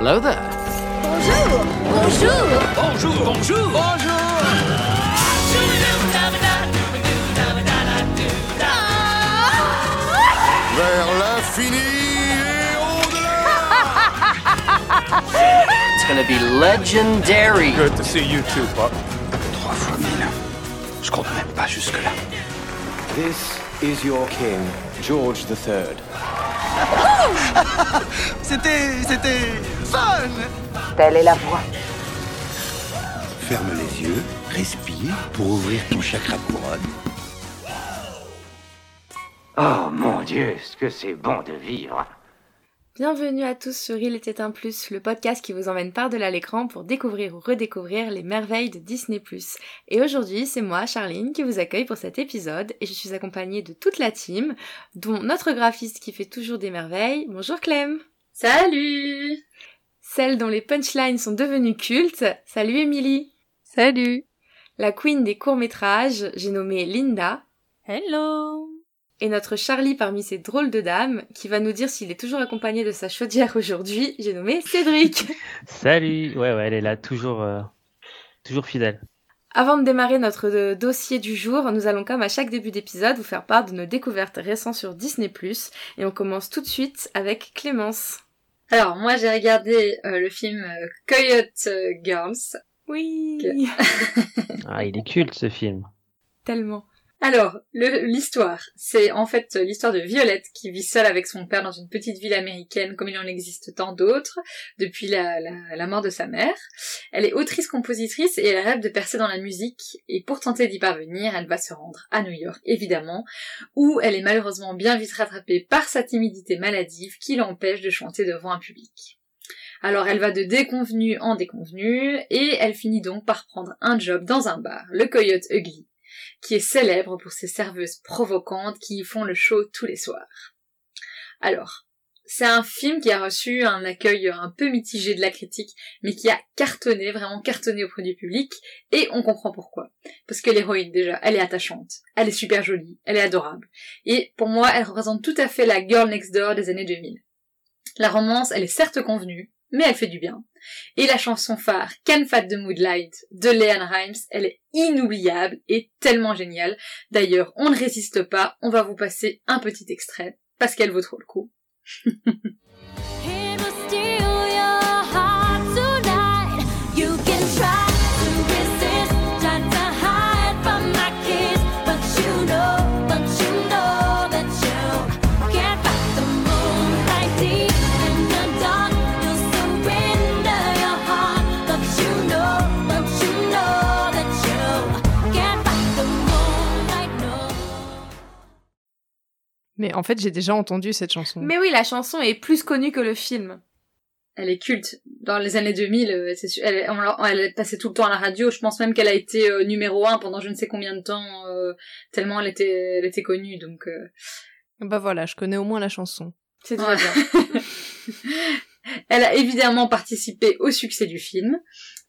Hello there. Bonjour Bonjour Bonjour, bonjour. Bonjour. Vers l'infini et au-delà It's gonna be legendary. Good to see you too, Pop. Trois fois mille. Je compte même pas jusque-là. This is your king, George III. C'était. c'était. fun Telle est la voie. Ferme les yeux, respire pour ouvrir ton chakra couronne. Oh mon Dieu, ce que c'est bon de vivre. Bienvenue à tous sur Il était un plus, le podcast qui vous emmène par-delà l'écran pour découvrir ou redécouvrir les merveilles de Disney+. Et aujourd'hui, c'est moi, Charline, qui vous accueille pour cet épisode et je suis accompagnée de toute la team, dont notre graphiste qui fait toujours des merveilles. Bonjour Clem Salut Celle dont les punchlines sont devenues cultes. Salut Émilie Salut La queen des courts-métrages, j'ai nommé Linda. Hello Et notre Charlie parmi ces drôles de dames, qui va nous dire s'il est toujours accompagné de sa chaudière aujourd'hui, j'ai nommé Cédric. Salut, ouais, ouais, elle est là, toujours, euh, toujours fidèle. Avant de démarrer notre euh, dossier du jour, nous allons comme à chaque début d'épisode vous faire part de nos découvertes récentes sur Disney+, et on commence tout de suite avec Clémence. Alors, moi j'ai regardé euh, le film Coyote Girls. Oui Ah, il est culte ce film. Tellement. Alors, l'histoire, c'est en fait l'histoire de Violette qui vit seule avec son père dans une petite ville américaine comme il en existe tant d'autres depuis la mort de sa mère. Elle est autrice-compositrice et elle rêve de percer dans la musique et pour tenter d'y parvenir, elle va se rendre à New York évidemment, où elle est malheureusement bien vite rattrapée par sa timidité maladive qui l'empêche de chanter devant un public. Alors elle va de déconvenue en déconvenue et elle finit donc par prendre un job dans un bar, le Coyote Ugly qui est célèbre pour ses serveuses provocantes qui y font le show tous les soirs. Alors, c'est un film qui a reçu un accueil un peu mitigé de la critique, mais qui a cartonné, vraiment cartonné auprès du public, et on comprend pourquoi. Parce que l'héroïne, déjà, elle est attachante, elle est super jolie, elle est adorable. Et pour moi, elle représente tout à fait la girl next door des années 2000. La romance, elle est certes convenue, mais elle fait du bien. Et la chanson phare Can Fat the Moonlight de Leanne Rimes, elle est inoubliable et tellement géniale. D'ailleurs, on ne résiste pas, on va vous passer un petit extrait parce qu'elle vaut trop le coup. Mais en fait, j'ai déjà entendu cette chanson. Mais oui, la chanson est plus connue que le film. Elle est culte. Dans les années 2000, euh, c'est sûr, elle, on elle est passée tout le temps à la radio. Je pense même qu'elle a été euh, numéro un pendant je ne sais combien de temps, euh, tellement elle était, elle était connue. Donc, euh, Bah voilà, je connais au moins la chanson. C'est déjà Ouais. bien. Elle a évidemment participé au succès du film.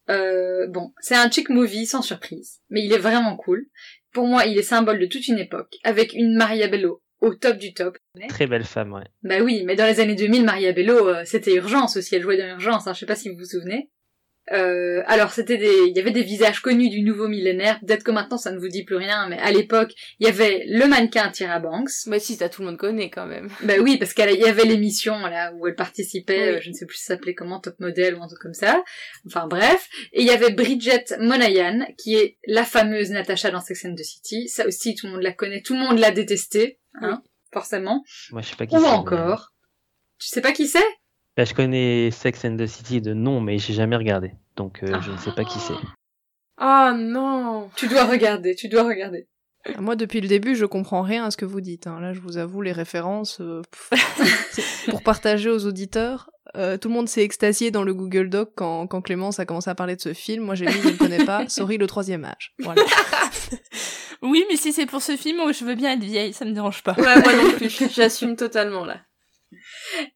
Euh, bon, c'est un chick movie sans surprise, mais il est vraiment cool. Pour moi, il est symbole de toute une époque, avec une Maria Bello au top du top. Très belle femme, ouais. Bah oui, mais dans les années 2000, Maria Bello, euh, c'était urgence aussi, elle jouait dans urgence, hein, je sais pas si vous vous souvenez. Euh, alors c'était des, il y avait des visages connus du nouveau millénaire, peut-être que maintenant ça ne vous dit plus rien, mais à l'époque, il y avait le mannequin Tyra Banks. Bah si, ça tout le monde connaît quand même. Bah oui, parce qu'il y avait l'émission là où elle participait, Oui. euh, je ne sais plus si ça s'appelait comment, Top Model ou un truc comme ça. Enfin bref. Et il y avait Bridget Monahan, qui est la fameuse Natasha dans Sex and the City. Ça aussi, tout le monde la connaît, tout le monde l'a détestée, hein, forcément. Moi, je sais pas qui Ou mais- encore. Tu sais pas qui c'est? Je connais Sex and the City de nom, mais j'ai jamais regardé. Donc, euh, je ne sais pas qui c'est. Oh non Tu dois regarder, tu dois regarder. Ah, Moi, depuis le début, je comprends rien à ce que vous dites. hein. Là, je vous avoue, les références, euh, pour partager aux auditeurs. euh, tout le monde s'est extasié dans le Google Doc quand, quand Clémence a commencé à parler de ce film. Moi, j'ai mis, je ne connais pas. Sorry, le troisième âge. Voilà. Oui, mais si c'est pour ce film, moi, je veux bien être vieille, ça me dérange pas. Ouais, moi non plus, j'assume totalement là.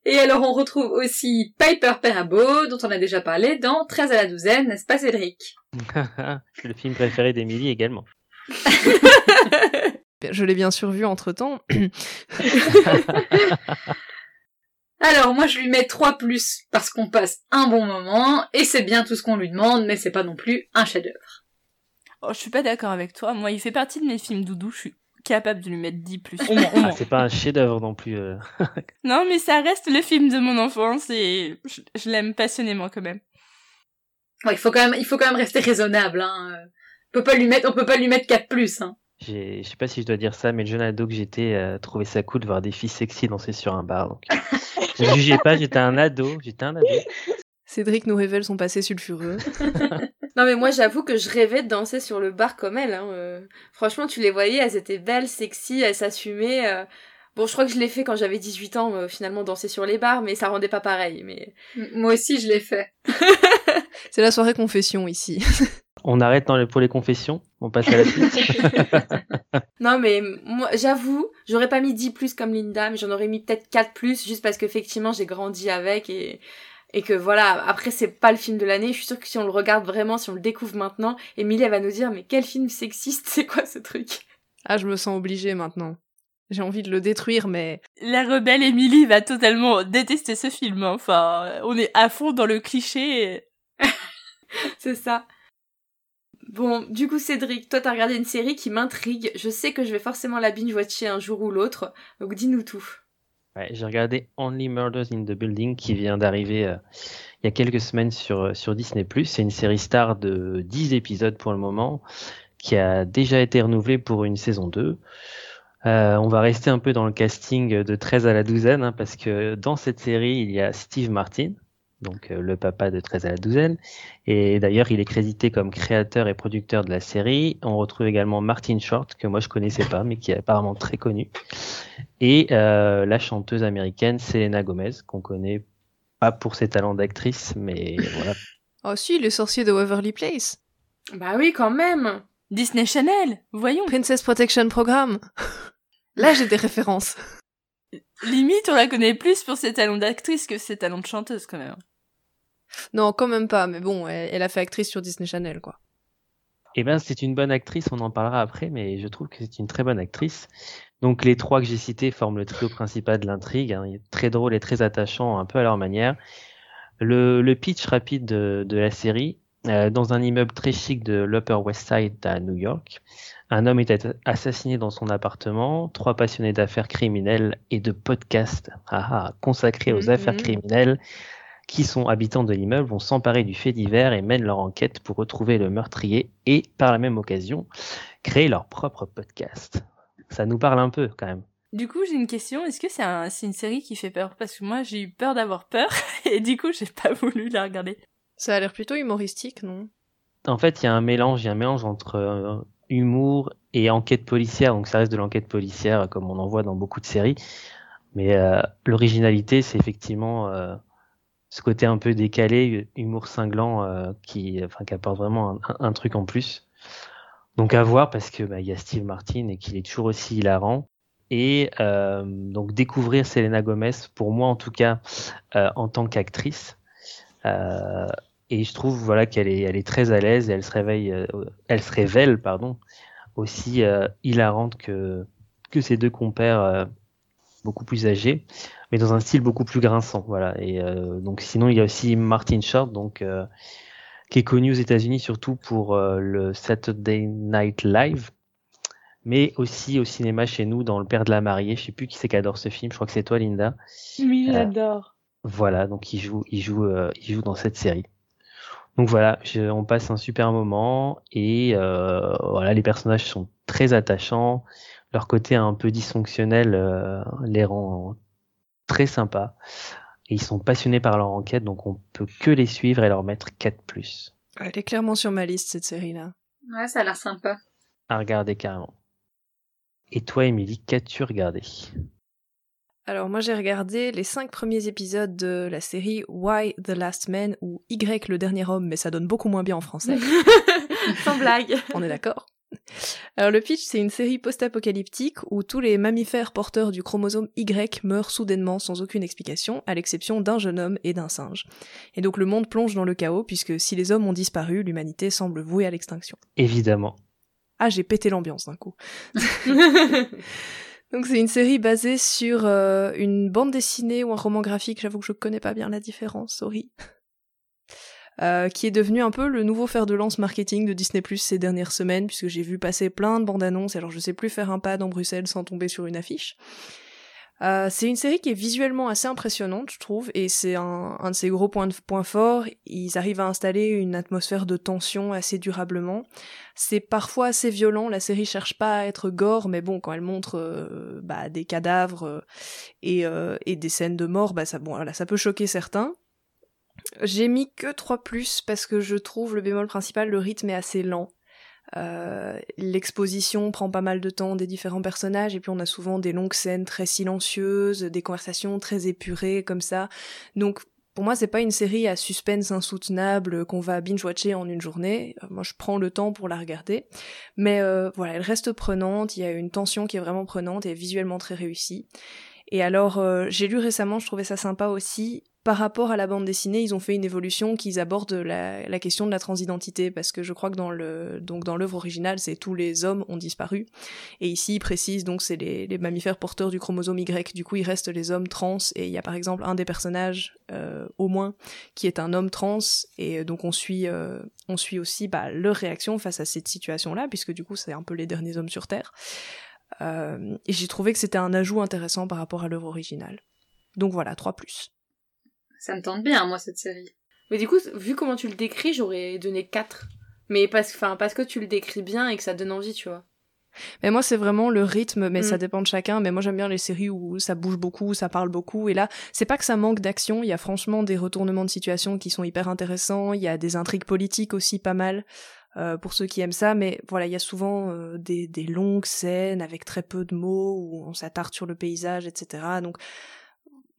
Et alors on retrouve aussi Piper Perabo, dont on a déjà parlé dans 13 à la douzaine, n'est-ce pas Cédric? C'est le film préféré d'Emily également. Je l'ai bien sûr vu entre temps. Alors moi je lui mets 3 plus parce qu'on passe un bon moment et c'est bien tout ce qu'on lui demande mais c'est pas non plus un chef-d'œuvre. Oh, je suis pas d'accord avec toi. Moi, il fait partie de mes films doudou. Je suis capable de lui mettre 10 plus. Au moins, au moins. Ah, c'est pas un chef-d'œuvre non plus. euh. Non, mais ça reste le film de mon enfance et je, je l'aime passionnément quand même. Ouais, il faut quand même il faut quand même rester raisonnable hein. euh. On peut pas lui mettre on peut pas lui mettre 4 plus hein. J'ai- Je sais pas si je dois dire ça, mais le jeune ado que j'étais euh, trouvait ça cool de voir des filles sexy danser sur un bar. Donc, je jugeais pas, j'étais un ado, j'étais un ado. Cédric nous révèle son passé sulfureux. Non mais moi j'avoue que je rêvais de danser sur le bar comme elle. Hein. euh. Franchement tu les voyais, elles étaient belles, sexy, elles s'assumaient. euh. Bon je crois que je l'ai fait quand j'avais 18 ans euh, finalement danser sur les bars, mais ça rendait pas pareil. Mais M- Moi aussi je l'ai fait. C'est la soirée confession ici. On arrête dans pour les confessions, on passe à la suite. non mais moi j'avoue j'aurais pas mis 10 plus comme Linda, mais j'en aurais mis peut-être 4 plus juste parce qu'effectivement j'ai grandi avec et et que voilà après c'est pas le film de l'année. Je suis sûre que si on le regarde vraiment, si on le découvre maintenant, Emilie elle va nous dire mais quel film sexiste, c'est quoi ce truc? Ah, je me sens obligée maintenant. J'ai envie de le détruire, mais La rebelle Emily va totalement détester ce film. hein. Enfin, on est à fond dans le cliché. C'est ça. Bon, du coup, Cédric, toi, t'as regardé une série qui m'intrigue. Je sais que je vais forcément la binge-watcher un jour ou l'autre. Donc, dis-nous tout. Ouais, j'ai regardé Only Murders in the Building qui vient d'arriver euh, il y a quelques semaines sur, euh, sur Disney+. C'est une série star de 10 épisodes pour le moment qui a déjà été renouvelée pour une saison 2. Euh, on va rester un peu dans le casting de 13 à la douzaine hein, parce que dans cette série, il y a Steve Martin, donc euh, le papa de 13 à la douzaine. Et d'ailleurs, il est crédité comme créateur et producteur de la série. On retrouve également Martin Short, que moi je connaissais pas, mais qui est apparemment très connu. Et euh, la chanteuse américaine Selena Gomez, qu'on connaît pas pour ses talents d'actrice, mais voilà. oh si, les sorciers de Waverly Place. Bah oui, quand même. Disney Channel, voyons. Princess Protection Programme. Là, j'ai des références. Limite, on la connaît plus pour ses talents d'actrice que ses talents de chanteuse quand même. Non, quand même pas, mais bon, elle, elle a fait actrice sur Disney Channel, quoi. Eh ben, c'est une bonne actrice, on en parlera après, mais je trouve que c'est une très bonne actrice. Donc les trois que j'ai cités forment le trio principal de l'intrigue, hein, très drôle et très attachant, un peu à leur manière. Le, le pitch rapide de, de la série, euh, dans un immeuble très chic de l'Upper West Side à New York, un homme est assassiné dans son appartement, trois passionnés d'affaires criminelles et de podcasts ah, consacrés aux Mhm. affaires criminelles qui sont habitants de l'immeuble vont s'emparer du fait divers et mènent leur enquête pour retrouver le meurtrier et, par la même occasion, créer leur propre podcast. Ça nous parle un peu quand même. Du coup, j'ai une question. Est-ce que c'est un, c'est une série qui fait peur? Parce que moi, j'ai eu peur d'avoir peur et du coup, j'ai pas voulu la regarder. Ça a l'air plutôt humoristique, non? En fait, il y a un mélange, il y a un mélange entre euh, humour et enquête policière, donc ça reste de l'enquête policière comme on en voit dans beaucoup de séries. Mais euh, l'originalité, c'est effectivement euh, ce côté un peu décalé, humour cinglant, euh, qui, apporte vraiment un, truc en plus. Donc à voir parce que bah, y a Steve Martin et qu'il est toujours aussi hilarant. Et euh, donc découvrir Selena Gomez, pour moi en tout cas, euh, en tant qu'actrice. Euh, et je trouve voilà qu'elle est, elle est très à l'aise et elle se réveille, euh, elle se révèle pardon, aussi euh, hilarante que que ses deux compères beaucoup plus âgés, mais dans un style beaucoup plus grinçant. Voilà. Et euh, donc sinon il y a aussi Martin Short donc euh, qui est connu aux États-Unis surtout pour euh, le Saturday Night Live, mais aussi au cinéma chez nous dans Le Père de la mariée. Je sais plus qui c'est qui adore ce film. Je crois que c'est toi Linda. Oui, j'adore. Voilà, donc il joue, il joue, euh, il joue dans cette série. Donc voilà, je- on passe un super moment et euh, voilà, les personnages sont très attachants. Leur côté un peu dysfonctionnel euh, les rend très sympas. Et ils sont passionnés par leur enquête, donc on peut que les suivre et leur mettre 4 plus Elle est clairement sur ma liste, cette série-là. Ouais, ça a l'air sympa. à regarder carrément. Et toi, Émilie, qu'as-tu regardé? Alors moi j'ai regardé les cinq premiers épisodes de la série Why the Last Man ou Y le dernier homme, mais ça donne beaucoup moins bien en français. Sans blague. On est d'accord. Alors le pitch, c'est une série post-apocalyptique où tous les mammifères porteurs du chromosome Y meurent soudainement sans aucune explication, à l'exception d'un jeune homme et d'un singe. Et donc le monde plonge dans le chaos puisque si les hommes ont disparu, l'humanité semble vouée à l'extinction. Évidemment. Ah, j'ai pété l'ambiance d'un coup. Donc c'est une série basée sur euh, une bande dessinée ou un roman graphique, j'avoue que je connais pas bien la différence, sorry. Euh, qui est devenu un peu le nouveau fer de lance marketing de Disney Plus ces dernières semaines, puisque j'ai vu passer plein de bandes annonces, alors je sais plus faire un pas dans Bruxelles sans tomber sur une affiche. Euh, c'est une série qui est visuellement assez impressionnante, je trouve, et c'est un, un, de ses gros points, de, points forts. Ils arrivent à installer une atmosphère de tension assez durablement. C'est parfois assez violent, la série cherche pas à être gore, mais bon, quand elle montre euh, bah, des cadavres euh, et, et, des scènes de mort, bah, ça, bon, ça peut choquer certains. J'ai mis que 3 plus parce que je trouve le bémol principal, le rythme est assez lent. Euh, L'exposition prend pas mal de temps des différents personnages et puis on a souvent des longues scènes très silencieuses, des conversations très épurées comme ça. Donc pour moi c'est pas une série à suspense insoutenable qu'on va binge-watcher en une journée. Euh, moi je prends le temps pour la regarder. Mais euh, voilà, elle reste prenante, il y a une tension qui est vraiment prenante et visuellement très réussie. Et alors, euh, j'ai lu récemment, je trouvais ça sympa aussi, par rapport à la bande dessinée, ils ont fait une évolution qu'ils abordent la, la, question de la transidentité parce que je crois que dans le donc dans l'œuvre originale, c'est tous les hommes ont disparu et ici ils précisent donc c'est les, les, mammifères porteurs du chromosome Y. Du coup, il reste les hommes trans et il y a par exemple un des personnages euh, au moins qui est un homme trans et donc on suit euh, on suit aussi bah, leur réaction face à cette situation là puisque du coup c'est un peu les derniers hommes sur terre. Euh, et j'ai trouvé que c'était un ajout intéressant par rapport à l'œuvre originale. Donc voilà, 3 plus. Ça me tente bien, moi, cette série. Mais du coup, vu comment tu le décris, j'aurais donné 4. Mais parce, enfin, parce que tu le décris bien et que ça donne envie, tu vois. Mais moi, c'est vraiment le rythme, mais mm. ça dépend de chacun. Mais moi, j'aime bien les séries où ça bouge beaucoup, ça parle beaucoup. Et là, c'est pas que ça manque d'action. Il y a franchement des retournements de situation qui sont hyper intéressants. Il y a des intrigues politiques aussi pas mal. Euh, pour ceux qui aiment ça, mais voilà, il y a souvent euh, des, des, longues scènes avec très peu de mots où on s'attarde sur le paysage, etc. Donc,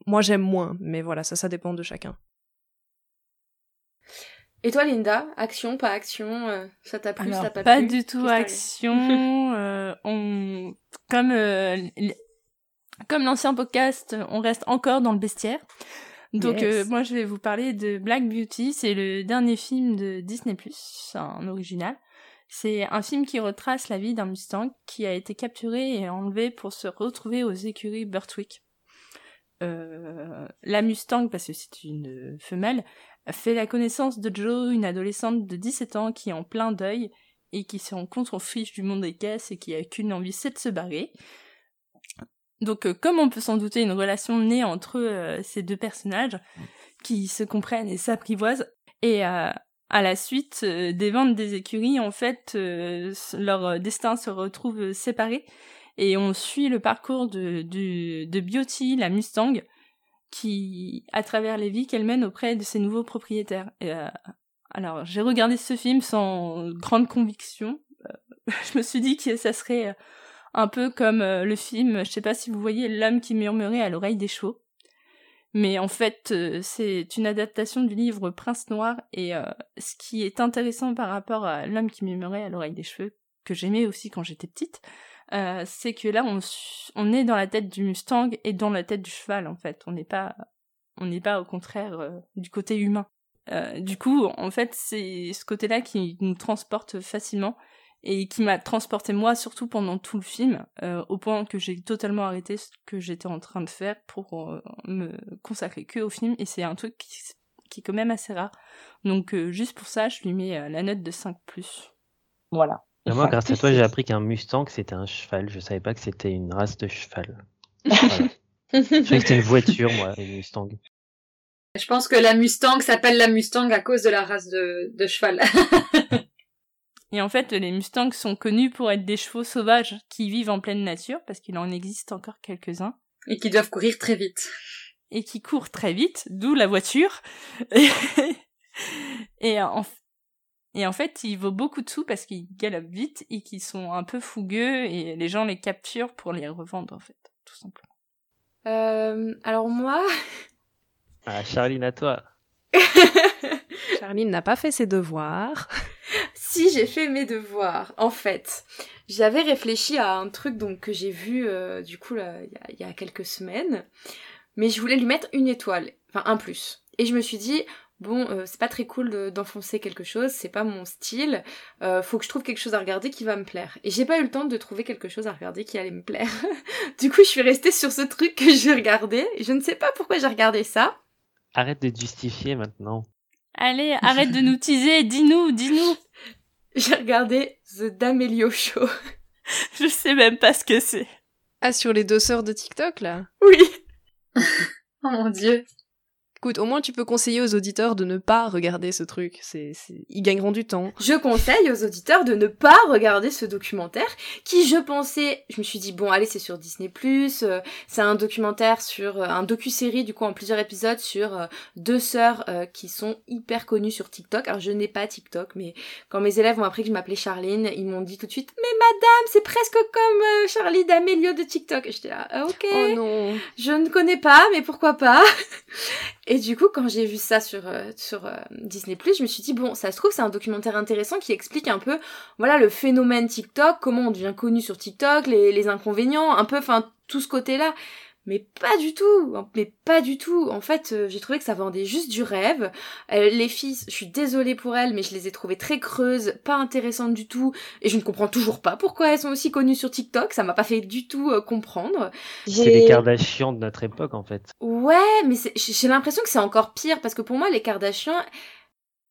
moi j'aime moins, mais voilà, ça, ça dépend de chacun. Et toi, Linda, action, pas action, euh, ça t'a plu, ça t'a pas Pas du tout action. on, comme comme l'ancien podcast, on reste encore dans le bestiaire. Donc euh, moi je vais vous parler de Black Beauty, c'est le dernier film de Disney+, un original. C'est un film qui retrace la vie d'un Mustang qui a été capturé et enlevé pour se retrouver aux écuries Burtwick. Euh, la Mustang, parce que c'est une femelle, fait la connaissance de Jo, une adolescente de 17 ans qui est en plein deuil et qui se rend compte qu'on du monde des caisses et qui a qu'une envie, c'est de se barrer. Donc, euh, comme on peut s'en douter, une relation née entre euh, ces deux personnages qui se comprennent et s'apprivoisent. Et euh, à la suite des ventes des écuries, en fait, leur destin se retrouve séparé. Et on suit le parcours de, de, Beauty, la Mustang, qui, à travers les vies qu'elle mène auprès de ses nouveaux propriétaires. Et, alors, j'ai regardé ce film sans grande conviction. je me suis dit que ça serait un peu comme euh, le film, je sais pas si vous voyez L'homme qui murmurait à l'oreille des chevaux. Mais en fait, euh, c'est une adaptation du livre Prince Noir et euh, ce qui est intéressant par rapport à L'homme qui murmurait à l'oreille des cheveux, que j'aimais aussi quand j'étais petite, c'est que là on, on est dans la tête du Mustang et dans la tête du cheval en fait. On n'est pas on n'est pas au contraire du côté humain. du coup, en fait, c'est ce côté-là qui nous transporte facilement et qui m'a transporté moi surtout pendant tout le film euh, au point que j'ai totalement arrêté ce que j'étais en train de faire pour euh, me consacrer que au film et c'est un truc qui, qui, est quand même assez rare donc euh, juste pour ça je lui mets la note de 5 plus moi grâce à toi j'ai appris qu'un Mustang c'était un cheval je savais pas que c'était une race de cheval voilà. je savais que c'était une voiture moi une Mustang je pense que la Mustang s'appelle la Mustang à cause de la race de, de cheval Et en fait, les Mustangs sont connus pour être des chevaux sauvages qui vivent en pleine nature, parce qu'il en existe encore quelques-uns. Et qui doivent courir très vite. Et qui courent très vite, d'où la voiture. et, en, et en fait, il vaut beaucoup de sous parce qu'ils galopent vite et qu'ils sont un peu fougueux et les gens les capturent pour les revendre, en fait, tout simplement. Euh, alors moi... Ah, Charline, à toi. Charline n'a pas fait ses devoirs. si j'ai fait mes devoirs, en fait, j'avais réfléchi à un truc donc que j'ai vu euh, du coup il y, a quelques semaines, mais je voulais lui mettre une étoile, enfin un plus. Et je me suis dit, bon, euh, c'est pas très cool de- d'enfoncer quelque chose, c'est pas mon style, euh, faut que je trouve quelque chose à regarder qui va me plaire. Et j'ai pas eu le temps de trouver quelque chose à regarder qui allait me plaire. du coup, je suis restée sur ce truc que j'ai regardé, et je ne sais pas pourquoi j'ai regardé ça. Arrête de te justifier maintenant. Allez, arrête de nous teaser, dis-nous, dis-nous. J'ai regardé The D'Amelio Show. Je sais même pas ce que c'est. Ah, sur les deux sœurs de TikTok, là? Oui. Oh mon dieu. Écoute, au moins tu peux conseiller aux auditeurs de ne pas regarder ce truc. C'est. Ils gagneront du temps. Je conseille aux auditeurs de ne pas regarder ce documentaire qui je pensais, je me suis dit bon allez c'est sur Disney+, euh, c'est un documentaire sur euh, un docu-série du coup en plusieurs épisodes sur euh, deux sœurs euh, qui sont hyper connues sur TikTok. Alors je n'ai pas TikTok mais quand mes élèves ont appris que je m'appelais Charline, ils m'ont dit tout de suite mais madame, c'est presque comme Charlie d'Amélio de TikTok. Et j'étais là ah, OK. Oh non. Je ne connais pas, mais pourquoi pas Et du coup, quand j'ai vu ça sur euh, sur euh, Disney+, je me suis dit bon, ça se trouve c'est un documentaire intéressant qui explique un peu, voilà, le phénomène TikTok, comment on devient connu sur TikTok, les, les inconvénients, un peu, enfin tout ce côté-là. Mais pas du tout, mais pas du tout. En fait, euh, j'ai trouvé que ça vendait juste du rêve. Euh, les filles, je suis désolée pour elles, mais je les ai trouvées très creuses, pas intéressantes du tout, et je ne comprends toujours pas pourquoi elles sont aussi connues sur TikTok. Ça m'a pas fait du tout euh, comprendre. C'est les Kardashians de notre époque en fait. Ouais, mais j'ai l'impression que c'est encore pire parce que pour moi, les Kardashians,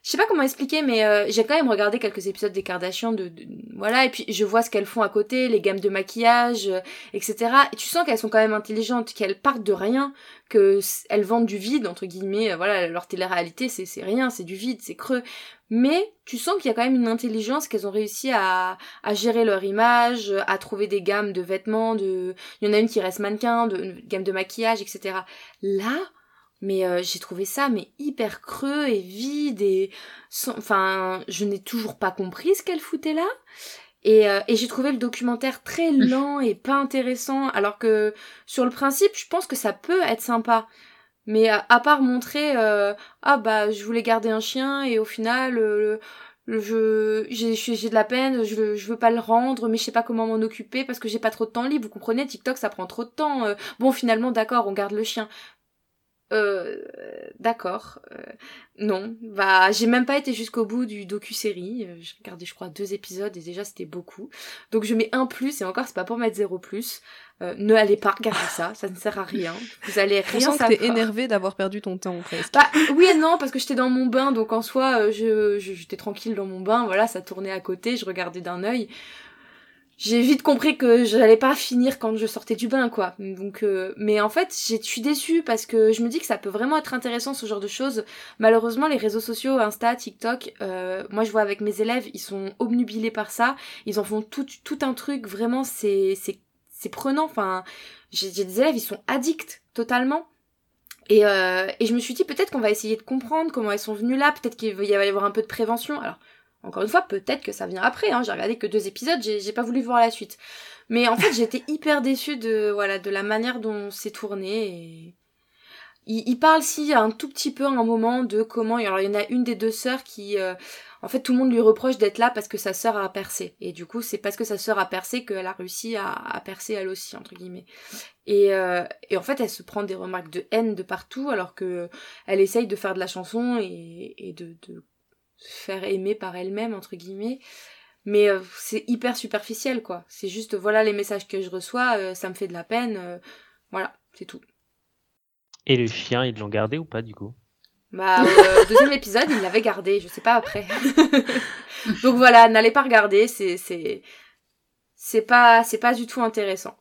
je sais pas comment expliquer, mais euh, j'ai quand même regardé quelques épisodes des Kardashians, de, de- voilà, et puis je vois ce qu'elles font à côté, les gammes de maquillage, euh, etc. Et tu sens qu'elles sont quand même intelligentes, qu'elles partent de rien, que elles vendent du vide entre guillemets. euh, Voilà, leur télé-réalité, c'est c'est rien, c'est du vide, c'est creux. Mais tu sens qu'il y a quand même une intelligence qu'elles ont réussi à, à gérer leur image, à trouver des gammes de vêtements, de, il y en a une qui reste mannequin, de, une gamme de maquillage, etc. Là, mais euh, j'ai trouvé ça mais hyper creux et vide et sans- enfin je n'ai toujours pas compris ce qu'elle foutait là. Et, euh, et j'ai trouvé le documentaire très lent et pas intéressant alors que sur le principe je pense que ça peut être sympa. Mais à, à part montrer euh, ah bah je voulais garder un chien et au final euh, le- je j'ai de la peine je je veux pas le rendre mais je sais pas comment m'en occuper parce que j'ai pas trop de temps libre. Vous comprenez TikTok ça prend trop de temps euh, bon finalement d'accord on garde le chien euh, d'accord. Euh, non, bah j'ai même pas été jusqu'au bout du docu-série. Euh, J'ai regardé, je crois, deux épisodes et déjà c'était beaucoup. Donc je mets un plus et encore c'est pas pour mettre zéro plus. Euh, ne allez pas regarder ça, ça ne sert à rien. Vous allez rien sent que savoir. t'es énervé d'avoir perdu ton temps, presque. Bah oui et non parce que j'étais dans mon bain donc en soi euh, je je- j'étais tranquille dans mon bain voilà ça tournait à côté je regardais d'un œil j'ai vite compris que j'allais pas finir quand je sortais du bain quoi. Donc euh, mais en fait je suis déçue parce que je me dis que ça peut vraiment être intéressant ce genre de choses. Malheureusement les réseaux sociaux Insta TikTok euh, moi je vois avec mes élèves ils sont obnubilés par ça. Ils en font tout tout un truc. Vraiment c'est c'est c'est prenant. Enfin j'ai j'ai des élèves ils sont addicts totalement. Et, euh, et je me suis dit peut-être qu'on va essayer de comprendre comment elles sont venues là, peut-être qu'il va y avoir un peu de prévention. Alors, encore une fois, peut-être que ça vient après, hein. j'ai regardé que deux épisodes, j'ai pas voulu voir la suite. Mais en fait, j'étais hyper déçue de, voilà, de la manière dont c'est tourné. Et... Il, il parle si un tout petit peu à un moment de comment... Alors, il y en a une des deux sœurs qui... euh, en fait, tout le monde lui reproche d'être là parce que sa sœur a percé. Et du coup, c'est parce que sa sœur a percé qu'elle a réussi à, à percer elle aussi, entre guillemets. Et, euh, en fait, elle se prend des remarques de haine de partout, alors que elle essaye de faire de la chanson et, et de, de faire aimer par elle-même, entre guillemets. Mais euh, c'est hyper superficiel, quoi. C'est juste, voilà les messages que je reçois, euh, ça me fait de la peine. euh, voilà, c'est tout. Et le chien, ils l'ont gardé ou pas du coup? Bah, euh, deuxième épisode, il l'avait gardé, je sais pas après. Donc voilà, n'allez pas regarder, c'est c'est c'est pas c'est pas du tout intéressant.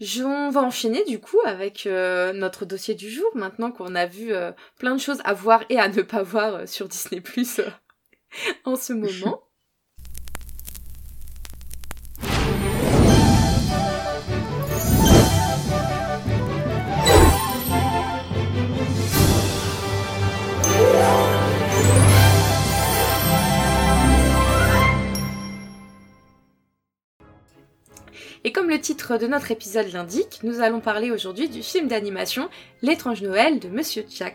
Je, on va enchaîner du coup avec euh, notre dossier du jour, maintenant qu'on a vu euh, plein de choses à voir et à ne pas voir euh, sur Disney Plus en ce moment. Et comme le titre de notre épisode l'indique, nous allons parler aujourd'hui du film d'animation L'étrange Noël de Monsieur Jack,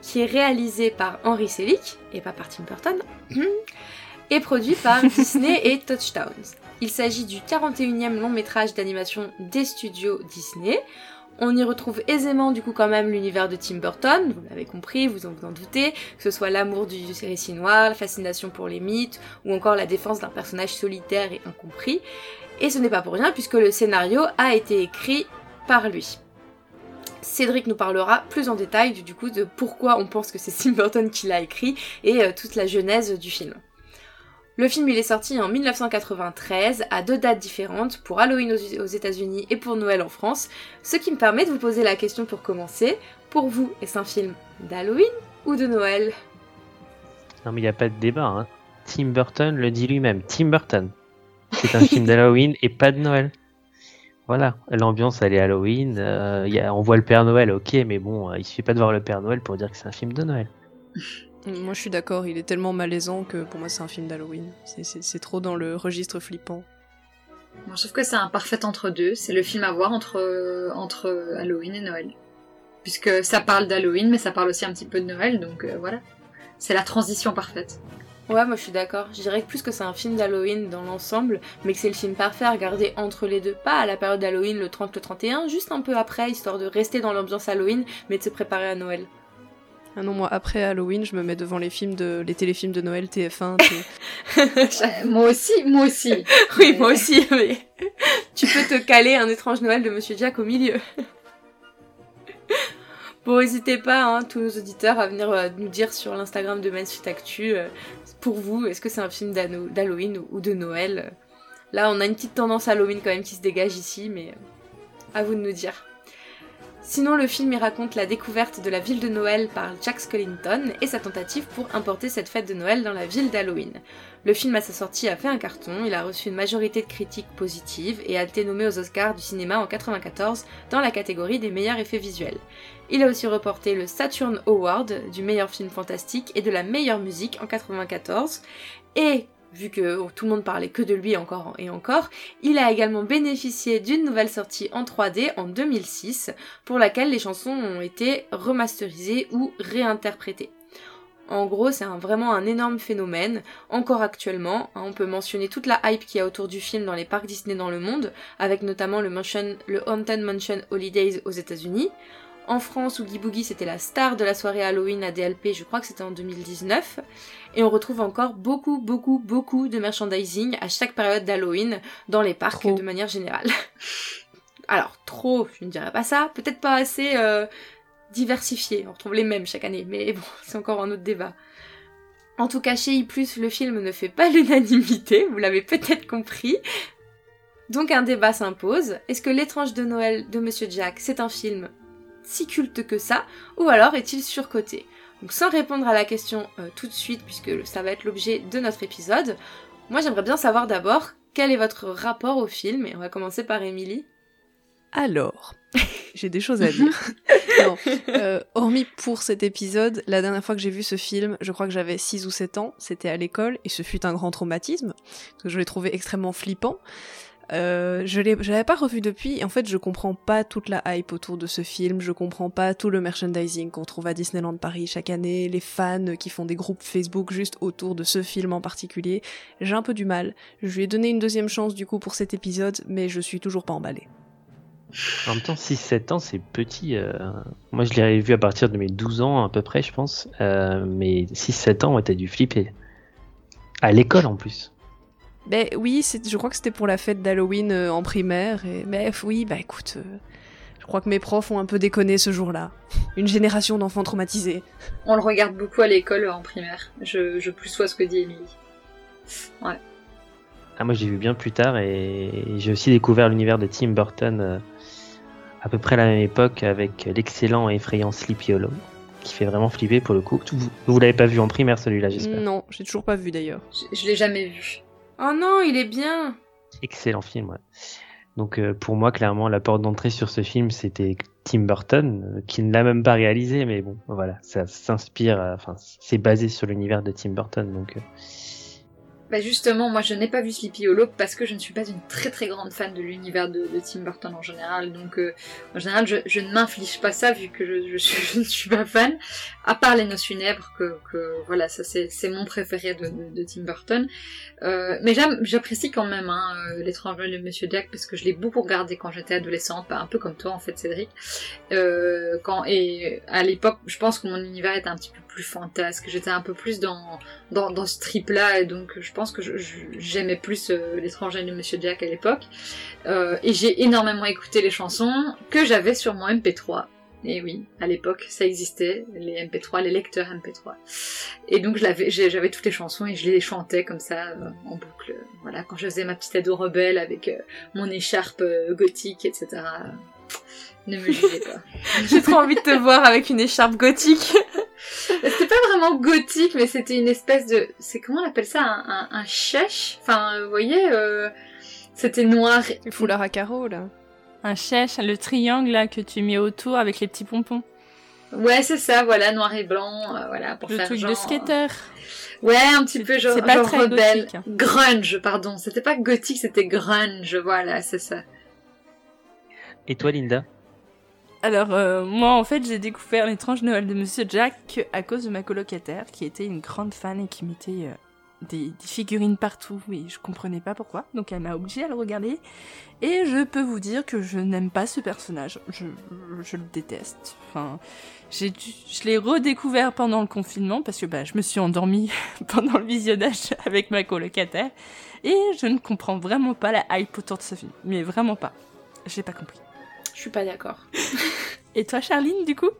qui est réalisé par Henry Selick, et pas par Tim Burton, et produit par Disney et Touchdowns. Il s'agit du 41e long métrage d'animation des studios Disney. On y retrouve aisément du coup quand même l'univers de Tim Burton, vous l'avez compris, vous en vous en doutez, que ce soit l'amour du récit noir, la fascination pour les mythes, ou encore la défense d'un personnage solitaire et incompris. Et ce n'est pas pour rien puisque le scénario a été écrit par lui. Cédric nous parlera plus en détail du, coup de pourquoi on pense que c'est Tim Burton qui l'a écrit et euh, toute la genèse du film. Le film il est sorti en 1993 à deux dates différentes pour Halloween aux États-Unis et pour Noël en France, ce qui me permet de vous poser la question pour commencer. Pour vous, est-ce un film d'Halloween ou de Noël? Non mais il n'y a pas de débat. Hein. Tim Burton le dit lui-même. Tim Burton. C'est un film d'Halloween et pas de Noël. Voilà, l'ambiance elle est Halloween, euh, y a, on voit le Père Noël, ok, mais bon, euh, il suffit pas de voir le Père Noël pour dire que c'est un film de Noël. Moi je suis d'accord, il est tellement malaisant que pour moi c'est un film d'Halloween. C'est trop dans le registre flippant. Moi je trouve que c'est un parfait entre deux, c'est le film à voir entre, entre Halloween et Noël. Puisque ça parle d'Halloween, mais ça parle aussi un petit peu de Noël, donc euh, voilà. C'est la transition parfaite. Ouais, moi je suis d'accord. Je dirais que plus que c'est un film d'Halloween dans l'ensemble, mais que c'est le film parfait à regarder entre les deux. Pas à la période d'Halloween, le 30, le 31, juste un peu après, histoire de rester dans l'ambiance Halloween, mais de se préparer à Noël. Ah non, moi après Halloween, je me mets devant les films de les téléfilms de Noël TF1. moi aussi, moi aussi. oui, moi aussi, mais tu peux te caler un étrange Noël de Monsieur Jack au milieu. Bon, n'hésitez pas, hein, tous nos auditeurs, à venir euh, nous dire sur l'Instagram de Main Actu, euh, pour vous, est-ce que c'est un film d'Halloween ou de Noël? Là, on a une petite tendance Halloween quand même qui se dégage ici, mais euh, à vous de nous dire. Sinon, le film y raconte la découverte de la ville de Noël par Jack Skellington et sa tentative pour importer cette fête de Noël dans la ville d'Halloween. Le film à sa sortie a fait un carton, il a reçu une majorité de critiques positives et a été nommé aux Oscars du cinéma en 94 dans la catégorie des meilleurs effets visuels. Il a aussi reporté le Saturn Award du meilleur film fantastique et de la meilleure musique en 94 et vu que tout le monde parlait que de lui encore et encore, il a également bénéficié d'une nouvelle sortie en 3D en 2006, pour laquelle les chansons ont été remasterisées ou réinterprétées. En gros, c'est vraiment un énorme phénomène, encore actuellement. Hein, on peut mentionner toute la hype qu'il y a autour du film dans les parcs Disney dans le monde, avec notamment le, le Haunted Mansion Holidays aux États-Unis. En France, Oogie Boogie c'était la star de la soirée Halloween à DLP, je crois que c'était en 2019. Et on retrouve encore beaucoup, beaucoup, beaucoup de merchandising à chaque période d'Halloween dans les parcs de manière générale. Alors, trop, je ne dirais pas ça. Peut-être pas assez euh, diversifié. On retrouve les mêmes chaque année, mais bon, c'est encore un autre débat. En tout cas, chez I+, le film ne fait pas l'unanimité, vous l'avez peut-être compris. Donc un débat s'impose. Est-ce que L'étrange de Noël de Monsieur Jack, c'est un film si culte que ça, ou alors est-il surcoté? Donc sans répondre à la question euh, tout de suite, puisque ça va être l'objet de notre épisode, moi j'aimerais bien savoir d'abord quel est votre rapport au film, et on va commencer par Émilie. Alors, j'ai des choses à dire. non, euh, hormis pour cet épisode, la dernière fois que j'ai vu ce film, je crois que j'avais 6 ou 7 ans, c'était à l'école, et ce fut un grand traumatisme, parce que je l'ai trouvé extrêmement flippant. Euh, je l'avais pas revu depuis. En fait, je comprends pas toute la hype autour de ce film. Je comprends pas tout le merchandising qu'on trouve à Disneyland Paris chaque année, les fans qui font des groupes Facebook juste autour de ce film en particulier. J'ai un peu du mal. Je lui ai donné une deuxième chance du coup pour cet épisode, mais je suis toujours pas emballée. En même temps, 6-7 ans, c'est petit. Euh. Moi, je l'ai vu à partir de mes 12 ans à peu près, je pense. Euh, mais 6-7 ans, ouais, t'as dû flipper. À l'école en plus. Ben oui, je crois que c'était pour la fête d'Halloween euh, en primaire. Et... Mais oui, bah écoute, euh, je crois que mes profs ont un peu déconné ce jour-là. Une génération d'enfants traumatisés. On le regarde beaucoup à l'école euh, en primaire. Je, je plus sois ce que dit Emily. Ouais. Ah, moi j'ai vu bien plus tard et j'ai aussi découvert l'univers de Tim Burton à peu près à la même époque avec l'excellent et effrayant Sleepy Hollow qui fait vraiment flipper pour le coup. Vous, vous l'avez pas vu en primaire celui-là, j'espère Non, j'ai toujours pas vu d'ailleurs. Je, je l'ai jamais vu. Oh non, il est bien. Excellent film, ouais. Donc euh, pour moi, clairement, la porte d'entrée sur ce film, c'était Tim Burton, euh, qui ne l'a même pas réalisé, mais bon, voilà, ça s'inspire, euh, enfin, c'est basé sur l'univers de Tim Burton, donc. Bah justement, moi je n'ai pas vu Sleepy Hollow parce que je ne suis pas une très très grande fan de l'univers de, Tim Burton en général. Donc euh, en général, je, ne m'inflige pas ça vu que je, je ne suis pas fan. À part Les Noces funèbres, que, voilà, ça c'est mon préféré de, Tim Burton. Euh, mais j'apprécie quand même hein, euh, L'étrange Noël de Monsieur Jack parce que je l'ai beaucoup regardé quand j'étais adolescente, bah, un peu comme toi en fait Cédric. Euh, quand et à l'époque, je pense que mon univers était un petit peu plus fantasque. J'étais un peu plus dans dans, ce trip-là, et donc je pense que j'aimais plus euh, l'étranger de Monsieur Jack à l'époque. Euh, et j'ai énormément écouté les chansons que j'avais sur mon MP3. Et oui, à l'époque, ça existait, les MP3, les lecteurs MP3. Et donc j'avais toutes les chansons et je les chantais comme ça euh, en boucle. Voilà, quand je faisais ma petite ado rebelle avec euh, mon écharpe euh, gothique, etc. Ne me jugez pas. J'ai trop envie de te voir avec une écharpe gothique. C'était pas vraiment gothique, mais c'était une espèce de... C'est comment on appelle ça Un, un, un chèche? Enfin, vous voyez, euh, c'était noir. Le foulard à carreaux, là. Un chèche, le triangle là que tu mets autour avec les petits pompons. Ouais, c'est ça, voilà, noir et blanc, euh, voilà, pour Le faire truc genre... de skater. Ouais, un petit peu genre, c'est pas genre très rebelle. gothique. Grunge, pardon. C'était pas gothique, c'était grunge, voilà, c'est ça. Et toi, Linda? Alors, euh, moi, en fait, j'ai découvert l'étrange Noël de Monsieur Jack à cause de ma colocataire, qui était une grande fan et qui mettait euh, des, des figurines partout, et je comprenais pas pourquoi. Donc, elle m'a obligée à le regarder. Et je peux vous dire que je n'aime pas ce personnage. Je, je le déteste. Enfin, j'ai dû- je l'ai redécouvert pendant le confinement, parce que bah, je me suis endormie pendant le visionnage avec ma colocataire. Et je ne comprends vraiment pas la hype autour de ce film. Mais vraiment pas. J'ai pas compris. Je suis pas d'accord. Et toi, Charline, du coup?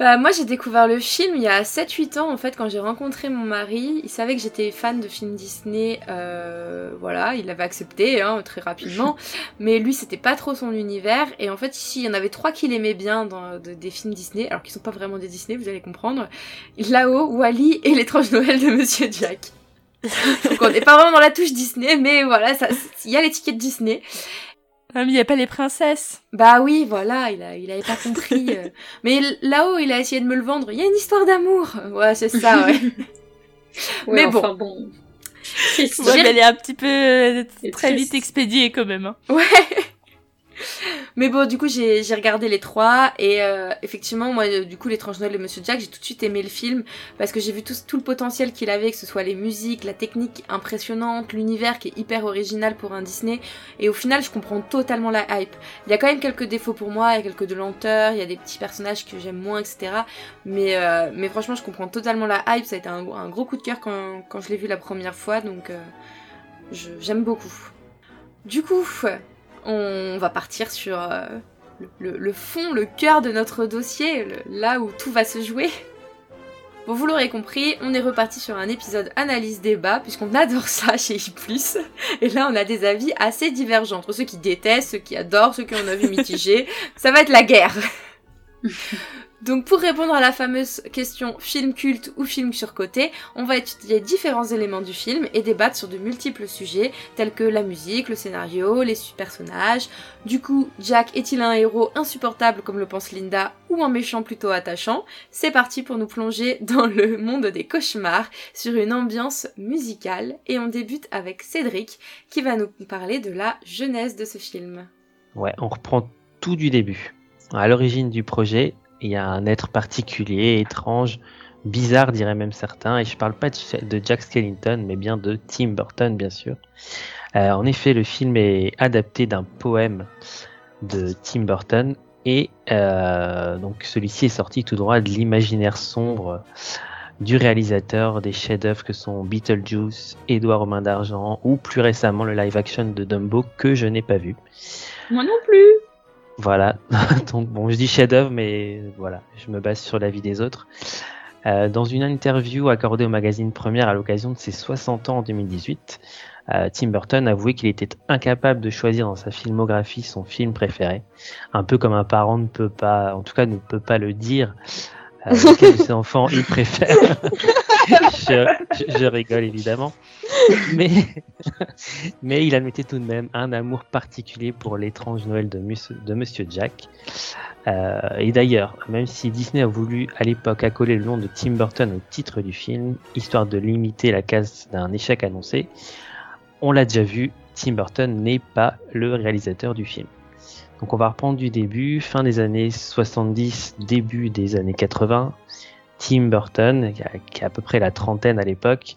Bah moi j'ai découvert le film il y a 7-8 ans en fait quand j'ai rencontré mon mari. Il savait que j'étais fan de films Disney, euh, voilà, il l'avait accepté hein, très rapidement. mais lui c'était pas trop son univers et en fait ici il y en avait trois qu'il aimait bien dans de- des films Disney, alors qu'ils sont pas vraiment des Disney, vous allez comprendre. Là-haut, Wally et l'étrange Noël de Monsieur Jack. Donc on n'est pas vraiment dans la touche Disney, mais voilà, il y a l'étiquette Disney. Ah, mais il n'y a pas les princesses. Bah oui, voilà, il, a, il avait pas compris. euh. Mais là-haut, il a essayé de me le vendre. Il y a une histoire d'amour. Ouais, c'est ça, ouais. Ouais, Mais bon. enfin bon. Triste. Ouais, mais elle est un petit peu euh, très triste. vite expédiée quand même. hein. Ouais. Mais bon, du coup, j'ai regardé les trois et euh, effectivement, moi, du coup, l'étrange Noël de Monsieur Jack, j'ai tout de suite aimé le film parce que j'ai vu tout, tout le potentiel qu'il avait, que ce soit les musiques, la technique impressionnante, l'univers qui est hyper original pour un Disney. Et au final, je comprends totalement la hype. Il y a quand même quelques défauts pour moi, il y a quelques de lenteur, il y a des petits personnages que j'aime moins, etc. Mais, euh, mais franchement, je comprends totalement la hype. Ça a été un, gros coup de cœur quand, je l'ai vu la première fois, donc euh, j'aime beaucoup. Du coup, on va partir sur euh, le, fond, le cœur de notre dossier, là où tout va se jouer. Bon, vous l'aurez compris, on est reparti sur un épisode analyse-débat, puisqu'on adore ça chez I+. Et là, on a des avis assez divergents, entre ceux qui détestent, ceux qui adorent, ceux qui ont un avis. Ça va être la guerre donc pour répondre à la fameuse question film culte ou film surcoté, on va étudier différents éléments du film et débattre sur de multiples sujets tels que la musique, le scénario, les personnages. Du coup, Jack est-il un héros insupportable comme le pense Linda ou un méchant plutôt attachant? C'est parti pour nous plonger dans le monde des cauchemars sur une ambiance musicale et on débute avec Cédric qui va nous parler de la genèse de ce film. Ouais, on reprend tout du début. À l'origine du projet, il y a un être particulier, étrange, bizarre, diraient même certains, et je parle pas de Jack Skellington, mais bien de Tim Burton, bien sûr. Euh, en effet, le film est adapté d'un poème de Tim Burton, et euh, donc celui-ci est sorti tout droit de l'imaginaire sombre du réalisateur des chefs-d'œuvre que sont Beetlejuice, Édouard aux mains d'argent, ou plus récemment le live-action de Dumbo que je n'ai pas vu. Moi non plus. Voilà, donc bon, je dis chef-d'œuvre, mais voilà, je me base sur l'avis des autres. Euh, dans une interview accordée au magazine Première à l'occasion de ses 60 ans en 2018, euh, Tim Burton avouait qu'il était incapable de choisir dans sa filmographie son film préféré, un peu comme un parent ne peut pas, en tout cas ne peut pas le dire, euh, ses enfants il préfère. je, rigole évidemment. Mais, mais il admettait tout de même un amour particulier pour l'étrange Noël de, de Monsieur Jack. Euh, et d'ailleurs, même si Disney a voulu à l'époque accoler le nom de Tim Burton au titre du film, histoire de limiter la case d'un échec annoncé, on l'a déjà vu, Tim Burton n'est pas le réalisateur du film. Donc on va reprendre du début, fin des années 70, début des années 80. Tim Burton, qui a, à peu près la trentaine à l'époque,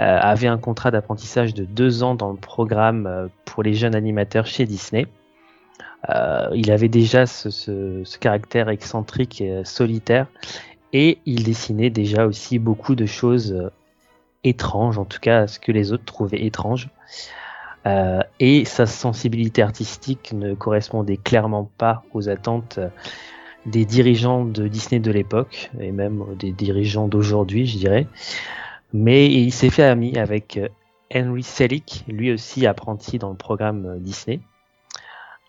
euh, avait un contrat d'apprentissage de deux ans dans le programme euh, pour les jeunes animateurs chez Disney. Euh, il avait déjà ce, caractère excentrique et solitaire et il dessinait déjà aussi beaucoup de choses étranges, en tout cas ce que les autres trouvaient étranges. Euh, et sa sensibilité artistique ne correspondait clairement pas aux attentes des dirigeants de Disney de l'époque, et même des dirigeants d'aujourd'hui, je dirais. Mais il s'est fait ami avec euh, Henry Selick, lui aussi apprenti dans le programme euh, Disney.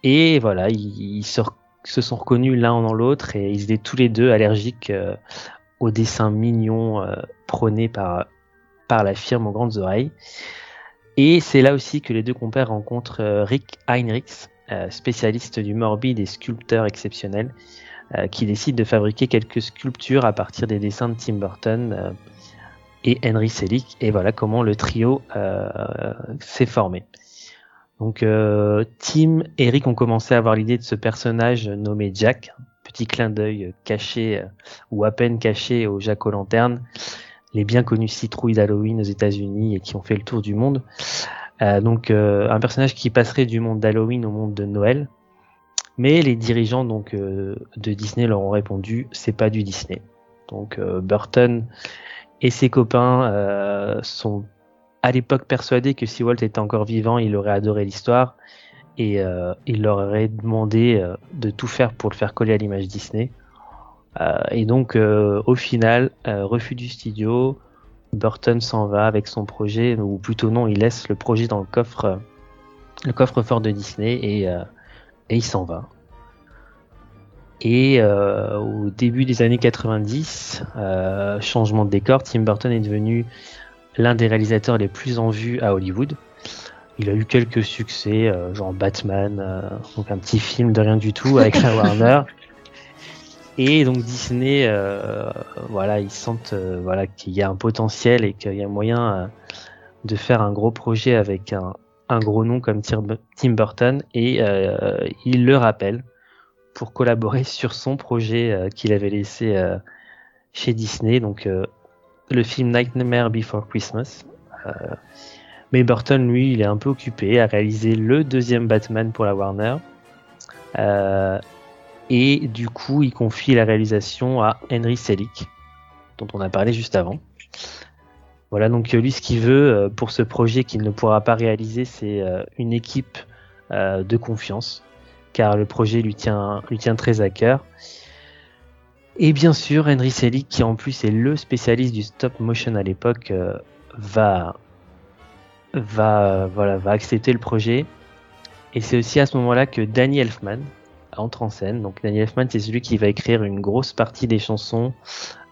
Et voilà, ils, se, sont reconnus l'un dans l'autre et ils étaient tous les deux allergiques aux dessins mignons prônés par, par la firme aux grandes oreilles. Et c'est là aussi que les deux compères rencontrent euh, Rick Heinrichs, euh, spécialiste du morbide et sculpteur exceptionnel, euh, qui décide de fabriquer quelques sculptures à partir des dessins de Tim Burton et Henry Selick. Et voilà comment le trio s'est formé. Donc Tim et Rick ont commencé à avoir l'idée de ce personnage nommé Jack, petit clin d'œil caché ou à peine caché au Jack aux lanternes les bien connues citrouilles d'Halloween aux États-Unis et qui ont fait le tour du monde. Euh, donc euh, un personnage qui passerait du monde d'Halloween au monde de Noël. Mais les dirigeants donc euh, de Disney leur ont répondu c'est pas du Disney. Donc Burton et ses copains sont à l'époque persuadés que si Walt était encore vivant, il aurait adoré l'histoire et il leur aurait demandé de tout faire pour le faire coller à l'image Disney. Euh, et donc, euh, au final, euh, refus du studio, Burton s'en va avec son projet, ou plutôt non, il laisse le projet dans le coffre, le coffre-fort de Disney et, et il s'en va. Et au début des années 90, changement de décor, Tim Burton est devenu l'un des réalisateurs les plus en vue à Hollywood. Il a eu quelques succès, genre Batman, donc un petit film de rien du tout avec la Warner. Et donc Disney, euh, voilà, ils sentent euh, voilà qu'il y a un potentiel et qu'il y a moyen euh, de faire un gros projet avec un, un gros nom comme Tim Burton et euh, il le rappelle pour collaborer sur son projet qu'il avait laissé chez Disney, donc le film Nightmare Before Christmas. mais Burton, lui, il est un peu occupé à réaliser le deuxième Batman pour la Warner. Euh, et du coup, il confie la réalisation à Henry Selick, dont on a parlé juste avant. Voilà, donc euh, lui, ce qu'il veut euh, pour ce projet qu'il ne pourra pas réaliser, c'est euh, une équipe de confiance, car le projet lui tient, très à cœur. Et bien sûr, Henry Selick, qui en plus est le spécialiste du stop motion à l'époque, va, va, voilà, va accepter le projet. Et c'est aussi à ce moment-là que Danny Elfman, entre en scène. Donc Daniel Elfman, c'est celui qui va écrire une grosse partie des chansons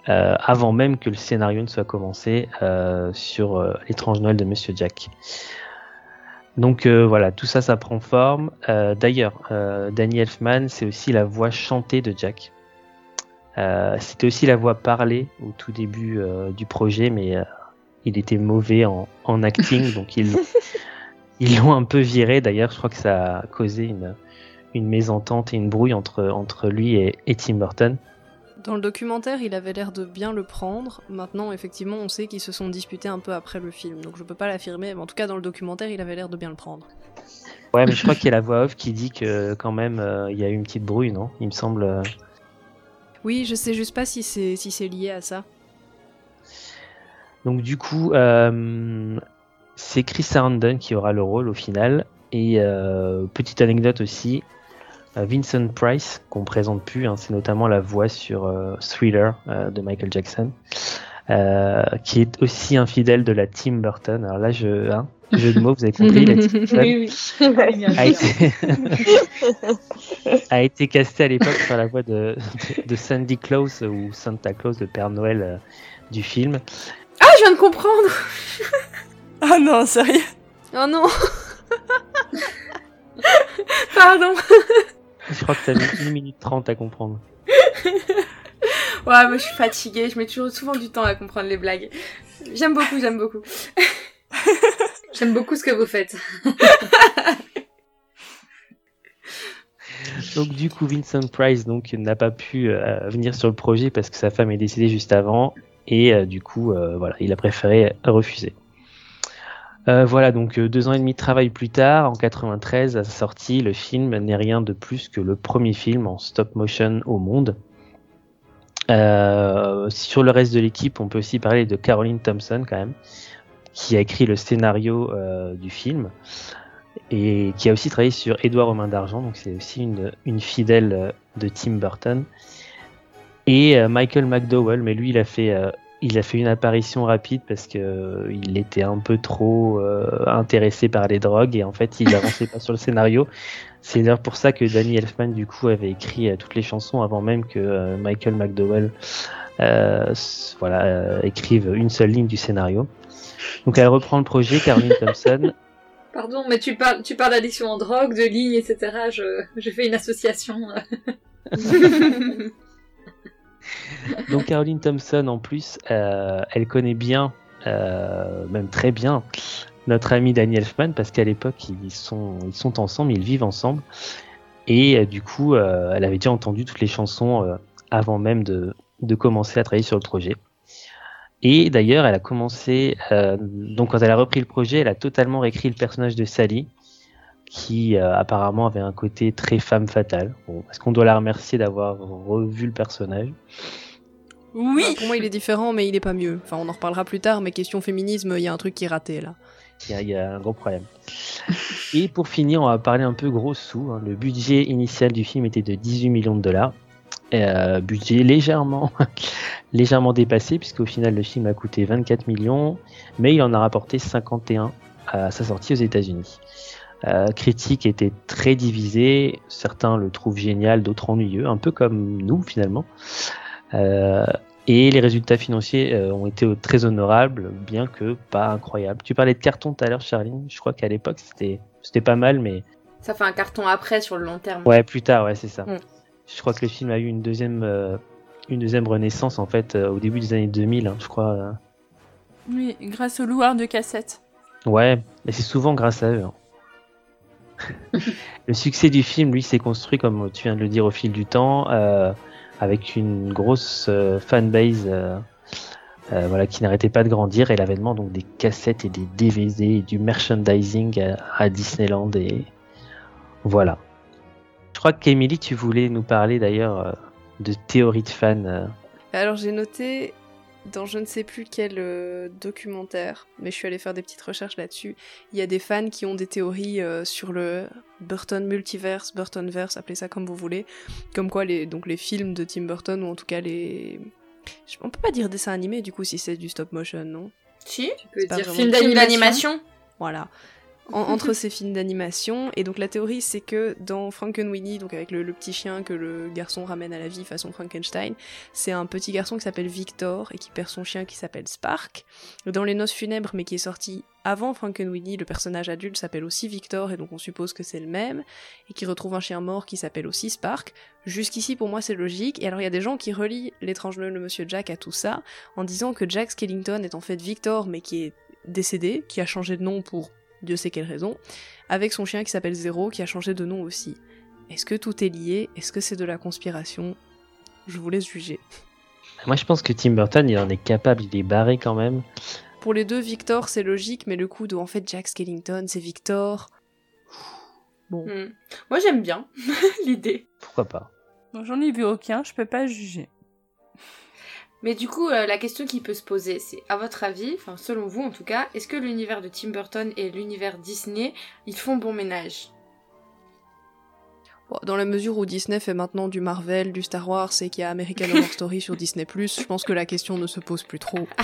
euh, avant même que le scénario ne soit commencé euh, sur euh, l'étrange Noël de Monsieur Jack. Donc voilà, tout ça, ça prend forme. D'ailleurs, Danny Elfman, c'est aussi la voix chantée de Jack. C'était aussi la voix parlée au tout début du projet, mais il était mauvais en, en acting, donc ils ils l'ont un peu viré. D'ailleurs, je crois que ça a causé une, une mésentente et une brouille entre, entre lui et, Tim Burton. Dans le documentaire, il avait l'air de bien le prendre. Maintenant, effectivement, on sait qu'ils se sont disputés un peu après le film, donc je peux pas l'affirmer, mais en tout cas, dans le documentaire, il avait l'air de bien le prendre. Ouais, mais je crois qu'il y a la voix off qui dit que quand même, euh, il y a eu une petite brouille, non? Il me semble. Euh. Oui, je sais juste pas si c'est si c'est lié à ça. Donc du coup, euh, c'est Chris Sarandon qui aura le rôle au final. Et petite anecdote aussi, Vincent Price, qu'on présente plus, hein, c'est notamment la voix sur euh, Thriller euh, de Michael Jackson, qui est aussi un fidèle de la Tim Burton. Alors là, je, hein, jeu de mots, vous avez compris, la Tim Burton oui, oui. a, été... a été casté à l'époque sur la voix de, de, Sandy Claus ou Santa Claus, le Père Noël du film. Ah, je viens de comprendre Oh non, sérieux Oh non Pardon Je crois que t'as mis 1 minute 30 à comprendre. Ouais, moi je suis fatiguée, je mets toujours souvent du temps à comprendre les blagues. J'aime beaucoup, j'aime beaucoup. J'aime beaucoup ce que vous faites. Donc du coup, Vincent Price donc n'a pas pu euh, venir sur le projet parce que sa femme est décédée juste avant et euh, du coup, euh, voilà, il a préféré refuser. Euh, voilà, donc euh, deux ans et demi de travail plus tard, en 93, à sa sortie, le film n'est rien de plus que le premier film en stop motion au monde. Euh, sur le reste de l'équipe, on peut aussi parler de Caroline Thompson quand même, qui a écrit le scénario du film et qui a aussi travaillé sur Édouard aux mains d'argent, donc c'est aussi une, fidèle de Tim Burton. Et Michael McDowell, mais lui il a fait il a fait une apparition rapide parce que euh, il était un peu trop euh, intéressé par les drogues et en fait il avançait pas sur le scénario. C'est d'ailleurs pour ça que Danny Elfman du coup avait écrit euh, toutes les chansons avant même que euh, Michael McDowell euh, voilà euh, écrive une seule ligne du scénario. Donc elle reprend le projet, Caroline Thompson. Pardon, mais tu parles, tu parles d'addiction en drogue, de ligne, etc. Je, je fais une association. Donc Caroline Thompson en plus, euh, elle connaît bien, euh, même très bien, notre ami Danny Elfman parce qu'à l'époque ils sont ensemble, ils vivent ensemble et euh, du coup elle avait déjà entendu toutes les chansons avant même de de commencer à travailler sur le projet. Et d'ailleurs elle a commencé donc quand elle a repris le projet, elle a totalement réécrit le personnage de Sally qui euh, apparemment avait un côté très femme fatale. Bon, Est-ce qu'on doit la remercier d'avoir revu le personnage? Oui Pour moi, il est différent, mais il est pas mieux. Enfin, on en reparlera plus tard, mais question féminisme, il y a un truc qui est raté là. Il y, a, il y a un gros problème. Et pour finir, on va parler un peu gros sous. hein. Le budget initial du film était de 18 millions de dollars. Euh, budget légèrement, légèrement dépassé, puisqu'au final, le film a coûté 24 millions, mais il en a rapporté 51 à sa sortie aux États-Unis. Euh, critique était très divisée, certains le trouvent génial, d'autres ennuyeux, un peu comme nous finalement. Euh, et les résultats financiers euh, ont été très honorables, bien que pas incroyables. Tu parlais de carton tout à l'heure, Charline. Je crois qu'à l'époque, c'était c'était pas mal, mais Ça fait un carton après sur le long terme. ouais, plus tard, ouais, c'est ça. Mm. Je crois que le film a eu une deuxième euh, une deuxième renaissance en fait euh, au début des années 2000, hein, je crois. euh. Oui, grâce au loueur de cassettes. Ouais, mais c'est souvent grâce à eux. hein. le succès du film, lui, s'est construit, comme tu viens de le dire, au fil du temps, euh, avec une grosse euh, fanbase euh, voilà, qui n'arrêtait pas de grandir et l'avènement donc des cassettes et des DVD et du merchandising à, Disneyland et voilà. Je crois qu'Emily, tu voulais nous parler d'ailleurs de théories de euh. Alors j'ai noté dans je ne sais plus quel euh, documentaire, mais je suis allée faire des petites recherches là-dessus. Il y a des fans qui ont des théories euh, sur le Burton multiverse, Burtonverse, appelez ça comme vous voulez, comme quoi les donc les films de Tim Burton ou en tout cas les je- on peut pas dire dessin animé du coup si c'est du stop motion, non? Si. Tu peux dire film d'animation. Voilà. En- entre ces films d'animation. Et donc la théorie, c'est que dans Frankenweenie, donc avec le, le petit chien que le garçon ramène à la vie façon Frankenstein, c'est un petit garçon qui s'appelle Victor et qui perd son chien qui s'appelle Spark. Dans Les Noces funèbres, mais qui est sorti avant Frankenweenie, le personnage adulte s'appelle aussi Victor et donc on suppose que c'est le même. Et qui retrouve un chien mort qui s'appelle aussi Spark. Jusqu'ici, pour moi, c'est logique. Et alors, il y a des gens qui relient l'étrange Noël de Monsieur Jack à tout ça en disant que Jack Skellington est en fait Victor, mais qui est décédé, qui a changé de nom pour Dieu sait quelle raison, avec son chien qui s'appelle Zéro, qui a changé de nom aussi. Est-ce que tout est lié? Est-ce que c'est de la conspiration? Je vous laisse juger. Moi, je pense que Tim Burton, il en est capable, il est barré quand même. Pour les deux, Victor, c'est logique, mais le coup de en fait Jack Skellington, c'est Victor. Bon. Hmm. Moi j'aime bien l'idée. Pourquoi pas? J'en ai vu aucun, je peux pas juger. Mais du coup, euh, la question qui peut se poser, c'est à votre avis, enfin selon vous en tout cas, est-ce que l'univers de Tim Burton et l'univers Disney, ils font bon ménage? Dans la mesure où Disney fait maintenant du Marvel, du Star Wars et qu'il y a American Horror Story sur Disney+, je pense que la question ne se pose plus trop.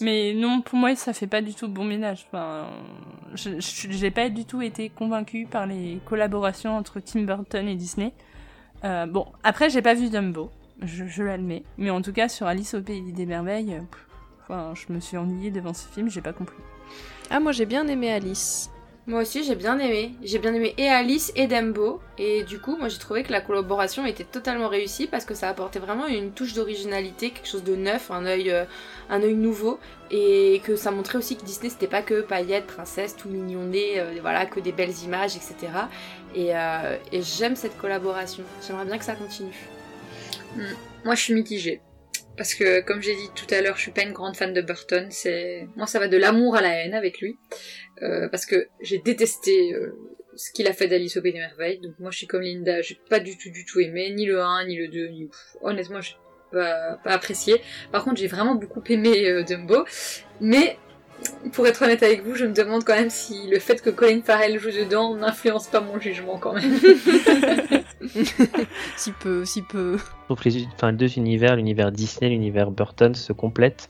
Mais non, pour moi, ça fait pas du tout bon ménage. Enfin, je j'ai pas du tout été convaincue par les collaborations entre Tim Burton et Disney. Euh, bon, après, j'ai pas vu Dumbo, je, je l'admets. Mais en tout cas, sur Alice au Pays des Merveilles, euh, pff, enfin, je me suis ennuyée devant ce film, j'ai pas compris. Ah, moi j'ai bien aimé Alice. Moi aussi, j'ai bien aimé. J'ai bien aimé et Alice et Dumbo. Et du coup, moi j'ai trouvé que la collaboration était totalement réussie parce que ça apportait vraiment une touche d'originalité, quelque chose de neuf, un œil, euh, un œil nouveau. Et que ça montrait aussi que Disney c'était pas que paillettes, princesses, tout mignonné, euh, voilà, que des belles images, etc. Et, euh, et j'aime cette collaboration. J'aimerais bien que ça continue. Moi, je suis mitigée. Parce que, comme j'ai dit tout à l'heure, je suis pas une grande fan de Burton. C'est Moi, ça va de l'amour à la haine avec lui. Euh, parce que j'ai détesté euh, ce qu'il a fait d'Alice au Pays des Merveilles. Donc moi, je suis comme Linda, j'ai pas du tout, du tout aimé. Ni le 1, ni le 2, ni... Honnêtement, j'ai pas, pas apprécié. Par contre, j'ai vraiment beaucoup aimé euh, Dumbo. Mais... Pour être honnête avec vous, je me demande quand même si le fait que Colin Farrell joue dedans n'influence pas mon jugement quand même. si peu, si peu. Je trouve que les, enfin, deux univers, l'univers Disney, l'univers Burton, se complètent.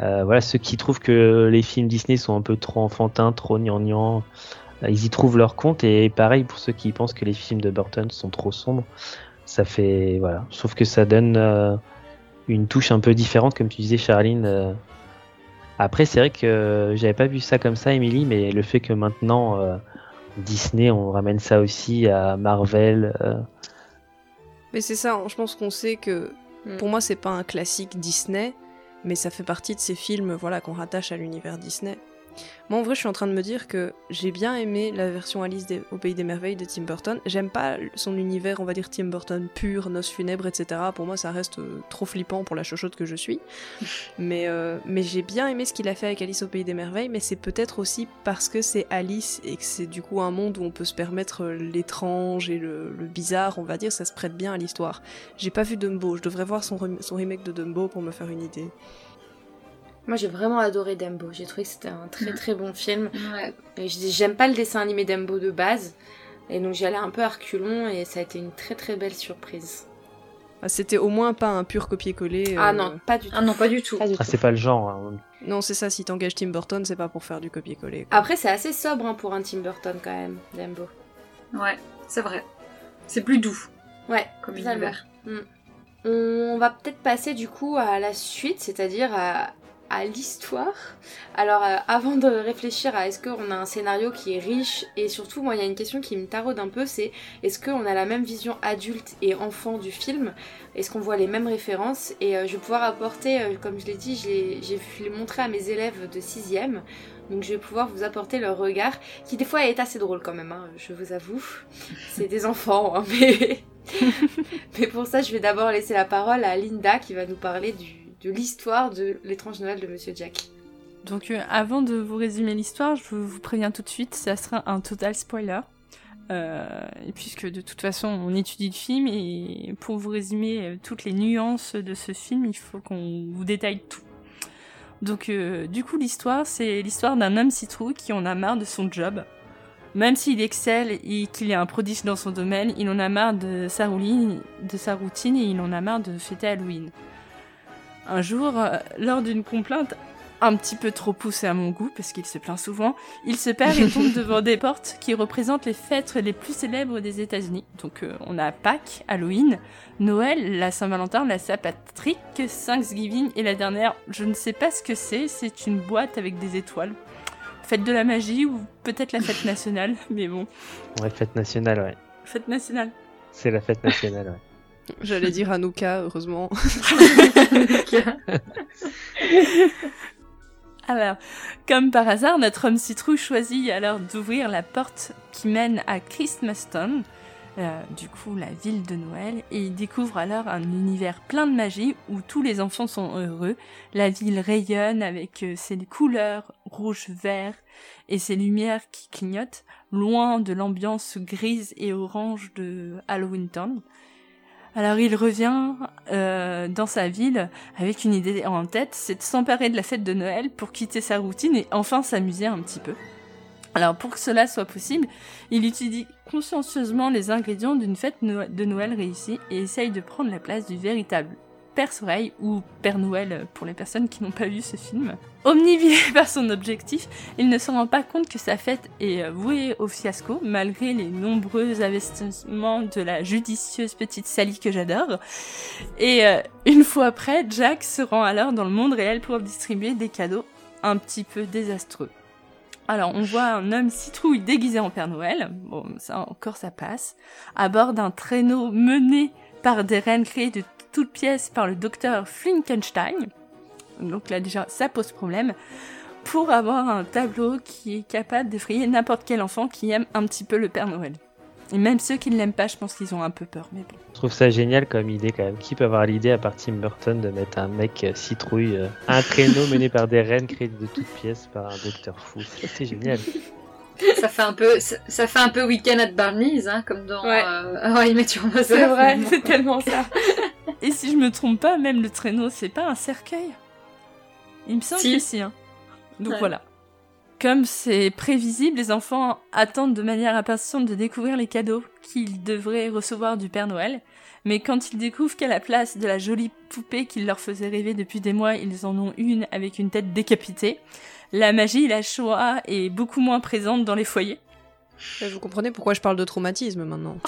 Euh, voilà, ceux qui trouvent que les films Disney sont un peu trop enfantins, trop gnangnang, euh, ils y trouvent leur compte. Et pareil pour ceux qui pensent que les films de Burton sont trop sombres, ça fait voilà. Je trouve que ça donne euh, une touche un peu différente, comme tu disais, Charline. euh. Après, c'est vrai que j'avais pas vu ça comme ça, Emily, mais le fait que maintenant euh, Disney, on ramène ça aussi à Marvel. euh, Mais c'est ça, je pense qu'on sait que Mm. pour moi c'est pas un classique Disney, mais ça fait partie de ces films voilà qu'on rattache à l'univers Disney. Moi en vrai je suis en train de me dire que j'ai bien aimé la version Alice des- au pays des merveilles de Tim Burton. J'aime pas son univers on va dire Tim Burton pur, noces funèbres etc. Pour moi ça reste euh, trop flippant pour la chochotte que je suis. mais euh, mais j'ai bien aimé ce qu'il a fait avec Alice au pays des merveilles, mais c'est peut-être aussi parce que c'est Alice et que c'est du coup un monde où on peut se permettre euh, l'étrange et le, le bizarre on va dire, ça se prête bien à l'histoire. J'ai pas vu Dumbo, je devrais voir son, rem- son remake de Dumbo pour me faire une idée. Moi j'ai vraiment adoré Dumbo. J'ai trouvé que c'était un très très bon film. ouais. Et j'aime pas le dessin animé Dumbo de base. Et donc j'y allais un peu à reculons et ça a été une très très belle surprise. Ah, C'était au moins pas un pur copier-coller. Ah euh, non, pas du tout. Ah non, pas du tout. Ah, c'est pas le genre. hein. Non, c'est ça, si t'engages Tim Burton, c'est pas pour faire du copier-coller. Après c'est assez sobre hein, pour un Tim Burton quand même, Dumbo. Ouais, c'est vrai. C'est plus doux Ouais, comme univers. On va peut-être passer du coup à la suite, c'est-à-dire à, à l'histoire. Alors euh, avant de réfléchir à est-ce qu'on a un scénario qui est riche et surtout moi il y a une question qui me taraude un peu c'est est-ce qu'on a la même vision adulte et enfant du film? Est-ce qu'on voit les mêmes références? Et euh, je vais pouvoir apporter, euh, comme je l'ai dit, j'ai j'ai pu le montrer à mes élèves de 6ème. Donc je vais pouvoir vous apporter leur regard, qui des fois est assez drôle quand même, hein, je vous avoue. C'est des enfants, hein, mais... mais pour ça, je vais d'abord laisser la parole à Linda qui va nous parler du, l'histoire de l'étrange Noël de Monsieur Jack. Donc euh, avant de vous résumer l'histoire, je vous préviens tout de suite, ça sera un total spoiler. Euh, puisque de toute façon on étudie le film et pour vous résumer euh, toutes les nuances de ce film, il faut qu'on vous détaille tout. Donc du coup l'histoire c'est l'histoire d'un homme citrouille qui en a marre de son job. Même s'il excelle et qu'il est un prodige dans son domaine, il en a marre de sa, routine, de sa routine et il en a marre de fêter Halloween. Un jour, euh, lors d'une complainte un petit peu trop poussée à mon goût, parce qu'il se plaint souvent, il se perd et tombe devant des portes qui représentent les fêtes les plus célèbres des États-Unis. Donc euh, on a Pâques, Halloween, Noël, la Saint-Valentin, la Saint-Patrick, Thanksgiving et la dernière, je ne sais pas ce que c'est, c'est une boîte avec des étoiles. Fête de la magie ou peut-être la fête nationale, mais bon, Ouais, fête nationale, ouais. fête nationale. C'est la fête nationale, ouais. J'allais dire Hanouka, heureusement. Alors, comme par hasard, notre homme citrouille choisit alors d'ouvrir la porte qui mène à Christmaston, euh, du coup la ville de Noël, et il découvre alors un univers plein de magie où tous les enfants sont heureux. La ville rayonne avec euh, ses couleurs rouge, vert et ses lumières qui clignotent, loin de l'ambiance grise et orange de Halloween Town. Alors il revient euh, dans sa ville avec une idée en tête, c'est de s'emparer de la fête de Noël pour quitter sa routine et enfin s'amuser un petit peu. Alors pour que cela soit possible, il étudie consciencieusement les ingrédients d'une fête de Noël réussie et essaye de prendre la place du véritable Père Soleil, ou Père Noël pour les personnes qui n'ont pas vu ce film. Omnibilé par son objectif, il ne se rend pas compte que sa fête est vouée au fiasco, malgré les nombreux investissements de la judicieuse petite Sally que j'adore. Et euh, une fois après, Jack se rend alors dans le monde réel pour distribuer des cadeaux un petit peu désastreux. Alors, on voit un homme citrouille déguisé en Père Noël. Bon, ça encore, ça passe. À bord d'un traîneau mené par des reines créées de toutes pièces par le docteur Flinkenstein. Donc là, déjà, ça pose problème. Pour avoir un tableau qui est capable d'effrayer n'importe quel enfant qui aime un petit peu le Père Noël. Et même ceux qui ne l'aiment pas, je pense qu'ils ont un peu peur, mais bon. Je trouve ça génial comme idée quand même. Qui peut avoir l'idée à part Tim Burton de mettre un mec euh, citrouille, euh, un traîneau mené par des reines créées de toutes pièces par un docteur fou? C'est génial. Ça fait un peu, ça, ça fait un peu Weekend at Barney's, hein, comme dans Ouais. euh, How I Met. C'est vrai, c'est tellement ça. Et si je me trompe pas, même le traîneau, c'est pas un cercueil? Il me semble Si. que si. Hein. Donc Ouais. voilà. Comme c'est prévisible, les enfants attendent de manière impatiente de découvrir les cadeaux qu'ils devraient recevoir du Père Noël. Mais quand ils découvrent qu'à la place de la jolie poupée qu'ils leur faisaient rêver depuis des mois, ils en ont une avec une tête décapitée, la magie, la Shoah est beaucoup moins présente dans les foyers. Vous comprenez pourquoi je parle de traumatisme maintenant.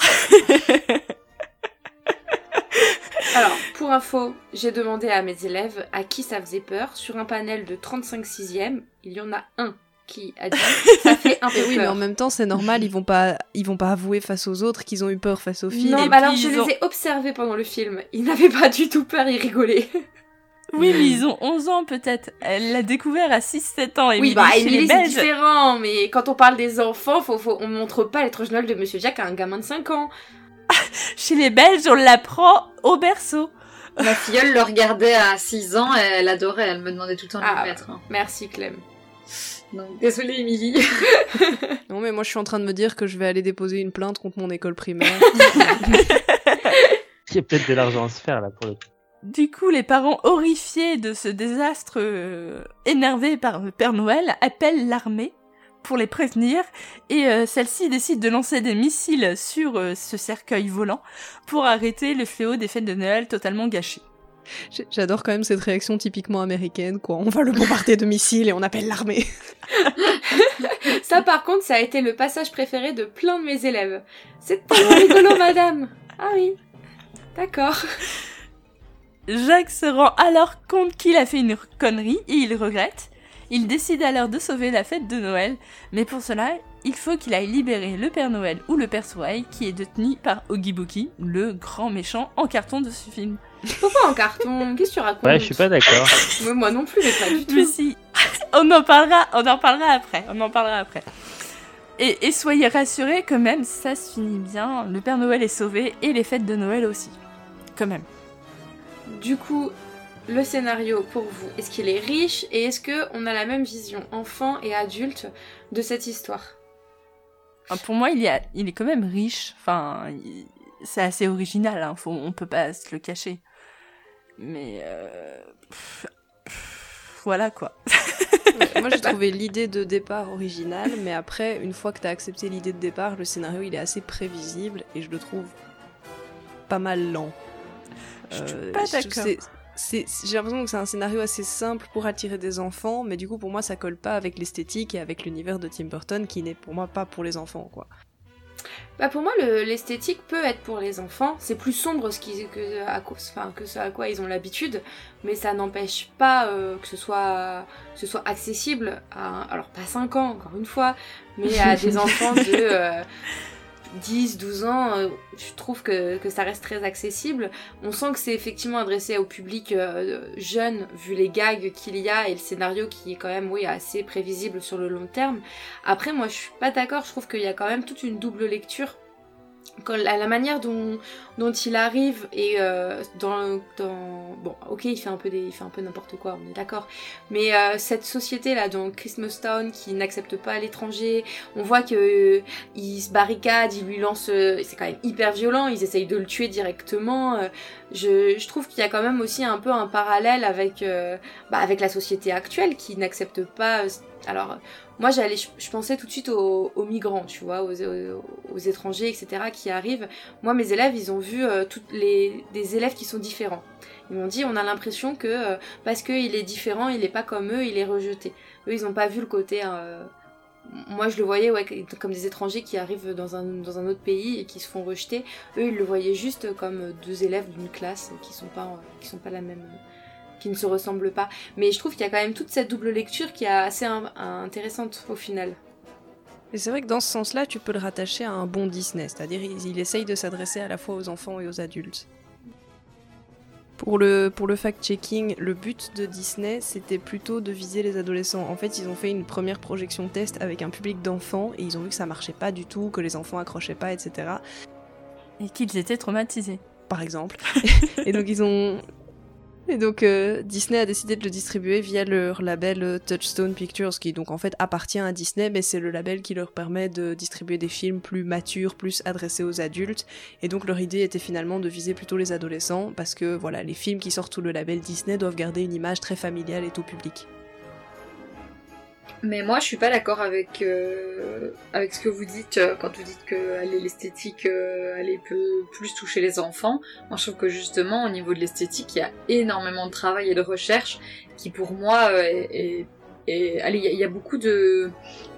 Alors, pour info, j'ai demandé à mes élèves à qui ça faisait peur. Sur un panel de 35 sixièmes, il y en a un qui a dit ça fait un peu oui, mais en même temps, c'est normal, ils vont pas, ils vont pas avouer face aux autres qu'ils ont eu peur face au film. Non, mais alors puis, je les ont- ai observés pendant le film. Ils n'avaient pas du tout peur, ils rigolaient. Oui, mais ils ont 11 ans peut-être. Elle l'a découvert à 6-7 ans. oui, bah chez Emily les c'est Belges. différent, mais quand on parle des enfants, faut, faut, on montre pas l'étrange Noël de Monsieur Jack à un gamin de 5 ans. Chez les Belges, on l'apprend au berceau. Ma filleule le regardait à 6 ans, et elle adorait, elle me demandait tout le temps de Ah, le mettre. hein. Merci Clem. Donc, désolée, Émilie. Non, mais moi, je suis en train de me dire que je vais aller déposer une plainte contre mon école primaire. Il y a peut-être de l'argent à se faire là pour le coup. Du coup, les parents horrifiés de ce désastre, euh, énervés par le Père Noël, appellent l'armée pour les prévenir et euh, celle-ci décide de lancer des missiles sur euh, ce cercueil volant pour arrêter le fléau des fêtes de Noël totalement gâchées. J'adore quand même cette réaction typiquement américaine, quoi. On va le bombarder de missiles et on appelle l'armée. Ça par contre, ça a été le passage préféré de plein de mes élèves. C'est tellement rigolo, madame. Ah oui. D'accord. Jacques se rend alors compte qu'il a fait une connerie et il regrette. Il décide alors de sauver la fête de Noël, mais pour cela, il faut qu'il aille libérer le Père Noël ou le Père Soleil qui est détenu par Oogie Boogie, le grand méchant en carton de ce film. Pourquoi en carton Qu'est-ce que tu racontes Ouais, je suis pas d'accord. Moi non plus, mais pas du tout. Mais si, on en parlera, on en parlera après, on en parlera après. Et, et soyez rassurés quand même, ça se finit bien, le Père Noël est sauvé et les fêtes de Noël aussi. Quand même. Du coup, le scénario pour vous, est-ce qu'il est riche et est-ce que on a la même vision enfant et adulte de cette histoire? Enfin, Pour moi, il, y a, il est quand même riche. Enfin, c'est assez original. Hein. Faut, on peut pas se le cacher. Mais euh, pff, pff, voilà quoi. Moi, j'ai trouvé l'idée de départ originale, mais après, une fois que t'as accepté l'idée de départ, le scénario, il est assez prévisible et je le trouve pas mal lent. Je suis Euh, pas d'accord. J'ai l'impression que c'est un scénario assez simple pour attirer des enfants, mais du coup, pour moi, ça colle pas avec l'esthétique et avec l'univers de Tim Burton, qui n'est pour moi pas pour les enfants, quoi. Bah pour moi, le- l'esthétique peut être pour les enfants. C'est plus sombre ce qui, que, à, quoi- enfin, que ce à quoi ils ont l'habitude, mais ça n'empêche pas euh, que, ce soit, que ce soit accessible à, alors pas 5 ans encore une fois, mais à des enfants de euh, 10, 12 ans. euh, je trouve que, ça reste très accessible. On sent que c'est effectivement adressé au public euh, jeune, vu les gags qu'il y a et le scénario qui est quand même oui, assez prévisible sur le long terme. Après, moi, je suis pas d'accord. Je trouve qu'il y a quand même toute une double lecture. Quand la, la manière dont, dont il arrive et euh, dans, dans bon ok il fait un peu des il fait un peu n'importe quoi on est d'accord. Mais euh, cette société là dans Christmas Town qui n'accepte pas l'étranger on voit que euh, il se barricade il lui lance euh, c'est quand même hyper violent ils essayent de le tuer directement je, je trouve qu'il y a quand même aussi un peu un parallèle avec euh, bah, avec la société actuelle qui n'accepte pas euh, alors moi j'allais je, pensais tout de suite aux, aux migrants tu vois aux, aux, aux étrangers etc qui arrivent moi mes élèves ils ont vu euh, toutes les des élèves qui sont différents Ils m'ont dit on a l'impression que euh, parce qu'il est différent, il est pas comme eux, il est rejeté. Eux, ils ont pas vu le côté. Euh, moi, je le voyais ouais, comme des étrangers qui arrivent dans un, dans un autre pays et qui se font rejeter. Eux, ils le voyaient juste comme deux élèves d'une classe qui sont pas, qui sont pas la même, qui ne se ressemblent pas. Mais je trouve qu'il y a quand même toute cette double lecture qui est assez in- intéressante au final. Et c'est vrai que dans ce sens-là, tu peux le rattacher à un bon Disney, c'est-à-dire il, il essaye de s'adresser à la fois aux enfants et aux adultes. Pour le, pour le fact-checking, le but de Disney, c'était plutôt de viser les adolescents. En fait, ils ont fait une première projection test avec un public d'enfants et ils ont vu que ça marchait pas du tout, que les enfants accrochaient pas, etc. Et qu'ils étaient traumatisés. Par exemple. et donc ils ont... Et donc euh, Disney a décidé de le distribuer via leur label euh, Touchstone Pictures, qui donc en fait appartient à Disney, mais c'est le label qui leur permet de distribuer des films plus matures, plus adressés aux adultes. Et donc leur idée était finalement de viser plutôt les adolescents, parce que voilà, les films qui sortent sous le label Disney doivent garder une image très familiale et tout public. Mais moi, je suis pas d'accord avec euh, ce que vous dites euh, quand vous dites que l'esthétique, euh, peut plus toucher les enfants. Moi, je trouve que justement, au niveau de l'esthétique, il y a énormément de travail et de recherche qui, pour moi, euh, est- est- allez, il y a- beaucoup de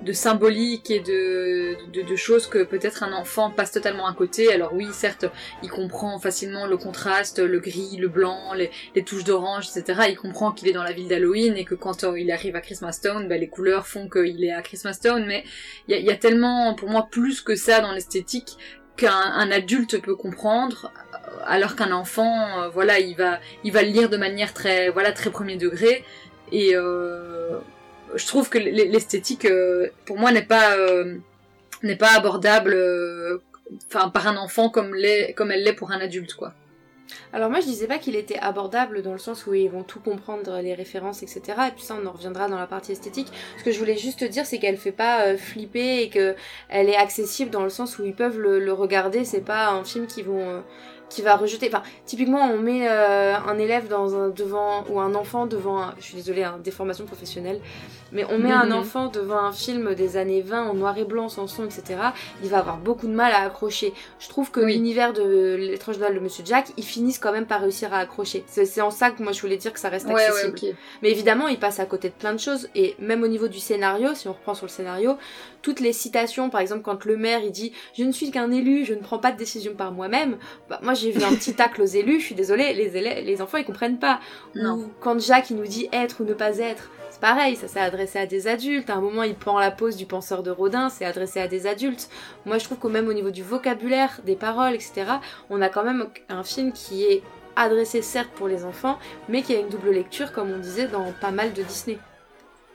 de symbolique et de choses que peut-être un enfant passe totalement à côté. Alors oui, certes, il comprend facilement le contraste, le gris, le blanc, les, touches d'orange, etc. Il comprend qu'il est dans la ville d'Halloween et que quand euh, il arrive à Christmas Town, bah, les couleurs font qu'il est à Christmas Town. Mais il y a, tellement, pour moi, plus que ça dans l'esthétique qu'un un adulte peut comprendre, euh, alors qu'un enfant, euh, voilà, il va, il va le lire de manière très, voilà, très premier degré. Et je trouve que l'esthétique, euh, pour moi, n'est pas, euh, n'est pas abordable, euh, enfin, par un enfant comme elle l'est pour un adulte, quoi. Alors moi je disais pas qu'il était abordable dans le sens où ils vont tout comprendre les références etc. Et puis ça on en reviendra dans la partie esthétique. Ce que je voulais juste dire c'est qu'elle fait pas flipper et que elle est accessible dans le sens où ils peuvent le, le regarder. C'est pas un film qui vont qui va rejeter. Enfin typiquement on met un élève devant ou un enfant devant. Je suis désolée hein, déformation professionnelle. Mais on met un enfant devant un film des années 20 en noir et blanc sans son etc. Il va avoir beaucoup de mal à accrocher. Je trouve que Oui. l'univers de l'étrange Noël de Monsieur Jack, ils finissent quand même par réussir à accrocher. C'est en ça que moi je voulais dire que ça reste Ouais, ouais, accessible. Mais évidemment, ils passent à côté de plein de choses. Et même au niveau du scénario, si on reprend sur le scénario, toutes les citations, par exemple quand le maire il dit « Je ne suis qu'un élu, je ne prends pas de décision par moi-même bah, Moi j'ai vu un petit tacle aux élus, je suis désolée, les, élèves, les enfants ils comprennent pas. Non. Ou quand Jacques il nous dit « Être ou ne pas être », pareil, ça s'est adressé à des adultes. À un moment, il prend la pose du penseur de Rodin, c'est adressé à des adultes. Moi, je trouve qu'au même au niveau du vocabulaire, des paroles, etc., on a quand même un film qui est adressé certes pour les enfants, mais qui a une double lecture, comme on disait, dans pas mal de Disney.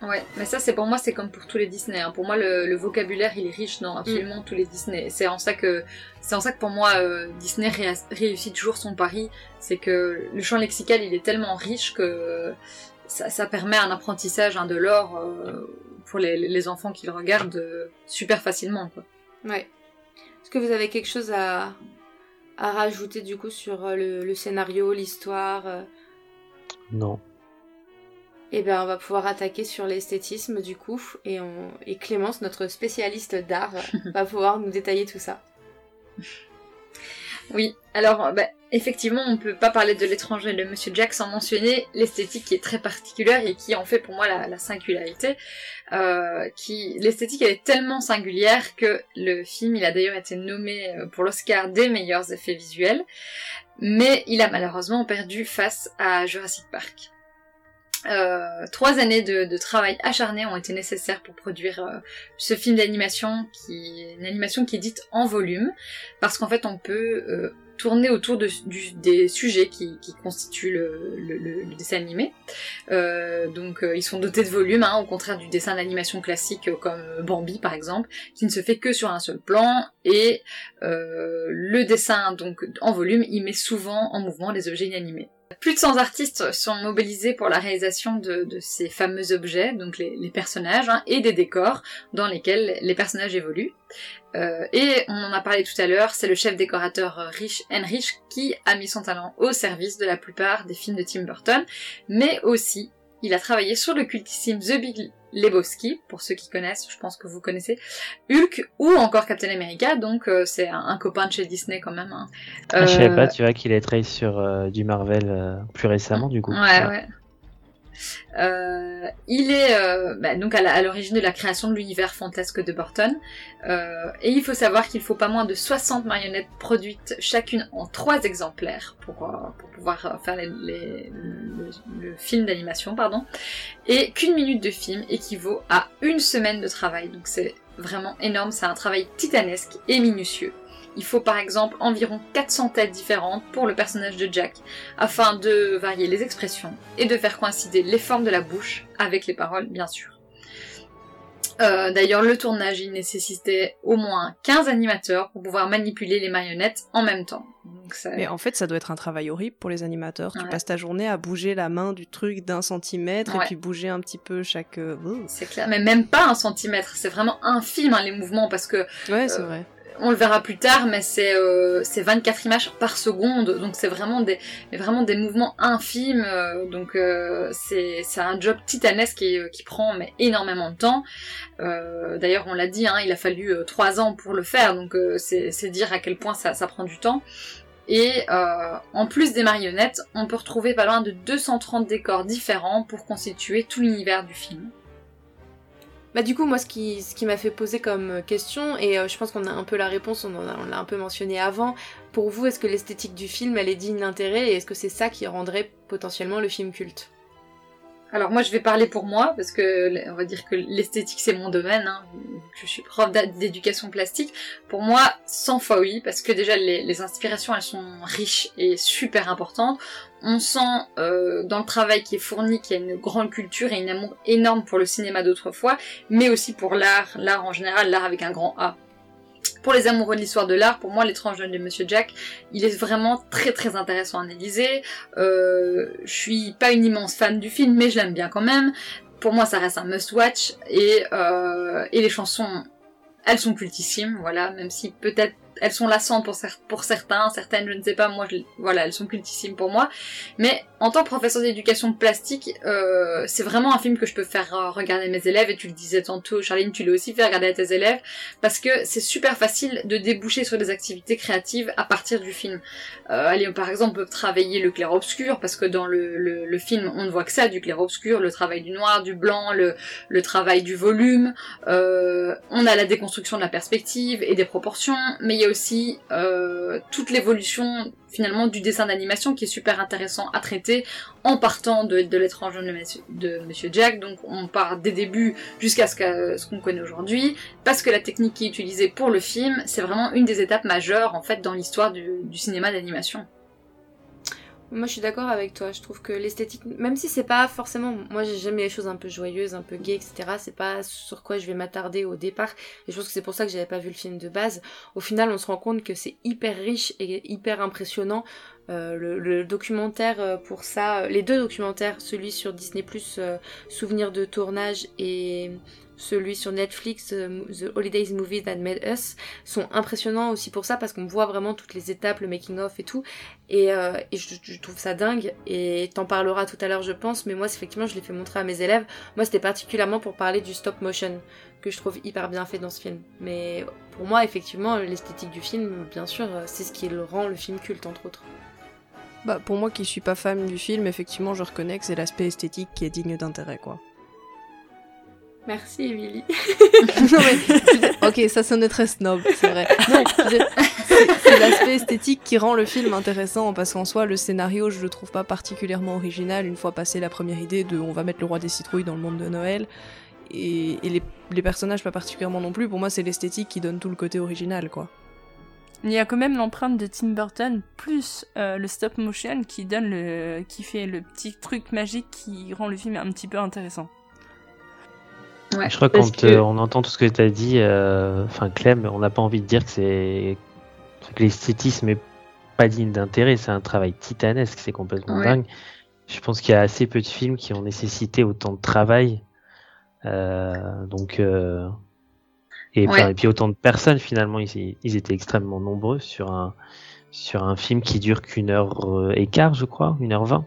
Ouais, mais ça c'est pour moi c'est comme pour tous les Disney. hein. Pour moi le, le vocabulaire il est riche dans absolument tous les Disney. C'est en ça que c'est en ça que pour moi euh, Disney ré- réussit toujours son pari, c'est que le champ lexical il est tellement riche que ça, ça permet un apprentissage indolore euh, pour les, les enfants qui le regardent euh, super facilement quoi. Ouais. Est-ce que vous avez quelque chose à, à rajouter du coup sur euh, le, le scénario, l'histoire Non. Eh bien, on va pouvoir attaquer sur l'esthétisme du coup, et, on... et Clémence, notre spécialiste d'art, va pouvoir nous détailler tout ça. Oui, alors bah, effectivement, on peut pas parler de l'étranger de Monsieur Jack sans mentionner l'esthétique qui est très particulière et qui en fait pour moi la, la singularité. Euh, qui l'esthétique elle est tellement singulière que le film il a d'ailleurs été nommé euh, pour l'Oscar des meilleurs effets visuels, mais il a malheureusement perdu face à Jurassic Park. Euh, trois années de, de travail acharné ont été nécessaires pour produire euh, ce film d'animation qui une animation qui est dite en volume parce qu'en fait on peut euh, tourner autour de, du- des sujets qui, qui constituent le, le- le- dessin animé. Euh, donc euh, ils sont dotés de volume, hein, au contraire du dessin d'animation classique comme Bambi par exemple, qui ne se fait que sur un seul plan et le dessin donc en volume il met souvent en mouvement les objets inanimés. Plus de 100 artistes sont mobilisés pour la réalisation de, ces fameux objets, donc les, personnages, hein, et des décors dans lesquels les personnages évoluent. Euh, et on en a parlé tout à l'heure, c'est le chef décorateur Rich Henrich qui a mis son talent au service de la plupart des films de Tim Burton, mais aussi il a travaillé sur le cultissime The Big Lebowski, pour ceux qui connaissent, je pense que vous connaissez, Hulk ou encore Captain America, donc euh, c'est un, un, copain de chez Disney quand même. Hein. Ah, je savais pas, tu vois qu'il a travaillé sur euh, du Marvel euh, plus récemment du coup. Ouais, ouais. Euh, il est euh, bah, donc à l'origine de la création de l'univers fantasque de Burton. Euh, et il faut savoir qu'il faut pas moins de 60 marionnettes produites chacune en trois exemplaires pour, pouvoir faire le, le, film d'animation, pardon. Et qu'une minute de film équivaut à une semaine de travail. Donc c'est vraiment énorme, c'est un travail titanesque et minutieux. Il faut par exemple environ 400 têtes différentes pour le personnage de Jack, afin de varier les expressions et de faire coïncider les formes de la bouche avec les paroles, bien sûr. Euh, D'ailleurs, le tournage, il nécessitait au moins 15 animateurs pour pouvoir manipuler les marionnettes en même temps. Donc, Mais en fait, ça doit être un travail horrible pour les animateurs. Ouais. Tu passes ta journée à bouger la main du truc d'un centimètre Ouais. et puis bouger un petit peu chaque... euh. C'est clair, mais même pas un centimètre, c'est vraiment infime hein, les mouvements parce que Ouais, c'est Euh, vrai. On le verra plus tard, mais c'est euh, c'est 24 images par seconde, donc c'est vraiment des mouvements infimes, euh, donc euh, c'est un job titanesque qui, prend énormément de temps. Euh, D'ailleurs, on l'a dit, hein, il a fallu euh, trois ans pour le faire, donc euh, c'est dire à quel point ça, prend du temps. Et euh, en plus des marionnettes, on peut retrouver pas loin de 230 décors différents pour constituer tout l'univers du film. Bah du coup moi ce qui, m'a fait poser comme question et euh, je pense qu'on a un peu la réponse, on l'a un peu mentionné avant. Pour vous est-ce que l'esthétique du film elle est digne d'intérêt et est-ce que c'est ça qui rendrait potentiellement le film culte? Alors moi je vais parler pour moi parce que on va dire que l'esthétique c'est mon domaine. Hein, je suis prof d'éducation plastique. Pour moi 100 fois oui parce que déjà les inspirations elles sont riches et super importantes. On sent euh, dans le travail qui est fourni qu'il y a une grande culture et une amour énorme pour le cinéma d'autrefois, mais aussi pour l'art, l'art en général, l'art avec un grand A. Pour les amoureux de l'histoire de l'art, pour moi, l'étrange Noël de Monsieur Jack, il est vraiment très très intéressant à analyser. Euh, je suis pas une immense fan du film, mais je l'aime bien quand même. Pour moi, ça reste un must-watch et, euh, et les chansons, elles sont cultissimes, voilà, même si peut-être elles sont lassantes pour, cer- pour certains, certaines, je ne sais pas, moi, je, voilà, elles sont cultissimes pour moi. Mais en tant que professeur d'éducation plastique, euh, c'est vraiment un film que je peux faire euh, regarder mes élèves, et tu le disais tantôt, Charline, tu l'as aussi fait regarder à tes élèves, parce que c'est super facile de déboucher sur des activités créatives à partir du film. Euh, allez, par exemple, travailler le clair-obscur, parce que dans le, le, le film, on ne voit que ça, du clair-obscur, le travail du noir, du blanc, le, le travail du volume, euh, on a la déconstruction de la perspective et des proportions, mais il y a aussi euh, toute l'évolution finalement du dessin d'animation qui est super intéressant à traiter en partant de, l'étrange de Monsieur, Jack. Donc on part des débuts jusqu'à ce qu'on connaît aujourd'hui, parce que la technique qui est utilisée pour le film, c'est vraiment une des étapes majeures en fait dans l'histoire du cinéma d'animation. Moi je suis d'accord avec toi, je trouve que l'esthétique, même si c'est pas forcément, moi j'ai jamais les choses un peu joyeuses, un peu gays, etc. C'est pas sur quoi je vais m'attarder au départ, et je pense que c'est pour ça que j'avais pas vu le film de base. Au final on se rend compte que c'est hyper riche et hyper impressionnant. Euh, le, documentaire euh, pour ça, euh, les deux documentaires, celui sur Disney Souvenirs de tournage et celui sur Netflix, euh, The Holidays Movie That Made Us, sont impressionnants aussi pour ça parce qu'on voit vraiment toutes les étapes, le making of et tout. Et, euh, je, je trouve ça dingue. Et t'en parleras tout à l'heure, je pense. Mais moi, effectivement, je l'ai fait montrer à mes élèves. Moi, c'était particulièrement pour parler du stop motion que je trouve hyper bien fait dans ce film. Mais pour moi, effectivement, l'esthétique du film, bien sûr, euh, c'est ce qui rend le film culte, entre autres. Bah, pour moi qui suis pas fan du film, effectivement, je reconnais que c'est l'aspect esthétique qui est digne d'intérêt, quoi. Merci, Émilie. non mais, ok, ça sonnait très snob, c'est vrai. Non, c'est c'est l'aspect esthétique qui rend le film intéressant parce qu'en soi, le scénario, je le trouve pas particulièrement original une fois passé la première idée de on va mettre le roi des citrouilles dans le monde de Noël. Et, et les, les personnages pas particulièrement non plus. Pour moi, c'est l'esthétique qui donne tout le côté original, quoi. Il y a quand même l'empreinte de Tim Burton plus euh, le stop motion qui donne le, qui fait le petit truc magique qui rend le film un petit peu intéressant. Ouais, Je crois parce quand que- euh, on entend tout ce que tu as dit, euh, enfin Clem, on n'a pas envie de dire que c'est que l'esthétisme est pas digne d'intérêt, c'est un travail titanesque, c'est complètement Ouais. dingue. Je pense qu'il y a assez peu de films qui ont nécessité autant de travail, euh, donc euh, et, enfin, Ouais. et puis autant de personnes finalement, ils, ils étaient extrêmement nombreux sur un sur un film qui dure qu'une heure et quart, je crois, une heure vingt.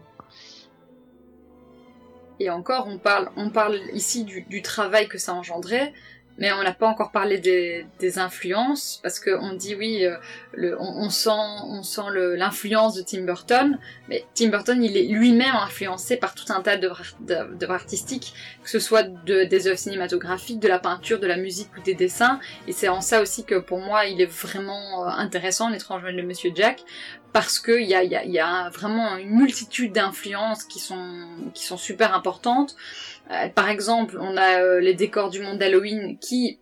Et encore, on parle, ici du travail que ça engendrait, mais on n'a pas encore parlé des, des influences parce qu'on dit oui, euh, le, on, on, sent, on sent l'influence de Tim Burton, mais Tim Burton il est lui-même influencé par tout un tas d'œuvres artistiques, que ce soit de, des œuvres cinématographiques, de la peinture, de la musique ou des dessins, et c'est en ça aussi que pour moi il est vraiment euh, intéressant l'étrange de Monsieur Jack parce qu'il y a, y, a, y a vraiment une multitude d'influences qui sont, qui sont super importantes. Euh, par exemple, on a euh, les décors du monde d'Halloween qui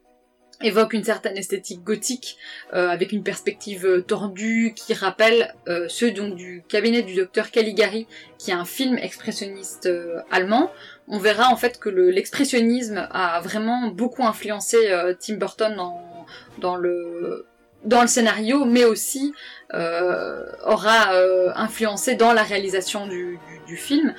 évoquent une certaine esthétique gothique euh, avec une perspective tordue qui rappelle ceux donc du cabinet du docteur Caligari qui est un film expressionniste allemand. On verra en fait que l'expressionnisme a vraiment beaucoup influencé Tim Burton dans, le scénario, mais aussi aura influencé dans la réalisation du film.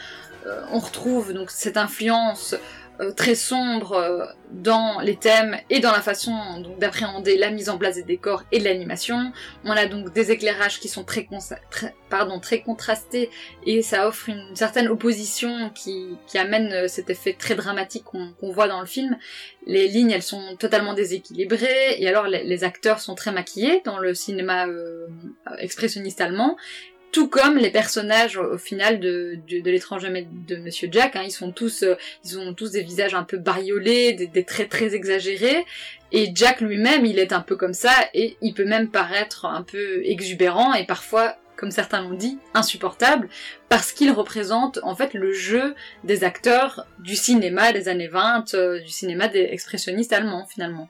Euh, on retrouve donc cette influence euh, très sombre euh, dans les thèmes et dans la façon d'appréhender la mise en place des décors et de l'animation. On a donc des éclairages qui sont très, pardon, très contrastés et ça offre une certaine opposition qui, amène cet effet très dramatique qu'on voit dans le film. Les lignes, elles sont totalement déséquilibrées et alors les, acteurs sont très maquillés dans le cinéma expressionniste allemand tout comme les personnages au final de, de, de l'étranger de Monsieur Jack, hein, ils sont tous, euh, ils ont tous des visages un peu bariolés, des, des traits très exagérés, et Jack lui-même, il est un peu comme ça, et il peut même paraître un peu exubérant, et parfois, comme certains l'ont dit, insupportable, parce qu'il représente en fait le jeu des acteurs du cinéma des années 20, euh, du cinéma des expressionnistes allemands finalement.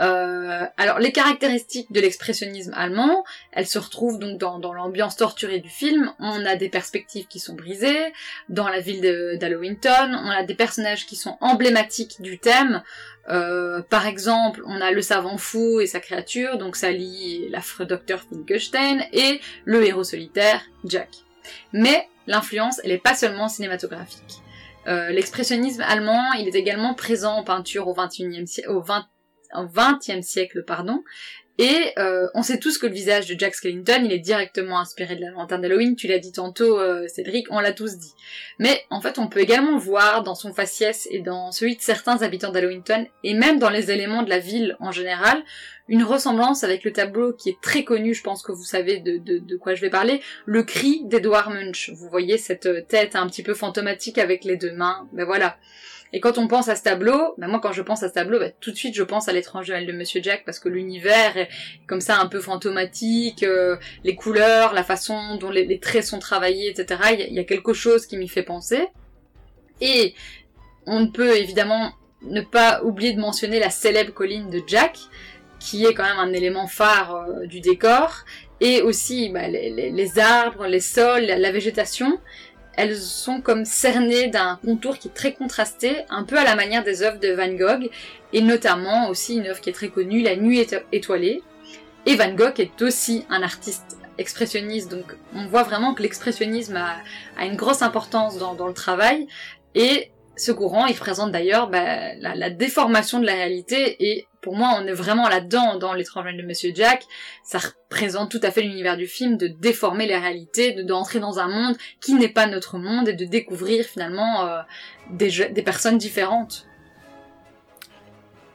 Euh, alors les caractéristiques de l'expressionnisme allemand, elles se retrouvent donc dans, dans l'ambiance torturée du film. On a des perspectives qui sont brisées dans la ville d'Halloweenton. On a des personnages qui sont emblématiques du thème. Euh, par exemple, on a le savant fou et sa créature, donc lie l'affreux docteur Finkelstein et le héros solitaire Jack. Mais l'influence, elle est pas seulement cinématographique. Euh, l'expressionnisme allemand, il est également présent en peinture au 21e siècle, au 20 au XXe siècle, pardon. Et euh, on sait tous que le visage de Jack Skellington, il est directement inspiré de la lanterne d'Halloween, tu l'as dit tantôt euh, Cédric, on l'a tous dit. Mais en fait on peut également voir dans son faciès et dans celui de certains habitants d'Halloweenton, et même dans les éléments de la ville en général, une ressemblance avec le tableau qui est très connu, je pense que vous savez de, quoi je vais parler, le cri d'Edouard Munch. Vous voyez cette tête un petit peu fantomatique avec les deux mains, ben voilà. Et quand on pense à ce tableau, ben moi quand je pense à ce tableau, ben tout de suite je pense à l'étrange de Monsieur Jack parce que l'univers est comme ça un peu fantomatique, euh, les couleurs, la façon dont les, traits sont travaillés, etc. Il y, a quelque chose qui m'y fait penser. Et on ne peut évidemment ne pas oublier de mentionner la célèbre colline de Jack, qui est quand même un élément phare euh, du décor, et aussi bah, les, arbres, les sols, la végétation elles sont comme cernées d'un contour qui est très contrasté, un peu à la manière des œuvres de Van Gogh, et notamment aussi une œuvre qui est très connue, La Nuit étoilée. Et Van Gogh est aussi un artiste expressionniste, donc on voit vraiment que l'expressionnisme a, une grosse importance dans, dans le travail, et ce courant, il présente d'ailleurs bah, la, déformation de la réalité et pour moi, on est vraiment là-dedans dans l'étrange de Monsieur Jack. Ça représente tout à fait l'univers du film de déformer les réalités, de d'entrer dans un monde qui n'est pas notre monde et de découvrir finalement euh, des personnes différentes.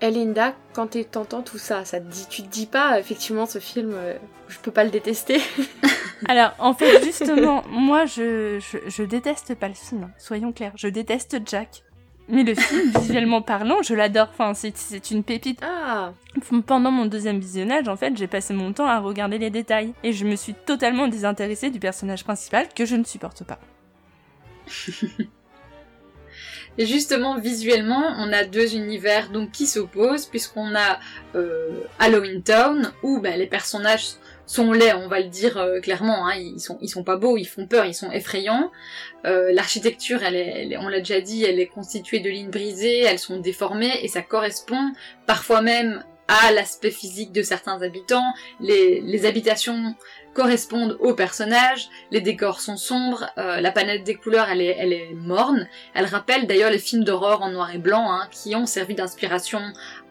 Elinda, quand tu entends tout ça, ça te dit, tu te dis pas effectivement ce film, euh, je peux pas le détester. Alors en fait justement, moi je, je, je déteste pas le film, soyons clairs, je déteste Jack. Mais le film, visuellement parlant, je l'adore. Enfin, c'est une pépite. Ah. Pendant mon deuxième visionnage, en fait, j'ai passé mon temps à regarder les détails. Et je me suis totalement désintéressée du personnage principal que je ne supporte pas. Et justement, visuellement, on a deux univers donc qui s'opposent, puisqu'on a euh, Halloween Town, où ben, les personnages sont laids, on va le dire euh, clairement, hein, ils sont sont pas beaux, ils font peur, ils sont effrayants. Euh, L'architecture, elle, on l'a déjà dit, elle est constituée de lignes brisées, elles sont déformées et ça correspond parfois même à l'aspect physique de certains habitants. Les habitations correspondent aux personnages, les décors sont sombres, euh, la palette des couleurs elle est, morne, elle rappelle d'ailleurs les films d'horreur en noir et blanc hein, qui ont servi d'inspiration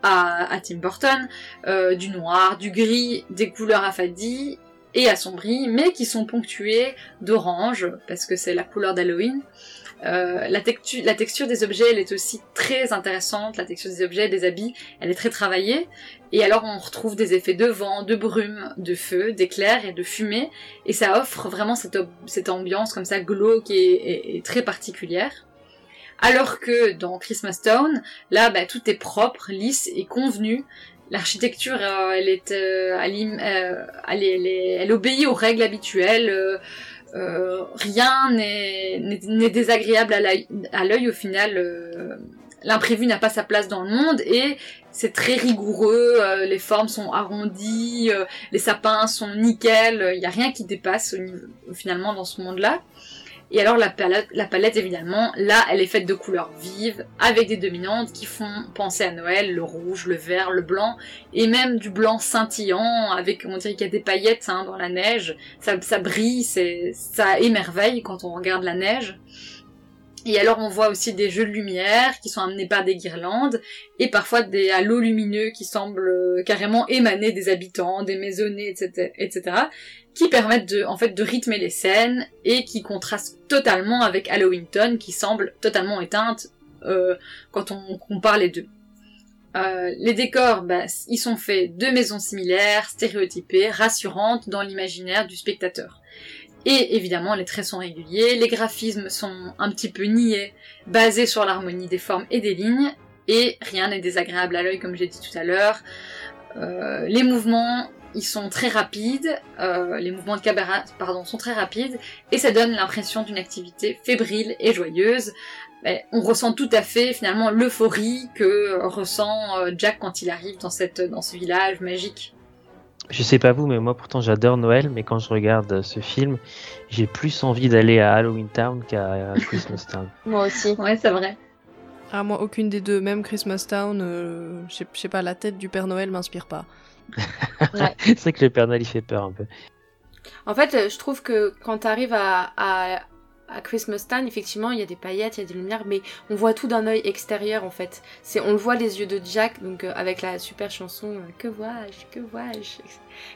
à, à, Tim Burton, euh, du noir, du gris, des couleurs affadies et assombries, mais qui sont ponctuées d'orange, parce que c'est la couleur d'Halloween. Euh, la, textu- la texture des objets, elle est aussi très intéressante. La texture des objets, des habits, elle est très travaillée. Et alors on retrouve des effets de vent, de brume, de feu, d'éclairs et de fumée. Et ça offre vraiment cette, cette ambiance comme ça glauque et, et- et très particulière. Alors que dans Christmas Town, là, bah, tout est propre, lisse et convenu. L'architecture, euh, elle euh, elle, im- euh, elle, elle obéit aux règles habituelles. Euh, rien n'est désagréable à l'œil- au final. euh, L'imprévu n'a pas sa place dans le monde et c'est très rigoureux. euh, les formes sont arrondies, les sapins sont nickel. Il n'y a rien qui dépasse finalement dans ce monde-là. Et alors la palette, la palette évidemment, là elle est faite de couleurs vives, avec des dominantes qui font penser à Noël, le rouge, le vert, le blanc, et même du blanc scintillant, avec on dirait qu'il y a des paillettes hein, dans la neige, ça, ça brille, ça émerveille quand on regarde la neige. Et alors on voit aussi des jeux de lumière qui sont amenés par des guirlandes, et parfois des halos lumineux qui semblent euh, carrément émaner des habitants, des maisonnées, etc., etc., qui permettent de, fait, de rythmer les scènes et qui contrastent totalement avec Halloweenton qui semble totalement éteinte euh, quand on compare les deux. Euh, les décors, bah, ils sont faits de maisons similaires, stéréotypées, rassurantes dans l'imaginaire du spectateur. Et évidemment, les traits sont réguliers, les graphismes sont un petit peu niais, basés sur l'harmonie des formes et des lignes, et rien n'est désagréable à l'œil comme j'ai dit tout à l'heure. Euh, les mouvements, ils sont très rapides, euh, les mouvements de caméra, pardon, sont très rapides, et ça donne l'impression d'une activité fébrile et joyeuse. Mais on ressent tout à fait finalement l'euphorie que ressent euh, Jack quand il arrive dans cette dans ce village magique. Je sais pas vous, mais moi pourtant j'adore Noël, mais quand je regarde euh, ce film, j'ai plus envie d'aller à Halloween Town qu'à Christmas Town. Moi aussi. Ouais, c'est vrai. Ah, moi, aucune des deux, même Christmas Town, euh, je sais pas, la tête du Père Noël m'inspire pas. C'est vrai que le Père Noël il fait peur un peu. En fait, euh, je trouve que quand t'arrives à, à, à Christmas Town, effectivement, il y a des paillettes, il y a des lumières, mais on voit tout d'un œil extérieur, en fait. C'est, on le voit les yeux de Jack, donc euh, avec la super chanson euh, Que vois-je, que vois-je,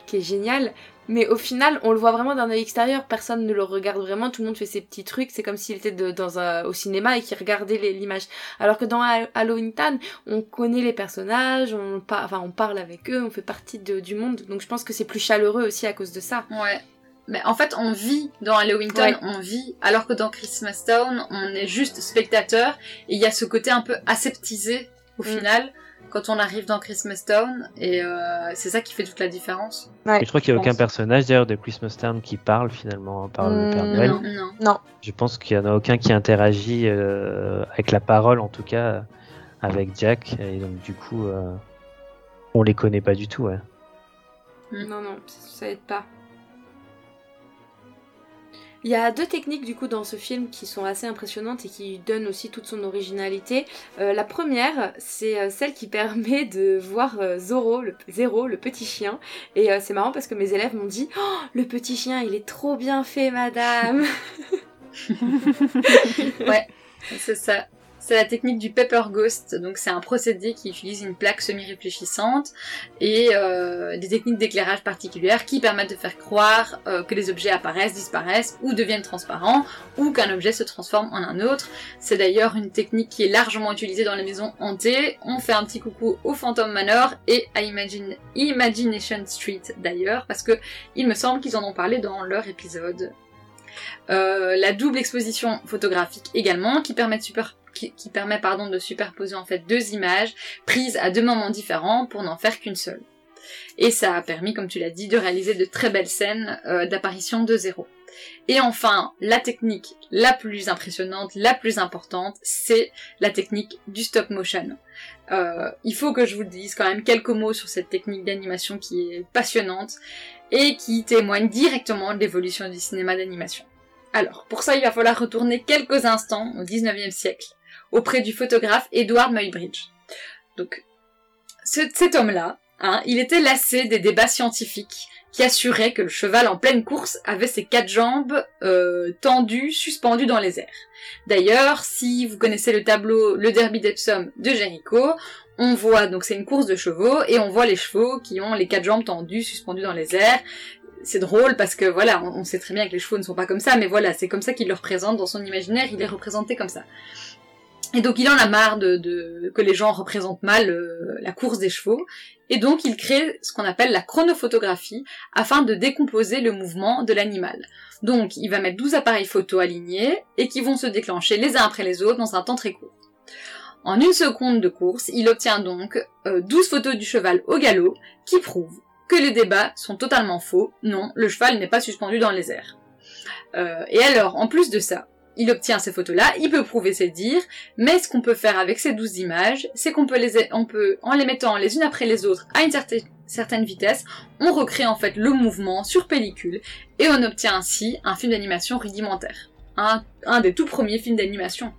qui est géniale. Mais au final, on le voit vraiment d'un œil extérieur, personne ne le regarde vraiment, tout le monde fait ses petits trucs, c'est comme s'il était de- dans un, au cinéma et qu'il regardait l'image. Alors que dans Ha- Halloween Town, on connaît les personnages, on, par- enfin, on parle avec eux, on fait partie de- du monde, donc je pense que c'est plus chaleureux aussi à cause de ça. Ouais. Mais en fait, on vit dans Halloween Town, Ouais. on vit, alors que dans Christmas Town, on est juste spectateur, et il y a ce côté un peu aseptisé, au Mm. final, quand on arrive dans Christmas Town, et euh, c'est ça qui fait toute la différence. Je crois qu'il n'y a aucun pense. personnage d'ailleurs de Christmas Town qui parle finalement par le Père Mm, Noël. Non, non. Je pense qu'il n'y en a aucun qui interagit euh, avec la parole en tout cas avec Jack, et donc du coup euh, on les connaît pas du tout. Ouais. Non, non, ça, ça aide pas. Il y a deux techniques du coup dans ce film qui sont assez impressionnantes et qui donnent aussi toute son originalité. Euh, la première, c'est euh, celle qui permet de voir euh, Zoro, le, Zero, le petit chien. Et euh, c'est marrant parce que mes élèves m'ont dit oh, le petit chien, il est trop bien fait, madame. Ouais, c'est ça. C'est la technique du Pepper Ghost. Donc c'est un procédé qui utilise une plaque semi-réfléchissante et euh, des techniques d'éclairage particulières qui permettent de faire croire euh, que les objets apparaissent, disparaissent ou deviennent transparents ou qu'un objet se transforme en un autre. C'est d'ailleurs une technique qui est largement utilisée dans les maisons hantées. On fait un petit coucou au Phantom Manor et à Imagine- Imagination Street d'ailleurs parce que il me semble qu'ils en ont parlé dans leur épisode. Euh, la double exposition photographique également, qui permet de super qui, permet pardon de superposer en fait deux images prises à deux moments différents pour n'en faire qu'une seule. Et ça a permis, comme tu l'as dit, de réaliser de très belles scènes euh, d'apparition de zéro. Et enfin, la technique la plus impressionnante, la plus importante, c'est la technique du stop motion. Euh, il faut que je vous dise quand même quelques mots sur cette technique d'animation qui est passionnante et qui témoigne directement de l'évolution du cinéma d'animation. Alors, pour ça, il va falloir retourner quelques instants au 19e siècle, auprès du photographe Edward Muybridge. Donc, ce- cet homme-là, hein, il était lassé des débats scientifiques qui assuraient que le cheval en pleine course avait ses quatre jambes euh, tendues, suspendues dans les airs. D'ailleurs, si vous connaissez le tableau Le Derby d'Epsom de Jericho, on voit, donc c'est une course de chevaux, et on voit les chevaux qui ont les quatre jambes tendues, suspendues dans les airs. c'est drôle parce que voilà, on, sait très bien que les chevaux ne sont pas comme ça, mais voilà, c'est comme ça qu'il le représente dans son imaginaire, il est représenté comme ça. Et donc il en a marre de, que les gens représentent mal euh, la course des chevaux, et donc il crée ce qu'on appelle la chronophotographie afin de décomposer le mouvement de l'animal. Donc il va mettre 12 appareils photo alignés et qui vont se déclencher les uns après les autres dans un temps très court. En une seconde de course, il obtient donc 12 euh, photos du cheval au galop qui prouvent que les débats sont totalement faux. Non, le cheval n'est pas suspendu dans les airs. Euh, et alors, en plus de ça, il obtient ces photos-là, il peut prouver ses dires, mais ce qu'on peut faire avec ces 12 images, c'est qu'on peut les, on peut, en les mettant les unes après les autres à une certaine, vitesse, on recrée en fait le mouvement sur pellicule, et on obtient ainsi un film d'animation rudimentaire. Un, un des tout premiers films d'animation.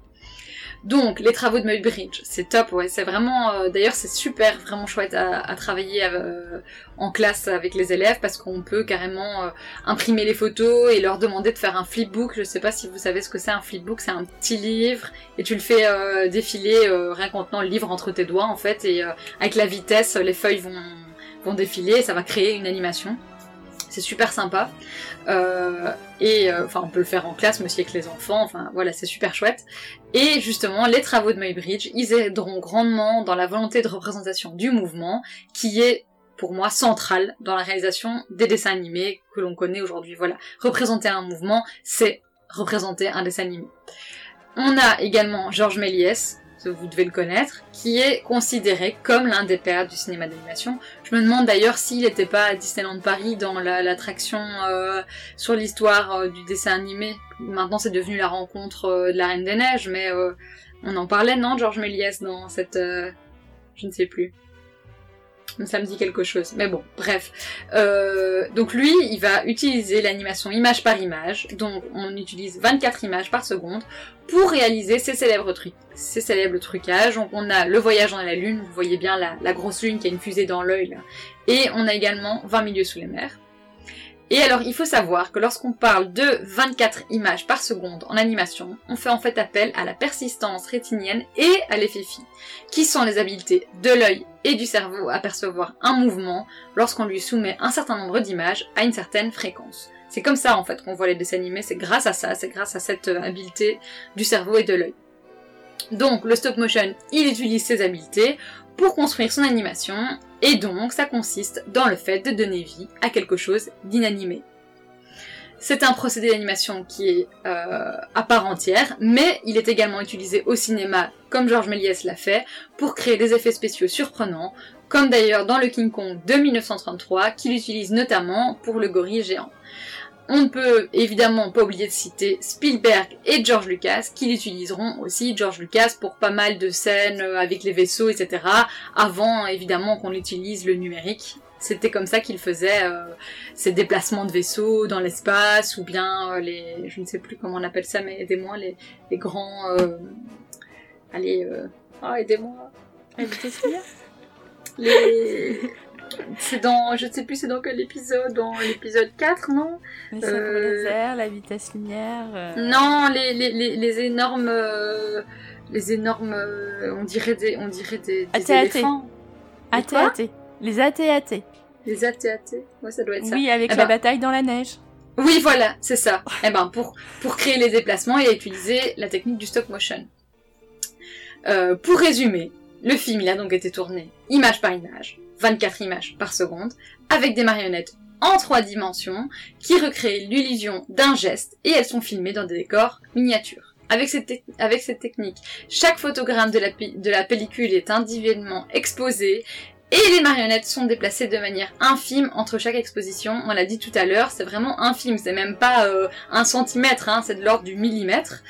Donc, les travaux de Muybridge, c'est top, ouais, c'est vraiment, euh, d'ailleurs, c'est super, vraiment chouette à, travailler euh, en classe avec les élèves parce qu'on peut carrément euh, imprimer les photos et leur demander de faire un flipbook. Je sais pas si vous savez ce que c'est un flipbook, c'est un petit livre et tu le fais défiler rien qu'en tenant le livre entre tes doigts en fait et avec la vitesse, les feuilles vont vont défiler et ça va créer une animation c'est super sympa. Et enfin, on peut le faire en classe, mais aussi avec les enfants. Enfin, voilà, c'est super chouette. Et justement, les travaux de Muybridge, ils aideront grandement dans la volonté de représentation du mouvement, qui est pour moi central dans la réalisation des dessins animés que l'on connaît aujourd'hui. Voilà, représenter un mouvement, c'est représenter un dessin animé. On a également Georges Méliès, vous devez le connaître, qui est considéré comme l'un des pères du cinéma d'animation. Je me demande d'ailleurs s'il n'était pas à Disneyland Paris dans l'attraction euh, sur l'histoire euh, du dessin animé. Maintenant c'est devenu la rencontre euh, de la Reine des Neiges, mais on en parlait, non, Georges Méliès, dans cette... je ne sais plus ça me dit quelque chose. Mais bon, bref. Euh, donc lui, il va utiliser l'animation image par image. Donc on utilise 24 images par seconde pour réaliser ces célèbres trucs, ces célèbres trucages. Donc on a le voyage dans la lune, vous voyez bien la, la grosse lune qui a une fusée dans l'œil Et on a également 20 milieux sous les mers. Et alors, il faut savoir que lorsqu'on parle de 24 images par seconde en animation, on fait en fait appel à la persistance rétinienne et à l'effet qui sont les habiletés de l'œil et du cerveau à percevoir un mouvement lorsqu'on lui soumet un certain nombre d'images à une certaine fréquence. C'est comme ça en fait qu'on voit les dessins animés, c'est grâce à ça, c'est grâce à cette euh, habileté du cerveau et de l'œil. Donc le stop motion, il utilise ces habiletés pour construire son animation, et donc ça consiste dans le fait de donner vie à quelque chose d'inanimé. C'est un procédé d'animation qui est euh, à part entière, mais il est également utilisé au cinéma, comme Georges Méliès l'a fait, pour créer des effets spéciaux surprenants, comme d'ailleurs dans le King Kong de 1933, qu'il utilise notamment pour le gorille géant. On ne peut évidemment pas oublier de citer Spielberg et George Lucas, qui l'utiliseront aussi, George Lucas, pour pas mal de scènes euh, avec les vaisseaux, etc., avant évidemment qu'on utilise le numérique. C'était comme ça qu'il faisait euh, ses déplacements de vaisseaux dans l'espace, ou bien euh, les... je ne sais plus comment on appelle ça, mais aidez-moi, les, les grands... allez... Oh, aidez-moi Les... C'est dans, je ne sais plus c'est dans quel épisode, dans l'épisode 4, non Les euh... laser, la vitesse lumière. Euh. Non, les, les, les, les énormes, euh, les énormes, euh, on dirait des, on dirait des, des éléphants. AT-AT. Les AT-AT. Les AT-AT. Ouais, ça doit être ça. Oui, avec eh la ben... bataille dans la neige. Oui, voilà, c'est ça. eh ben, pour, pour créer les déplacements, il a utilisé la technique du stop motion. Euh, pour résumer, le film, il a donc été tourné image par image, 24 images par seconde, avec des marionnettes en trois dimensions qui recréent l'illusion d'un geste et elles sont filmées dans des décors miniatures. Avec cette, technique, chaque photogramme de la pellicule est individuellement exposé et les marionnettes sont déplacées de manière infime entre chaque exposition. On l'a dit tout à l'heure, c'est vraiment infime, c'est même pas euh, un centimètre, hein, c'est de l'ordre du millimètre.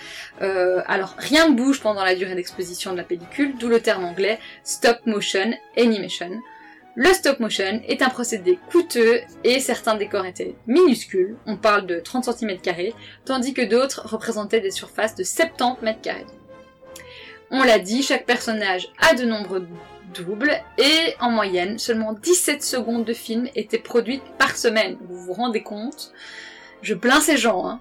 Euh, alors rien ne bouge pendant la durée d'exposition de la pellicule, d'où le terme anglais stop motion animation. Le stop motion est un procédé coûteux et certains décors étaient minuscules, on parle de 30 cm, tandis que d'autres représentaient des surfaces de 70 m2. On l'a dit, chaque personnage a de nombreux doubles et en moyenne, seulement 17 secondes de film étaient produites par semaine. Vous vous rendez compte? Je plains ces gens, hein.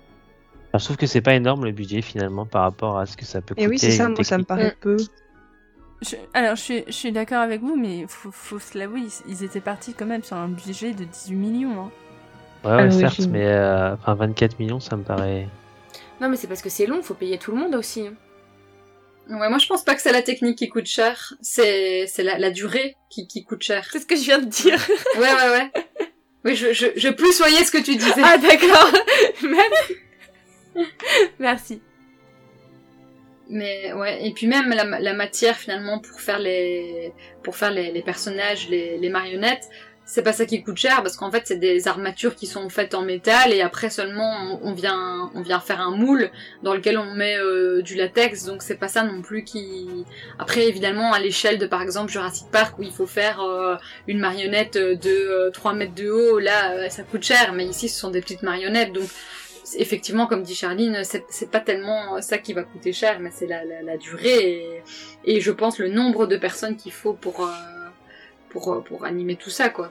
je trouve que c'est pas énorme le budget finalement par rapport à ce que ça peut coûter. Et oui, c'est ça, moi ça me paraît peu. alors, je suis, je suis d'accord avec vous, mais faut, faut se l'avouer, ils, étaient partis quand même sur un budget de 18 millions. Hein. Ouais, ouais certes, mais euh, enfin 24 millions, ça me paraît. Non, mais c'est parce que c'est long, faut payer tout le monde aussi. Ouais, moi je pense pas que c'est la technique qui coûte cher, c'est c'est la, la durée qui, qui coûte cher. C'est ce que je viens de dire. ouais, ouais, ouais. Oui, je, je, je plus soyez ce que tu disais. Ah d'accord. Merci. Merci. Mais ouais, et puis même la, la, matière finalement pour faire les pour faire les, les personnages, les, les marionnettes, c'est pas ça qui coûte cher parce qu'en fait c'est des armatures qui sont faites en métal et après seulement on, vient on vient faire un moule dans lequel on met euh, du latex donc c'est pas ça non plus qui après évidemment à l'échelle de par exemple Jurassic Park où il faut faire euh, une marionnette de 3 euh, mètres de haut là ça coûte cher mais ici ce sont des petites marionnettes donc effectivement comme dit Charline c'est pas tellement ça qui va coûter cher mais c'est la, durée et, et, je pense le nombre de personnes qu'il faut pour pour, pour animer tout ça, quoi.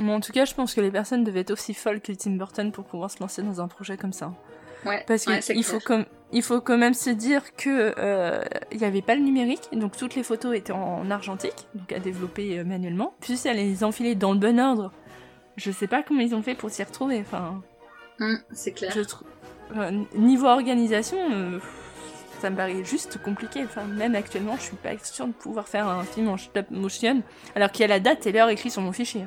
Mais en tout cas, je pense que les personnes devaient être aussi folles que Tim Burton pour pouvoir se lancer dans un projet comme ça. Ouais, Parce qu'il faut, comme, il faut quand même se dire que euh, il n'y avait pas le numérique, donc toutes les photos étaient en argentique, donc à développer euh, manuellement. Puis elle les enfiler dans le bon ordre. Je sais pas comment ils ont fait pour s'y retrouver. Enfin, mmh, c'est clair. Je euh, niveau organisation, ça me paraît juste compliqué. Enfin, même actuellement, je suis pas sûre de pouvoir faire un film en stop motion, alors qu'il y a la date et l'heure écrit sur mon fichier.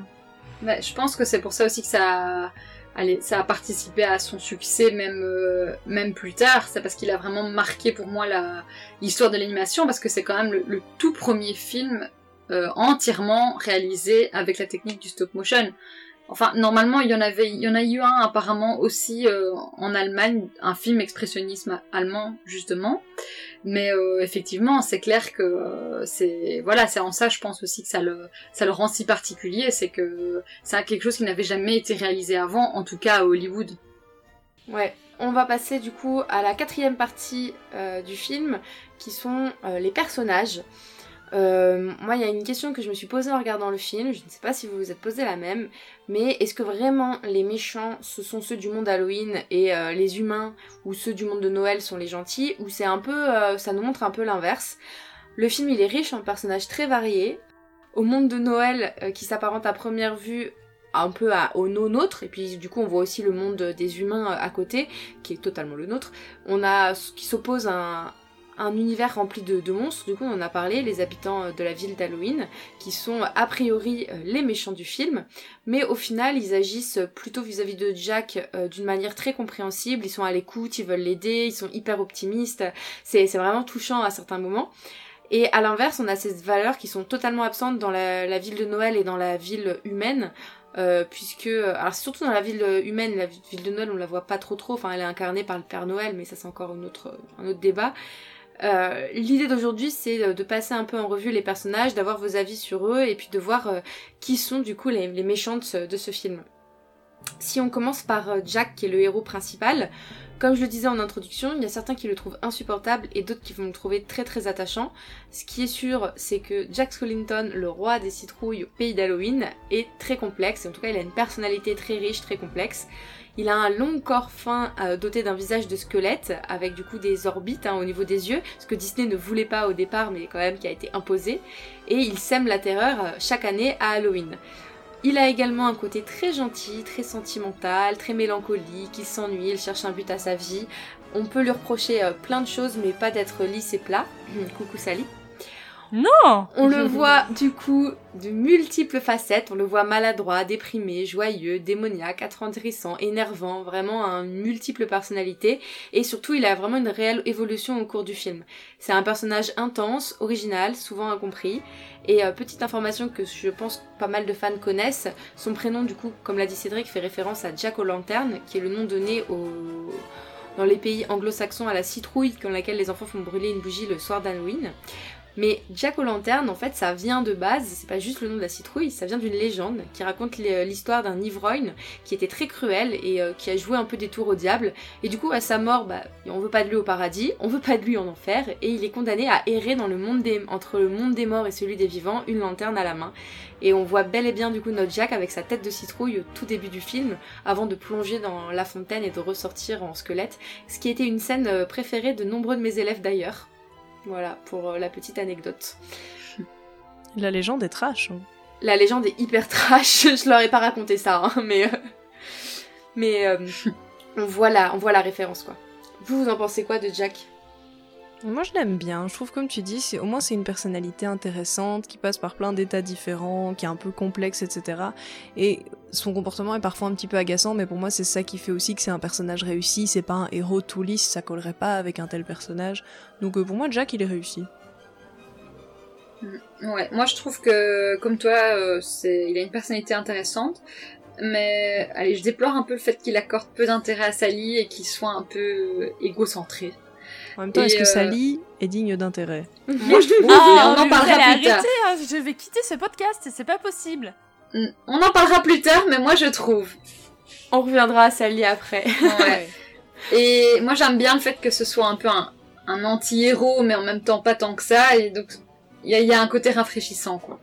Je pense que c'est pour ça aussi que ça a, participé à son succès même, euh, même plus tard. C'est parce qu'il a vraiment marqué pour moi l'histoire de l'animation, parce que c'est quand même le, tout premier film euh, entièrement réalisé avec la technique du stop motion. Enfin, normalement, il y en avait, il y en a eu un apparemment aussi euh, en Allemagne, un film expressionnisme allemand justement. Mais euh, effectivement, c'est clair que euh, c'est, voilà, c'est en ça, je pense aussi que ça le, ça le rend si particulier, c'est que c'est quelque chose qui n'avait jamais été réalisé avant, en tout cas à Hollywood. Ouais, on va passer du coup à la quatrième partie du film, qui sont les personnages. Euh, moi, il y a une question que je me suis posée en regardant le film, je ne sais pas si vous vous êtes posé la même, mais est-ce que vraiment les méchants, ce sont ceux du monde Halloween et euh, les humains ou ceux du monde de Noël sont les gentils, ou c'est un peu, euh, ça nous montre un peu l'inverse Le film, il est riche en personnages très variés. Au monde de Noël, qui s'apparente à première vue un peu à, au nôtre, et puis du coup on voit aussi le monde des humains à côté, qui est totalement le nôtre. On a qui s'oppose à, un univers rempli de, monstres, du coup on en a parlé, les habitants euh, de la ville d'Halloween, qui sont a priori euh, les méchants du film, mais au final ils agissent plutôt vis-à-vis de Jack euh, d'une manière très compréhensible, ils sont à l'écoute, ils veulent l'aider, ils sont hyper optimistes, c'est vraiment touchant à certains moments. Et à l'inverse, on a ces valeurs qui sont totalement absentes dans la, ville de Noël et dans la ville humaine, puisque alors surtout dans la ville humaine la ville de Noël on la voit pas trop trop. Enfin elle est incarnée par le Père Noël mais ça c'est encore une autre, un autre débat euh, l'idée d'aujourd'hui, c'est euh, de passer un peu en revue les personnages, d'avoir vos avis sur eux et puis de voir euh, qui sont du coup les, méchants de ce, film. Si on commence par Jack, qui est le héros principal, comme je le disais en introduction, il y a certains qui le trouvent insupportable et d'autres qui vont le trouver très très attachant. Ce qui est sûr, c'est que Jack Skellington, le roi des citrouilles au pays d'Halloween, est très complexe, en tout cas il a une personnalité très riche, très complexe. Il a un long corps fin euh, doté d'un visage de squelette avec du coup des orbites hein, au niveau des yeux, ce que Disney ne voulait pas au départ mais quand même qui a été imposé. Et il sème la terreur euh, chaque année à Halloween. Il a également un côté très gentil, très sentimental, très mélancolique, il s'ennuie, il cherche un but à sa vie. On peut lui reprocher euh, plein de choses mais pas d'être lisse et plat. Coucou Sally. Non On le voit du coup de multiples facettes. On le voit maladroit, déprimé, joyeux, démoniaque, attendrissant, énervant, vraiment un multiple personnalité. Et surtout, il a vraiment une réelle évolution au cours du film. C'est un personnage intense, original, souvent incompris. Et euh, petite information que je pense pas mal de fans connaissent, son prénom du coup, comme l'a dit Cédric, fait référence à Jack O'Lantern, qui est le nom donné dans les pays anglo-saxons à la citrouille dans laquelle les enfants font brûler une bougie le soir d'Halloween. Mais Jack O'Lantern, en fait, ça vient de base, c'est pas juste le nom de la citrouille, ça vient d'une légende qui raconte l'histoire d'un ivrogne qui était très cruel et euh, qui a joué un peu des tours au diable. Et du coup, à sa mort, bah, on veut pas de lui au paradis, on veut pas de lui en enfer, et il est condamné à errer dans le monde entre le monde des morts et celui des vivants, une lanterne à la main. Et on voit bel et bien du coup notre Jack avec sa tête de citrouille au tout début du film, avant de plonger dans la fontaine et de ressortir en squelette, ce qui était une scène euh, préférée de nombreux de mes élèves d'ailleurs. Voilà, pour euh, la petite anecdote. La légende est trash. Hein. La légende est hyper trash, je leur ai pas raconté ça, hein, mais... Euh, Mais euh, on, voit la, on voit la référence, quoi. Vous, vous en pensez quoi de Jack? Moi je l'aime bien, je trouve comme tu dis, au moins c'est une personnalité intéressante, qui passe par plein d'états différents, qui est un peu complexe, etc. Et son comportement est parfois un petit peu agaçant, mais pour moi c'est ça qui fait aussi que c'est un personnage réussi, c'est pas un héros tout lisse, ça collerait pas avec un tel personnage. Donc euh, pour moi Jack il est réussi. Mm. Ouais, moi je trouve que comme toi, euh, c'est, il a une personnalité intéressante, mais allez, je déplore un peu le fait qu'il accorde peu d'intérêt à Sally et qu'il soit un peu égocentré. En même temps, est-ce que euh, Sally est digne d'intérêt Moi je trouve, Ah, mais on en parlera plus tard. hein, je vais quitter ce podcast, c'est pas possible. Mm, On en parlera plus tard, mais moi je trouve. On reviendra à Sally après. Ouais. Et moi j'aime bien le fait que ce soit un peu un, un anti-héros, mais en même temps pas tant que ça, et donc il y, a- il y a un côté rafraîchissant quoi.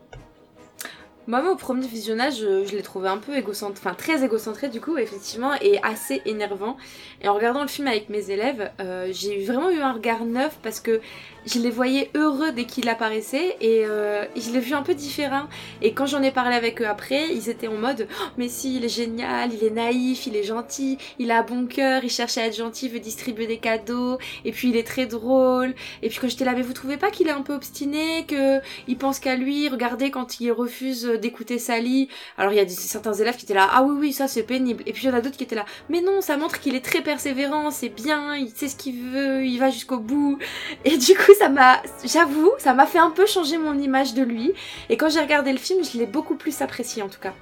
Moi, au premier visionnage, je, je l'ai trouvé un peu égocentré, enfin très égocentré du coup, effectivement, et assez énervant. Et en regardant le film avec mes élèves, euh, j'ai vraiment eu un regard neuf parce que je les voyais heureux dès qu'il apparaissait et euh, je l'ai vu un peu différent. Et quand j'en ai parlé avec eux après, ils étaient en mode Oh, Mais si, il est génial, il est naïf, il est gentil, il a un bon cœur, il cherche à être gentil, il veut distribuer des cadeaux, et puis il est très drôle. Et puis quand j'étais là, mais vous trouvez pas qu'il est un peu obstiné, que il pense qu'à lui, regardez quand il refuse d'écouter Sally. Alors il y a certains élèves qui étaient là, ah oui oui ça c'est pénible. Et puis il y en a d'autres qui étaient là, mais non ça montre qu'il est très persévérant, c'est bien, il sait ce qu'il veut, il va jusqu'au bout. Et du coup ça m'a, j'avoue, ça m'a fait un peu changer mon image de lui. Et quand j'ai regardé le film, je l'ai beaucoup plus apprécié en tout cas.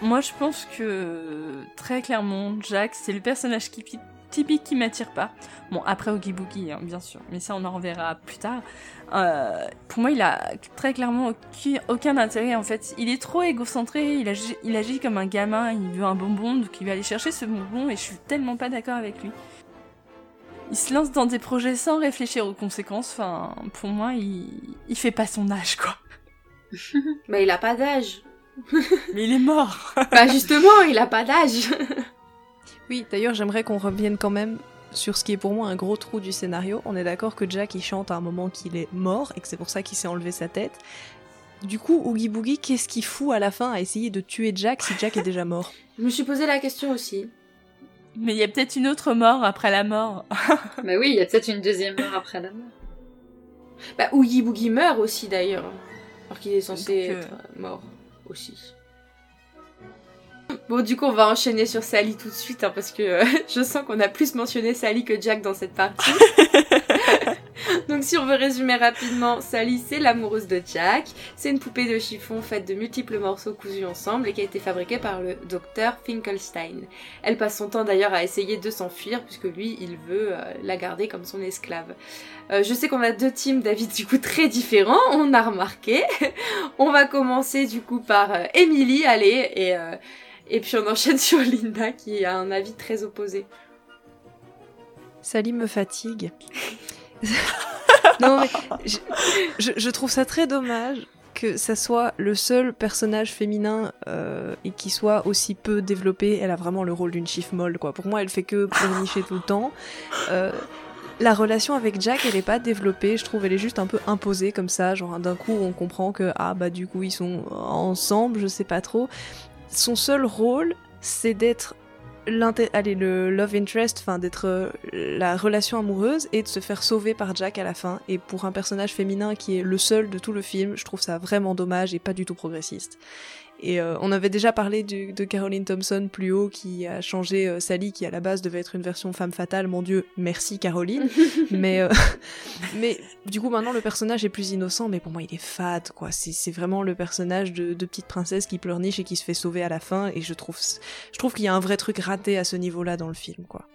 Moi, je pense que très clairement, Jack, c'est le personnage qui, typique qui m'attire pas. Bon, après Oogie Boogie, hein, bien sûr, mais ça on en reverra plus tard. Euh, pour moi, il a très clairement aucun, aucun intérêt en fait. Il est trop égocentré, il agit, il agit comme un gamin, il veut un bonbon, donc il va aller chercher ce bonbon et je suis tellement pas d'accord avec lui. Il se lance dans des projets sans réfléchir aux conséquences. Enfin, pour moi, il, il fait pas son âge, quoi. Mais il a pas d'âge. Mais il est mort. bah justement, il a pas d'âge. Oui, d'ailleurs, j'aimerais qu'on revienne quand même sur ce qui est pour moi un gros trou du scénario. On est d'accord que Jack il chante à un moment qu'il est mort et que c'est pour ça qu'il s'est enlevé sa tête. Du coup, Oogie Boogie, qu'est-ce qu'il fout à la fin à essayer de tuer Jack si Jack est déjà mort? Je me suis posé la question aussi. Mais il y a peut-être une autre mort après la mort. Mais oui, il y a peut-être une deuxième mort après la mort. Bah Oogie Boogie meurt aussi d'ailleurs. Alors qu'il est censé Donc, euh, être euh, mort aussi. Bon, du coup, on va enchaîner sur Sally tout de suite, hein, parce que euh, je sens qu'on a plus mentionné Sally que Jack dans cette partie. Donc, si on veut résumer rapidement, Sally, c'est l'amoureuse de Jack. C'est une poupée de chiffon faite de multiples morceaux cousus ensemble et qui a été fabriquée par le docteur Finkelstein. Elle passe son temps d'ailleurs à essayer de s'enfuir, puisque lui, il veut euh, la garder comme son esclave. Euh, je sais qu'on a deux teams d'avis du coup très différents, on a remarqué. on va commencer du coup par euh, Emily, allez, et, euh, et puis on enchaîne sur Linda qui a un avis très opposé. Sally me fatigue. non, mais je, je- je trouve ça très dommage que ça soit le seul personnage féminin euh, et qui soit aussi peu développé. Elle a vraiment le rôle d'une chiffre molle, quoi. Pour moi, elle fait que pleurnicher tout le temps. Euh, la relation avec Jack, elle est pas développée. Je trouve elle est juste un peu imposée comme ça. Genre d'un coup, on comprend que ah bah du coup ils sont ensemble. Je sais pas trop. Son seul rôle, c'est d'être allez, le love interest, enfin d'être euh, la relation amoureuse et de se faire sauver par Jack à la fin. Et pour un personnage féminin qui est le seul de tout le film, je trouve ça vraiment dommage et pas du tout progressiste. Et euh, on avait déjà parlé du- de Caroline Thompson plus haut qui a changé euh, Sally qui à la base devait être une version femme fatale. Mon dieu, merci Caroline. mais euh, mais du coup maintenant le personnage est plus innocent, mais pour moi il est fade quoi. C'est vraiment le personnage de, de petite princesse qui pleurniche et qui se fait sauver à la fin. Et je trouve je trouve qu'il y a un vrai truc raté à ce niveau-là dans le film quoi.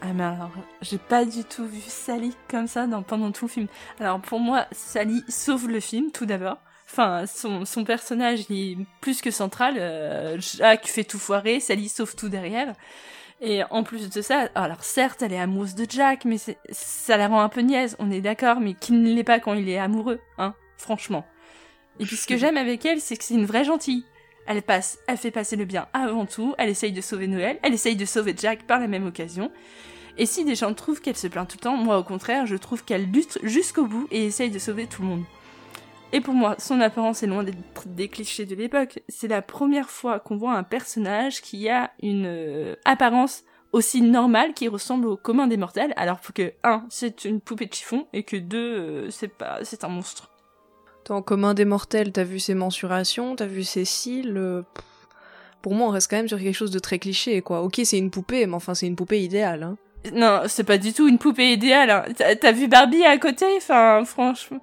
Ah mais alors, j'ai pas du tout vu Sally comme ça dans, pendant tout le film. Alors pour moi, Sally sauve le film tout d'abord. Enfin, son, son personnage est plus que central. Euh, Jack fait tout foirer, Sally sauve tout derrière. Et en plus de ça, alors certes, elle est amoureuse de Jack, mais ça la rend un peu niaise, on est d'accord, mais qui ne l'est pas quand il est amoureux, hein, franchement. Et puis ce que j'aime avec elle, c'est que c'est une vraie gentille. Elle passe, elle fait passer le bien avant tout, elle essaye de sauver Noël, elle essaye de sauver Jack par la même occasion. Et si des gens trouvent qu'elle se plaint tout le temps, moi au contraire, je trouve qu'elle lutte jusqu'au bout et essaye de sauver tout le monde. Et pour moi, son apparence est loin d'être des clichés de l'époque. C'est la première fois qu'on voit un personnage qui a une euh, apparence aussi normale qui ressemble au commun des mortels, alors que un, c'est une poupée de chiffon et que deux, euh, c'est pas, c'est un monstre. En commun des mortels, t'as vu ses mensurations, t'as vu ses cils. euh, Pour moi, on reste quand même sur quelque chose de très cliché, quoi. Ok, c'est une poupée, mais enfin, c'est une poupée idéale. Hein. Non, c'est pas du tout une poupée idéale. hein. T'as vu Barbie à côté? Enfin, franchement.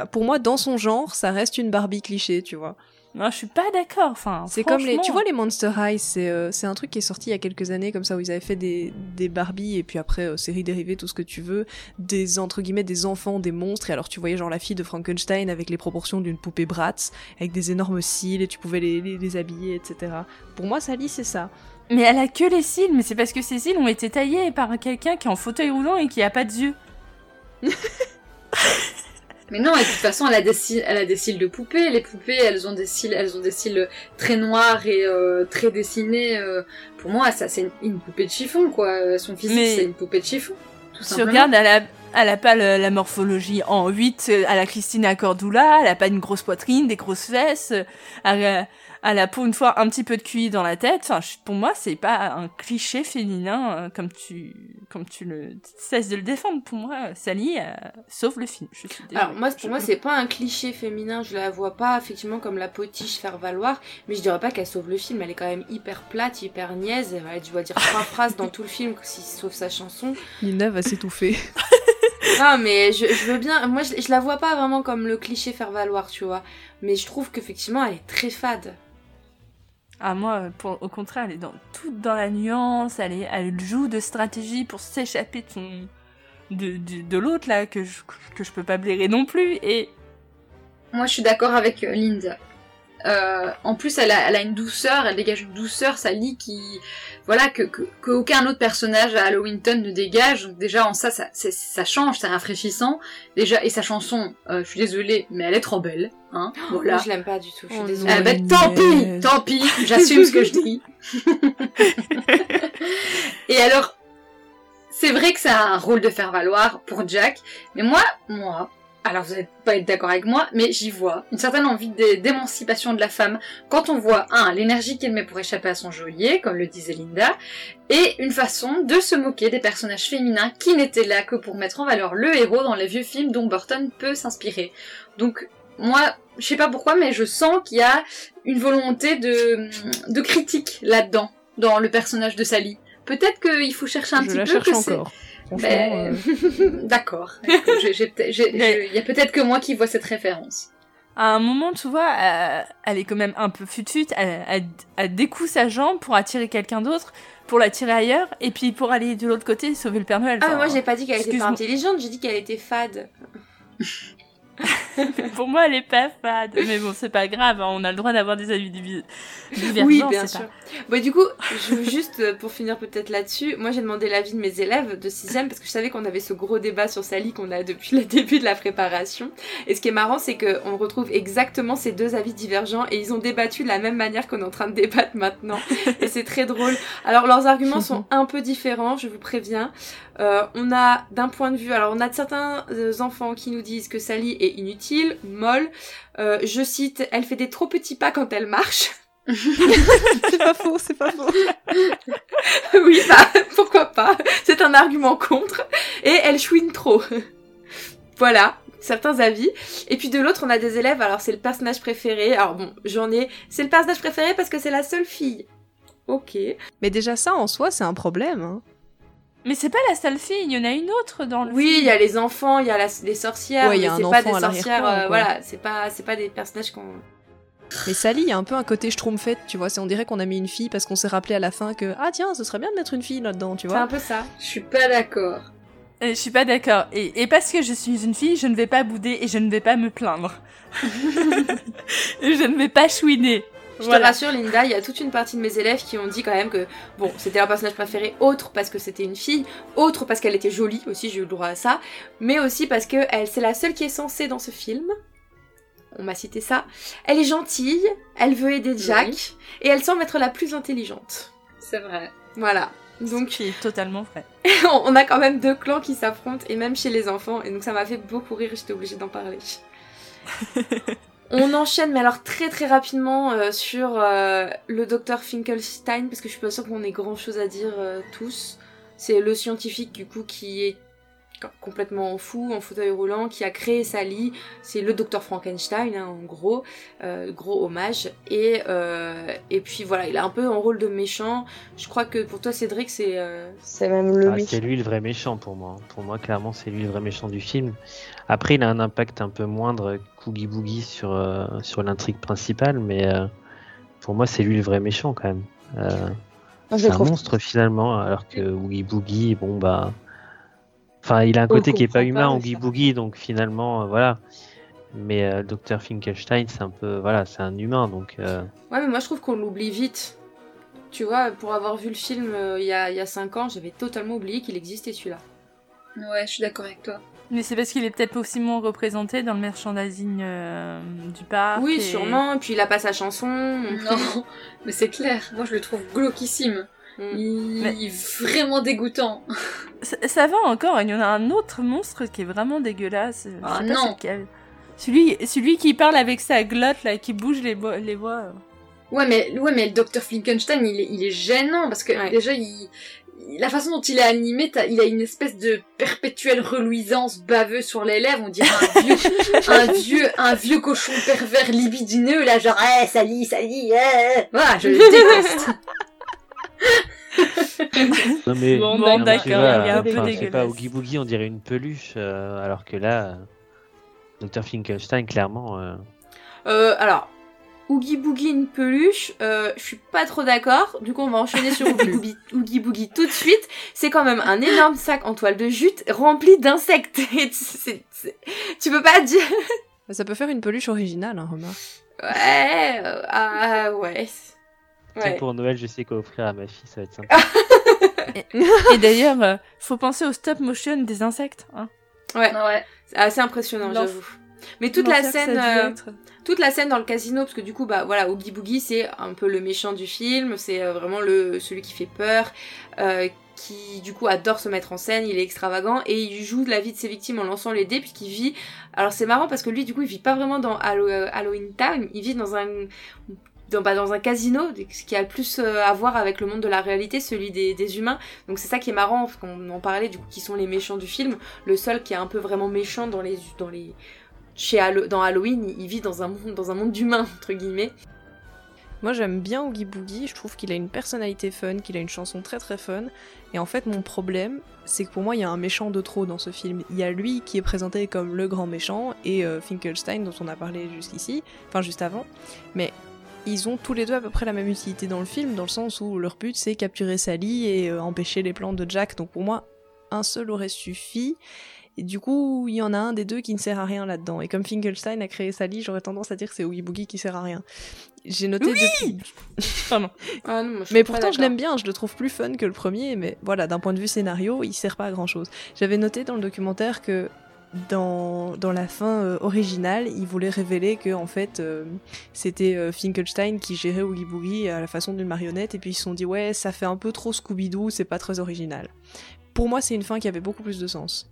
Bah, pour moi, dans son genre, ça reste une Barbie cliché, tu vois. Non, je suis pas d'accord. Enfin, C'est comme les, tu vois les Monster High, c'est euh, c'est un truc qui est sorti il y a quelques années comme ça où ils avaient fait des, des Barbie et puis après euh, séries dérivées, tout ce que tu veux, des entre guillemets des enfants, des monstres et alors tu voyais genre la fille de Frankenstein avec les proportions d'une poupée Bratz, avec des énormes cils et tu pouvais les, les, les habiller, etc. Pour moi, Sally, c'est ça. Mais elle a que les cils, mais c'est parce que ces cils ont été taillés par quelqu'un qui est en fauteuil roulant et qui a pas de yeux. Mais non, et de toute façon, elle a des cils, elle a des cils de poupée. Les poupées, elles ont des cils, elles ont des cils très noirs et euh, très dessinés. euh. Pour moi, ça, c'est une, une poupée de chiffon, quoi. Euh, Son Mais- c'est une poupée de chiffon. Tout simplement. regardes, elle a, elle a pas le- la morphologie en 8 euh, à la Christina Cordula, elle a pas une grosse poitrine, des grosses fesses, euh, elle elle a pour une fois un petit peu de QI dans la tête. Enfin, je- pour moi, c'est pas un cliché féminin euh, comme tu, comme tu le cesses de le défendre. Pour moi, Sally euh, sauve le film. Je suis désolée. Alors moi, pour Je- moi, c'est pas un cliché féminin. Je la vois pas effectivement comme la potiche faire valoir, mais je dirais pas qu'elle sauve le film. Elle est quand même hyper plate, hyper niaise. Elle doit dire trois phrases dans tout le film, si sauf sa chanson. Nina va s'étouffer. Non, mais je, je veux bien. Moi, je, je la vois pas vraiment comme le cliché faire valoir, tu vois. Mais je trouve qu'effectivement, elle est très fade. Ah moi, au contraire, elle est toute dans la nuance, elle, joue de stratégie pour s'échapper de de, l'autre là que je, que peux pas blairer non plus et Moi, je suis d'accord avec euh, Linda. Euh, en plus, elle a, une douceur, elle dégage une douceur, Sally, qui, voilà, que, aucun autre personnage à Halloweenton ne dégage. Déjà, en ça, ça change, c'est rafraîchissant. Déjà, et sa chanson, euh, je suis désolée, mais elle est trop belle, hein. Voilà. Moi, je l'aime pas du tout. Je suis Oh désolée. Eh ben, tant pis, tant pis, j'assume ce que je dis. Et alors, c'est vrai que ça a un rôle de faire valoir pour Jack, mais moi, moi, alors vous n'allez pas être d'accord avec moi, mais j'y vois une certaine envie d'é- d'émancipation de la femme quand on voit, un, l'énergie qu'elle met pour échapper à son geôlier, comme le disait Linda, et une façon de se moquer des personnages féminins qui n'étaient là que pour mettre en valeur le héros dans les vieux films dont Burton peut s'inspirer. Donc, moi, je sais pas pourquoi, mais je sens qu'il y a une volonté de, de critique là-dedans, dans le personnage de Sally. Peut-être qu'il faut chercher un je petit la peu cherche que encore. Ben, euh, D'accord. Il y a peut-être que moi qui vois cette référence. à un moment tu vois euh, elle est quand même un peu fut-fut, elle, elle, elle découd sa jambe pour attirer quelqu'un d'autre, pour l'attirer ailleurs et puis pour aller de l'autre côté sauver le Père Noël. Ah, Enfin, moi, j'ai pas dit qu'elle était pas intelligente. J'ai dit qu'elle était fade. pour moi elle est pas fade mais bon c'est pas grave, hein, on a le droit d'avoir des avis divi- divergents. Oui, bien sûr. pas- du coup, je veux juste, euh, pour finir peut-être là-dessus, moi j'ai demandé l'avis de mes élèves de 6ème parce que je savais qu'on avait ce gros débat sur Sally qu'on a depuis le début de la préparation. Et ce qui est marrant, c'est qu'on retrouve exactement ces deux avis divergents et ils ont débattu de la même manière qu'on est en train de débattre maintenant. Et c'est très drôle. Alors leurs arguments sont un peu différents, je vous préviens. Euh, on a d'un point de vue, alors on a de certains euh, enfants qui nous disent que Sally est inutile, molle. Euh, je cite, elle fait des trop petits pas quand elle marche. c'est pas faux, c'est pas faux. oui, bah pourquoi pas. C'est un argument contre. Et elle chouine trop. voilà, certains avis. Et puis de l'autre, on a des élèves, alors c'est le personnage préféré. Alors bon, j'en ai... C'est le personnage préféré parce que c'est la seule fille. Ok. Mais déjà ça en soi, c'est un problème. hein. Mais c'est pas la seule fille, il y en a une autre dans le Oui, il y a les enfants, il y a la- les sorcières, Ouais, il y mais a un c'est pas des sorcières, euh, voilà, c'est pas, c'est pas des personnages qu'on... Mais Sally, il y a un peu un côté schtroumpfette, tu vois. C'est on dirait qu'on a mis une fille parce qu'on s'est rappelé à la fin que ah tiens, ce serait bien de mettre une fille là-dedans, tu C'est un vois. peu ça. Je suis pas d'accord. Euh, Je suis pas d'accord. Et, et parce que je suis une fille, je ne vais pas bouder et je ne vais pas me plaindre. je ne vais pas chouiner. Je Voilà. te rassure, Linda, il y a toute une partie de mes élèves qui ont dit quand même que, bon, c'était leur personnage préféré, autre parce que c'était une fille, autre parce qu'elle était jolie, aussi j'ai eu le droit à ça, mais aussi parce que elle, c'est la seule qui est censée dans ce film. On m'a cité ça. Elle est gentille, elle veut aider Jack, Oui. et elle semble être la plus intelligente. C'est vrai. Voilà. Donc, Donc, qui est totalement vrai. on a quand même deux clans qui s'affrontent, et même chez les enfants, et donc ça m'a fait beaucoup rire, j'étais obligée d'en parler. On enchaîne, mais alors très très rapidement euh, sur euh, le docteur Finkelstein, parce que je suis pas sûre qu'on ait grand chose à dire euh, tous. C'est le scientifique du coup qui est complètement fou, en fauteuil roulant, qui a créé Sally. C'est le docteur Frankenstein, hein, en gros, euh, gros hommage. Et, euh, et puis voilà, il a un peu un rôle de méchant. Je crois que pour toi, Cédric, c'est... Euh... C'est même le ah, C'est lui le vrai méchant pour moi. Pour moi, clairement, c'est lui le vrai méchant du film. Après, il a un impact un peu moindre, Coogie Boogie, sur, euh, sur l'intrigue principale, mais euh, pour moi, c'est lui le vrai méchant quand même. Euh, c'est un monstre finalement, alors que Oogie Boogie, bon bah Enfin, il a un côté qui est pas humain, Oogie Boogie, donc finalement, euh, voilà. Mais euh, Dr Finkelstein, c'est un peu, voilà, c'est un humain, donc. Euh... Ouais, mais moi je trouve qu'on l'oublie vite. Tu vois, pour avoir vu le film il y a, y a 5 ans, j'avais totalement oublié qu'il existait celui-là. Ouais, je suis d'accord avec toi. Mais c'est parce qu'il est peut-être aussi moins représenté dans le merchandising euh, du parc. Oui, et... sûrement. Et puis il a pas sa chanson. Non, mais c'est clair. Moi, je le trouve glauquissime. Mm. Il... Mais... est vraiment dégoûtant. Ça, ça, va encore, il y en a un autre monstre qui est vraiment dégueulasse. Ah non. Celui, celui qui parle avec sa glotte là, qui bouge les, les voix. Ouais mais, ouais, mais le Dr. Frankenstein, il est, il est gênant parce que ouais. déjà, il, la façon dont il est animé, il a une espèce de perpétuelle reluisance baveuse sur les lèvres. On dirait un vieux, un vieux, un vieux cochon pervers libidineux là, genre, eh, Sally, Sally, eh. Voilà, je le déteste. non mais, bon, bon d'accord, il est un peu dégueulasse. pas Oogie Boogie, on dirait une peluche, euh, alors que là, Dr Finkelstein, clairement. Euh... Euh, alors, Oogie Boogie, une peluche, euh, je suis pas trop d'accord. Du coup, on va enchaîner sur Oogie Boogie, Oogie Boogie tout de suite. C'est quand même un énorme sac en toile de jute rempli d'insectes. tu peux pas dire. Ça peut faire une peluche originale, hein, Romain. Ouais, euh, ah ouais. Ouais. Pour Noël, je sais quoi offrir à ma fille, ça va être sympa. et, et d'ailleurs, euh, faut penser au stop motion des insectes. Hein. Ouais, ouais. c'est assez impressionnant, j'avoue. Mais toute la scène, euh, toute la scène dans le casino, parce que du coup, bah voilà, Oogie Boogie, c'est un peu le méchant du film, c'est euh, vraiment le celui qui fait peur, euh, qui du coup adore se mettre en scène, il est extravagant et il joue de la vie de ses victimes en lançant les dés puisqu'il vit. Alors c'est marrant parce que lui, du coup, il vit pas vraiment dans Hallow Halloween Town, il vit dans un dans, bah, dans un casino, ce qui a le plus euh, à voir avec le monde de la réalité, celui des, des humains. Donc c'est ça qui est marrant, parce qu'on en parlait, du coup, qui sont les méchants du film. Le seul qui est un peu vraiment méchant dans les... Dans les chez dans Halloween, il vit dans un monde, dans un monde d'humains, entre guillemets. Moi j'aime bien Oogie Boogie, je trouve qu'il a une personnalité fun, qu'il a une chanson très très fun. Et en fait mon problème, c'est que pour moi il y a un méchant de trop dans ce film. Il y a lui qui est présenté comme le grand méchant et euh, Finkelstein dont on a parlé jusqu'ici, enfin juste avant. Mais ils ont tous les deux à peu près la même utilité dans le film, dans le sens où leur but c'est capturer Sally et euh, empêcher les plans de Jack. Donc pour moi, un seul aurait suffi. Et du coup, il y en a un des deux qui ne sert à rien là-dedans. Et comme Finkelstein a créé Sally, j'aurais tendance à dire que c'est Oogie Boogie qui sert à rien. J'ai noté oui depuis. Pardon. Ah non, moi, je mais pourtant, je l'aime bien, je le trouve plus fun que le premier, mais voilà, d'un point de vue scénario, il sert pas à grand chose. J'avais noté dans le documentaire que dans, dans la fin euh, originale, il voulait révéler que en fait euh, c'était euh, Finkelstein qui gérait Oogie Boogie à la façon d'une marionnette, et puis ils se sont dit ouais, ça fait un peu trop Scooby-Doo, c'est pas très original. Pour moi, c'est une fin qui avait beaucoup plus de sens.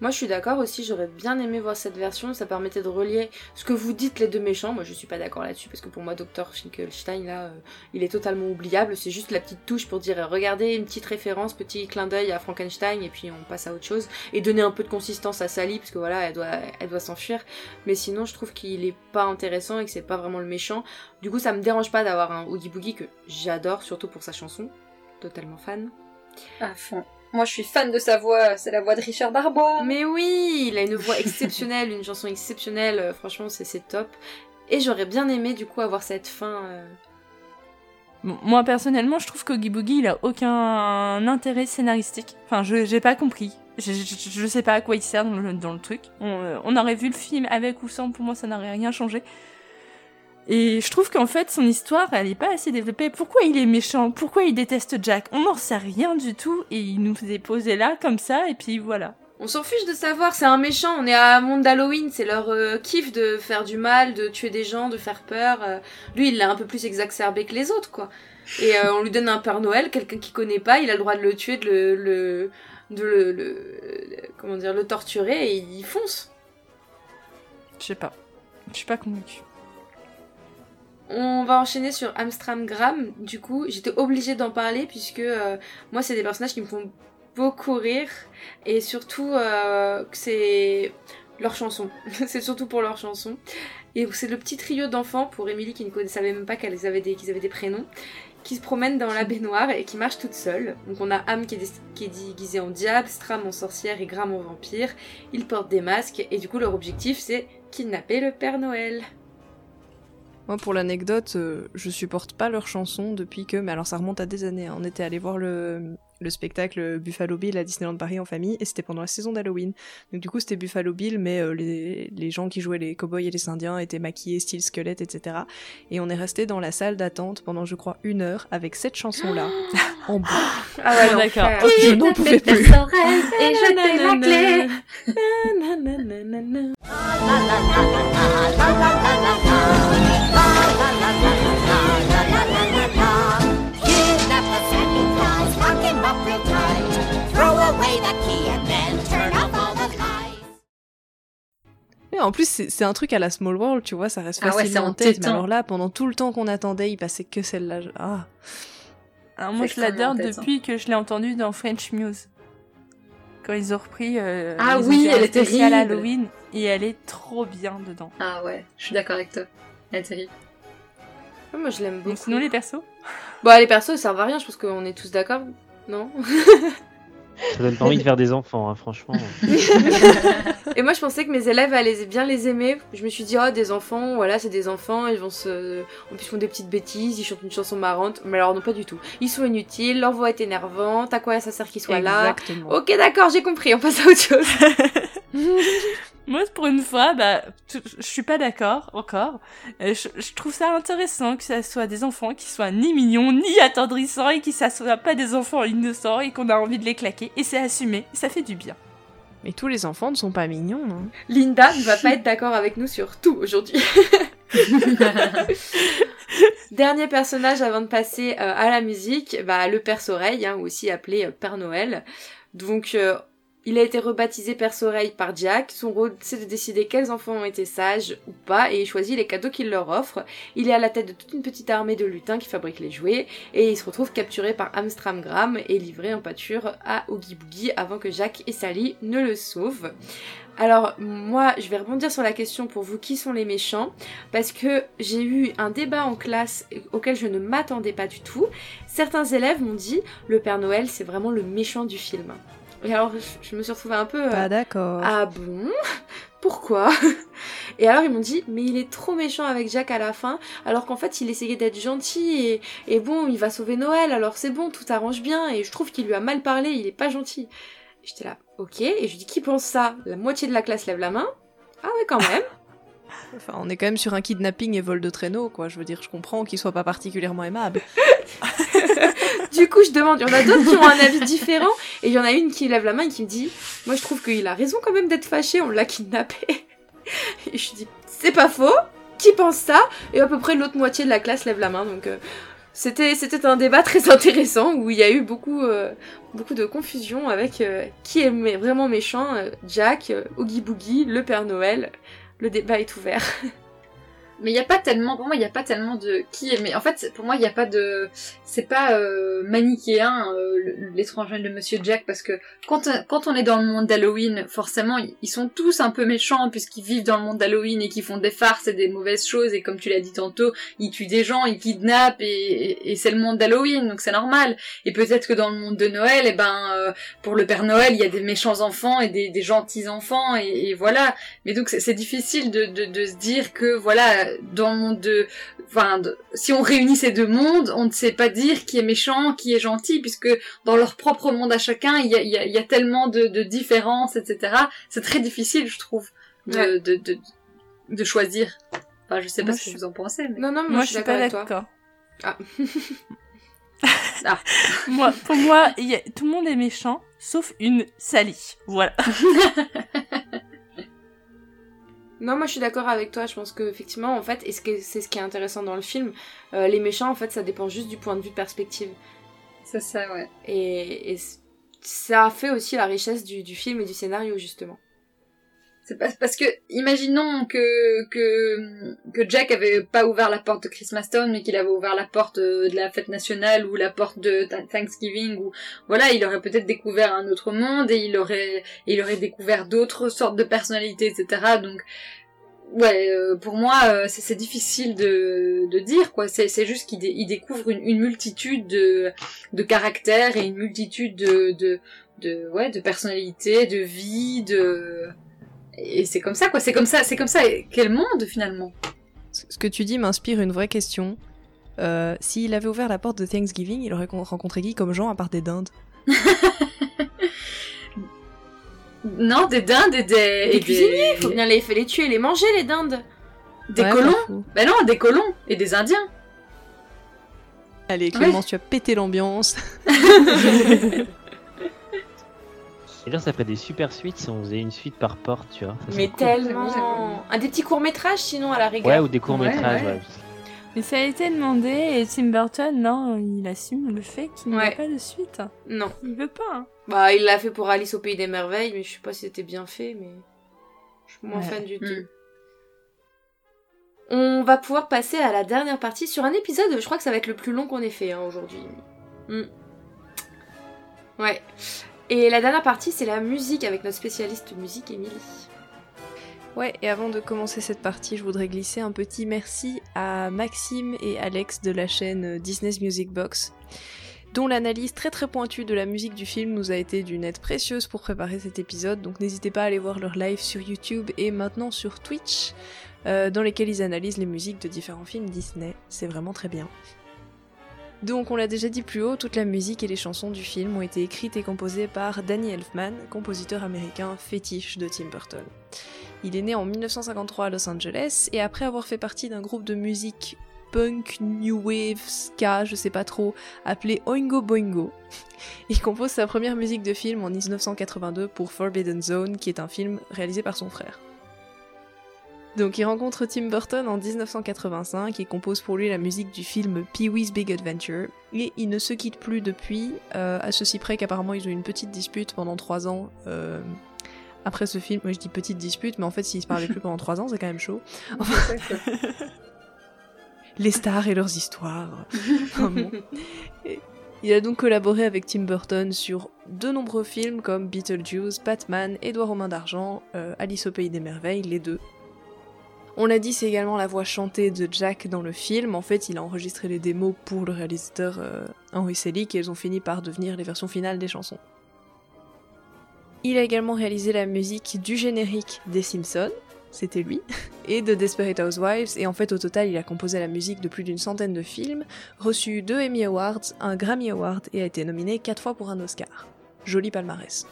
Moi, je suis d'accord aussi, j'aurais bien aimé voir cette version, ça permettait de relier ce que vous dites les deux méchants. Moi, je suis pas d'accord là-dessus parce que pour moi, Dr. Finkelstein, là, euh, il est totalement oubliable. C'est juste la petite touche pour dire, regardez, une petite référence, petit clin d'œil à Frankenstein et puis on passe à autre chose. Et donner un peu de consistance à Sally parce que voilà, elle doit, elle doit s'enfuir. Mais sinon, je trouve qu'il est pas intéressant et que c'est pas vraiment le méchant. Du coup, ça me dérange pas d'avoir un Oogie Boogie que j'adore, surtout pour sa chanson. Totalement fan. À fond. Moi, je suis fan de sa voix. C'est la voix de Richard Darbois. Mais oui, il a une voix exceptionnelle, une chanson exceptionnelle. euh, franchement, c'est c'est top. Et j'aurais bien aimé du coup avoir cette fin. euh, moi personnellement, je trouve qu'Oogie Boogie, il a aucun intérêt scénaristique. Enfin, je j'ai pas compris. Je, je, je sais pas à quoi il sert dans le, dans le truc. On, euh, on aurait vu le film avec ou sans, pour moi, ça n'aurait rien changé. Et je trouve qu'en fait, son histoire, elle est pas assez développée. Pourquoi il est méchant? Pourquoi il déteste Jack? On n'en sait rien du tout et il nous est posé là comme ça et puis voilà. On s'en fiche de savoir, c'est un méchant, on est à un monde d'Halloween, c'est leur euh, kiff de faire du mal, de tuer des gens, de faire peur. euh. Lui, il l'a un peu plus exacerbé que les autres, quoi. Et euh, on lui donne un Père Noël, quelqu'un qu'il connaît pas, il a le droit de le tuer, de le, le- de le, le- le- comment dire, le torturer et il fonce. Je sais pas. je suis pas convaincue. On va enchaîner sur Amstramgram. Du coup, j'étais obligée d'en parler puisque euh, moi, c'est des personnages qui me font beaucoup rire et surtout euh, que c'est leur chanson. c'est surtout pour leur chanson. Et c'est le petit trio d'enfants pour Émilie qui ne savait même pas qu'ils avaient, des, qu'ils avaient des prénoms qui se promènent dans la baignoire et qui marchent toutes seules. Donc on a Am qui est, qui est déguisée en diable, Stram en sorcière et Gram en vampire. Ils portent des masques et du coup leur objectif c'est kidnapper le Père Noël. Moi, pour l'anecdote, euh, je supporte pas leurs chansons depuis que, mais alors ça remonte à des années. hein. On était allé voir le, le spectacle Buffalo Bill à Disneyland Paris en famille et c'était pendant la saison d'Halloween. Donc du coup, c'était Buffalo Bill, mais euh, les, les gens qui jouaient les cowboys et les indiens étaient maquillés style squelette, etc. Et on est resté dans la salle d'attente pendant, je crois, une heure avec cette chanson-là en boucle. Ah ouais, Ah, d'accord. Je n'en pouvais plus. et jeter la clé. Kidnap him up real tight. Throw away the key and then turn off all the lights. Mais en plus, c'est un truc à la Small World, tu vois, ça reste Ah ouais, facilement c'est en tête. Mais entêtant. alors là, pendant tout le temps qu'on attendait, il passait que celle-là. je- Ah. Alors moi, je l'adore depuis que je l'ai entendu dans French Muse. Quand ils ont repris. euh, Ah oui, elle spécial terrible. Halloween et elle est trop bien dedans. Ah ouais, je suis d'accord avec toi. Elle est terrible. Ouais, Moi je l'aime Donc beaucoup. sinon les persos? Bon, les persos, ça servent à rien, je pense qu'on est tous d'accord. Non Ça donne pas envie de faire des enfants, hein, franchement. Et moi je pensais que mes élèves allaient bien les aimer. Je me suis dit, oh, des enfants, voilà, c'est des enfants, ils vont se. En plus, ils font des petites bêtises, ils chantent une chanson marrante. Mais alors, non, pas du tout. Ils sont inutiles, leur voix est énervante, à quoi ça sert qu'ils soient là? Exactement. Ok, d'accord, j'ai compris, on passe à autre chose. Moi, pour une fois, bah, je suis pas d'accord encore. Euh, Je, trouve ça intéressant que ça soit des enfants qui soient ni mignons ni attendrissants et qui ça soit pas des enfants innocents et qu'on a envie de les claquer. Et c'est assumé, ça fait du bien. Mais tous les enfants ne sont pas mignons, hein. non? Linda ne va pas être d'accord avec nous sur tout aujourd'hui. Dernier personnage avant de passer euh, à la musique, bah, le Père Soreille, hein, aussi appelé euh, Père Noël. Donc, euh, il a été rebaptisé Père Soreille par Jack. Son rôle, c'est de décider quels enfants ont été sages ou pas, et il choisit les cadeaux qu'il leur offre. Il est à la tête de toute une petite armée de lutins qui fabriquent les jouets, et il se retrouve capturé par Amstramgram et livré en pâture à Oogie Boogie avant que Jack et Sally ne le sauvent. Alors moi, je vais rebondir sur la question pour vous qui sont les méchants, parce que j'ai eu un débat en classe auquel je ne m'attendais pas du tout. Certains élèves m'ont dit le Père Noël c'est vraiment le méchant du film. Et alors je- je me suis retrouvée un peu... euh, Pas d'accord. ah bon? Pourquoi? Et alors ils m'ont dit mais il est trop méchant avec Jack à la fin alors qu'en fait il essayait d'être gentil et, et bon il va sauver Noël alors c'est bon tout arrange bien et je trouve qu'il lui a mal parlé il est pas gentil. J'étais là ok et je lui dis qui pense ça? La moitié de la classe lève la main? Ah ouais quand même. Enfin, on est quand même sur un kidnapping et vol de traîneau, quoi. Je veux dire, je comprends qu'il soit pas particulièrement aimable. du coup je demande, il y en a d'autres qui ont un avis différent et il y en a une qui lève la main et qui me dit moi je trouve qu'il a raison quand même d'être fâché on l'a kidnappé. Et je dis c'est pas faux qui pense ça? Et à peu près l'autre moitié de la classe lève la main. Donc euh, c'était un débat très intéressant où il y a eu beaucoup euh, beaucoup de confusion avec euh, qui est vraiment méchant, Jack, Oogie Boogie, le Père Noël. Le débat est ouvert. Mais il y a pas tellement, pour moi, il y a pas tellement de qui est. Mais en fait, pour moi, il y a pas de, c'est pas euh, manichéen euh, l'étranger de Monsieur Jack parce que quand quand on est dans le monde d'Halloween, forcément, ils sont tous un peu méchants puisqu'ils vivent dans le monde d'Halloween et qu'ils font des farces et des mauvaises choses et comme tu l'as dit tantôt, ils tuent des gens, ils kidnappent et, et, et c'est le monde d'Halloween donc c'est normal. Et peut-être que dans le monde de Noël, eh ben euh, pour le Père Noël, il y a des méchants enfants et des, des gentils enfants et, et voilà. Mais donc c'est difficile de, de, de se dire que voilà dans le monde de, enfin de- si on réunit ces deux mondes, on ne sait pas dire qui est méchant, qui est gentil, puisque dans leur propre monde à chacun, il y a, il y a, il y a tellement de, de différences, etc. C'est très difficile, je trouve, de, Ouais. de, de, de choisir. Enfin, je sais pas Moi, ce que je- vous en pensez. Mais... Non non, moi, Moi, je suis toi. d'accord. Ah. Moi, pour moi, il y a- tout le monde est méchant, sauf une Sally. Voilà. Non, moi je suis d'accord avec toi. Je pense que effectivement, en fait, et c'est ce qui est intéressant dans le film, euh, les méchants, en fait, ça dépend juste du point de vue de perspective. C'est ça, ouais. Et, et ça fait aussi la richesse du, du film et du scénario, justement. C'est pas- parce que, imaginons que, que, que Jack avait pas ouvert la porte de Christmas Town, mais qu'il avait ouvert la porte euh, de la fête nationale ou la porte de Th- Thanksgiving ou, voilà, il aurait peut-être découvert un autre monde et il aurait, il aurait découvert d'autres sortes de personnalités, etc. Donc, ouais, euh, pour moi, euh, c'est difficile de, de dire, quoi. C'est juste qu'il dé- il découvre une, une multitude de, de caractères et une multitude de, de, de, ouais, de personnalités, de vie, de, et c'est comme ça, quoi. C'est comme ça, c'est comme ça. Et Quel monde, finalement? Ce que tu dis m'inspire une vraie question. Euh, S'il avait ouvert la porte de Thanksgiving, il aurait con- rencontré qui comme gens à part des dindes? Non, des dindes et des... Et cuisiniers, faut bien les, les tuer, les manger, les dindes. Des Ouais, colons. Ben non, des colons et des indiens. Allez, Clémence, tu as pété l'ambiance. Et là, ça ferait des super suites si on faisait une suite par porte, tu vois. Ça Mais cool. tellement. Un des petits courts-métrages, sinon, à la rigueur. Ouais, ou des courts-métrages, Ouais, ouais. Mais ça a été demandé et Tim Burton, non, il assume le fait qu'il n'y Ouais. a pas de suite. Non. Il veut pas. hein. Bah, il l'a fait pour Alice au Pays des Merveilles, mais je sais pas si c'était bien fait, mais. Je suis moins Ouais. fan du Hmm. tout. On va pouvoir passer à la dernière partie sur un épisode, je crois que ça va être le plus long qu'on ait fait hein, aujourd'hui. Hmm. Ouais. Et la dernière partie, c'est la musique avec notre spécialiste musique, Émilie. Ouais, et avant de commencer cette partie, je voudrais glisser un petit merci à Maxime et Alex de la chaîne Disney's Music Box, dont l'analyse très très pointue de la musique du film nous a été d'une aide précieuse pour préparer cet épisode, donc n'hésitez pas à aller voir leur live sur YouTube et maintenant sur Twitch, euh, dans lesquels ils analysent les musiques de différents films Disney, c'est vraiment très bien. Donc on l'a déjà dit plus haut, toute la musique et les chansons du film ont été écrites et composées par Danny Elfman, compositeur américain fétiche de Tim Burton. Il est né en 1953 à Los Angeles et après avoir fait partie d'un groupe de musique punk, new wave, ska, je sais pas trop, appelé Oingo Boingo, il compose sa première musique de film en 1982 pour Forbidden Zone, qui est un film réalisé par son frère. Donc il rencontre Tim Burton en 1985 et compose pour lui la musique du film Pee-wee's Big Adventure. Et ils ne se quittent plus depuis, euh, à ceci près qu'apparemment ils ont eu une petite dispute pendant trois ans. euh, après ce film, moi je dis petite dispute, mais en fait s'ils se parlaient plus pendant trois ans, c'est quand même chaud. Enfin, les stars et leurs histoires. Enfin bon. Et Il a donc collaboré avec Tim Burton sur de nombreux films comme Beetlejuice, Batman, Édouard aux mains d'argent, euh, Alice au pays des merveilles, les deux. On l'a dit, c'est également la voix chantée de Jack dans le film. En fait, il a enregistré les démos pour le réalisateur euh, Henry Selick et elles ont fini par devenir les versions finales des chansons. Il a également réalisé la musique du générique des Simpsons, c'était lui, et de Desperate Housewives, et en fait au total il a composé la musique de plus d'une centaine de films, reçu deux Emmy Awards, un Grammy Award et a été nominé quatre fois pour un Oscar. Joli palmarès.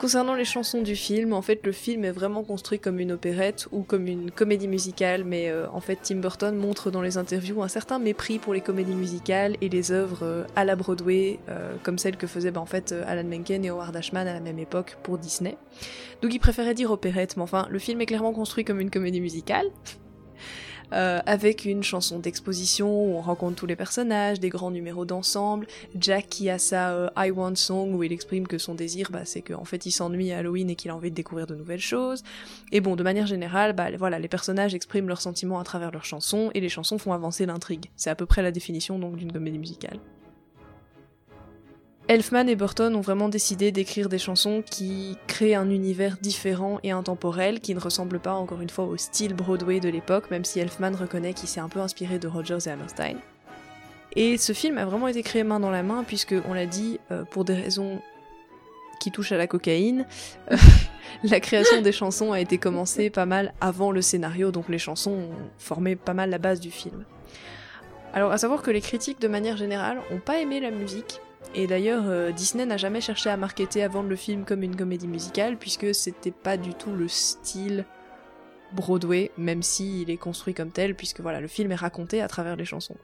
Concernant les chansons du film, en fait le film est vraiment construit comme une opérette ou comme une comédie musicale, mais euh, en fait Tim Burton montre dans les interviews un certain mépris pour les comédies musicales et les œuvres euh, à la Broadway, euh, comme celles que faisaient bah, Alan Menken et Howard Ashman à la même époque pour Disney. Donc il préférait dire opérette, mais enfin le film est clairement construit comme une comédie musicale. Euh, avec une chanson d'exposition où on rencontre tous les personnages, des grands numéros d'ensemble, Jack qui a sa euh, I Want Song où il exprime que son désir bah, c'est qu'en fait il s'ennuie à Halloween et qu'il a envie de découvrir de nouvelles choses. Et bon, de manière générale, bah, voilà, les personnages expriment leurs sentiments à travers leurs chansons et les chansons font avancer l'intrigue. C'est à peu près la définition donc d'une comédie musicale. Elfman et Burton ont vraiment décidé d'écrire des chansons qui créent un univers différent et intemporel, qui ne ressemble pas encore une fois au style Broadway de l'époque, même si Elfman reconnaît qu'il s'est un peu inspiré de Rogers et Hammerstein. Et ce film a vraiment été créé main dans la main, puisque, on l'a dit, euh, pour des raisons qui touchent à la cocaïne, euh, la création des chansons a été commencée pas mal avant le scénario, donc les chansons formé pas mal la base du film. Alors, à savoir que les critiques, de manière générale, ont pas aimé la musique, et d'ailleurs, euh, Disney n'a jamais cherché à marketer, à vendre le film comme une comédie musicale, puisque c'était pas du tout le style Broadway, même s'il est construit comme tel, puisque voilà, le film est raconté à travers les chansons.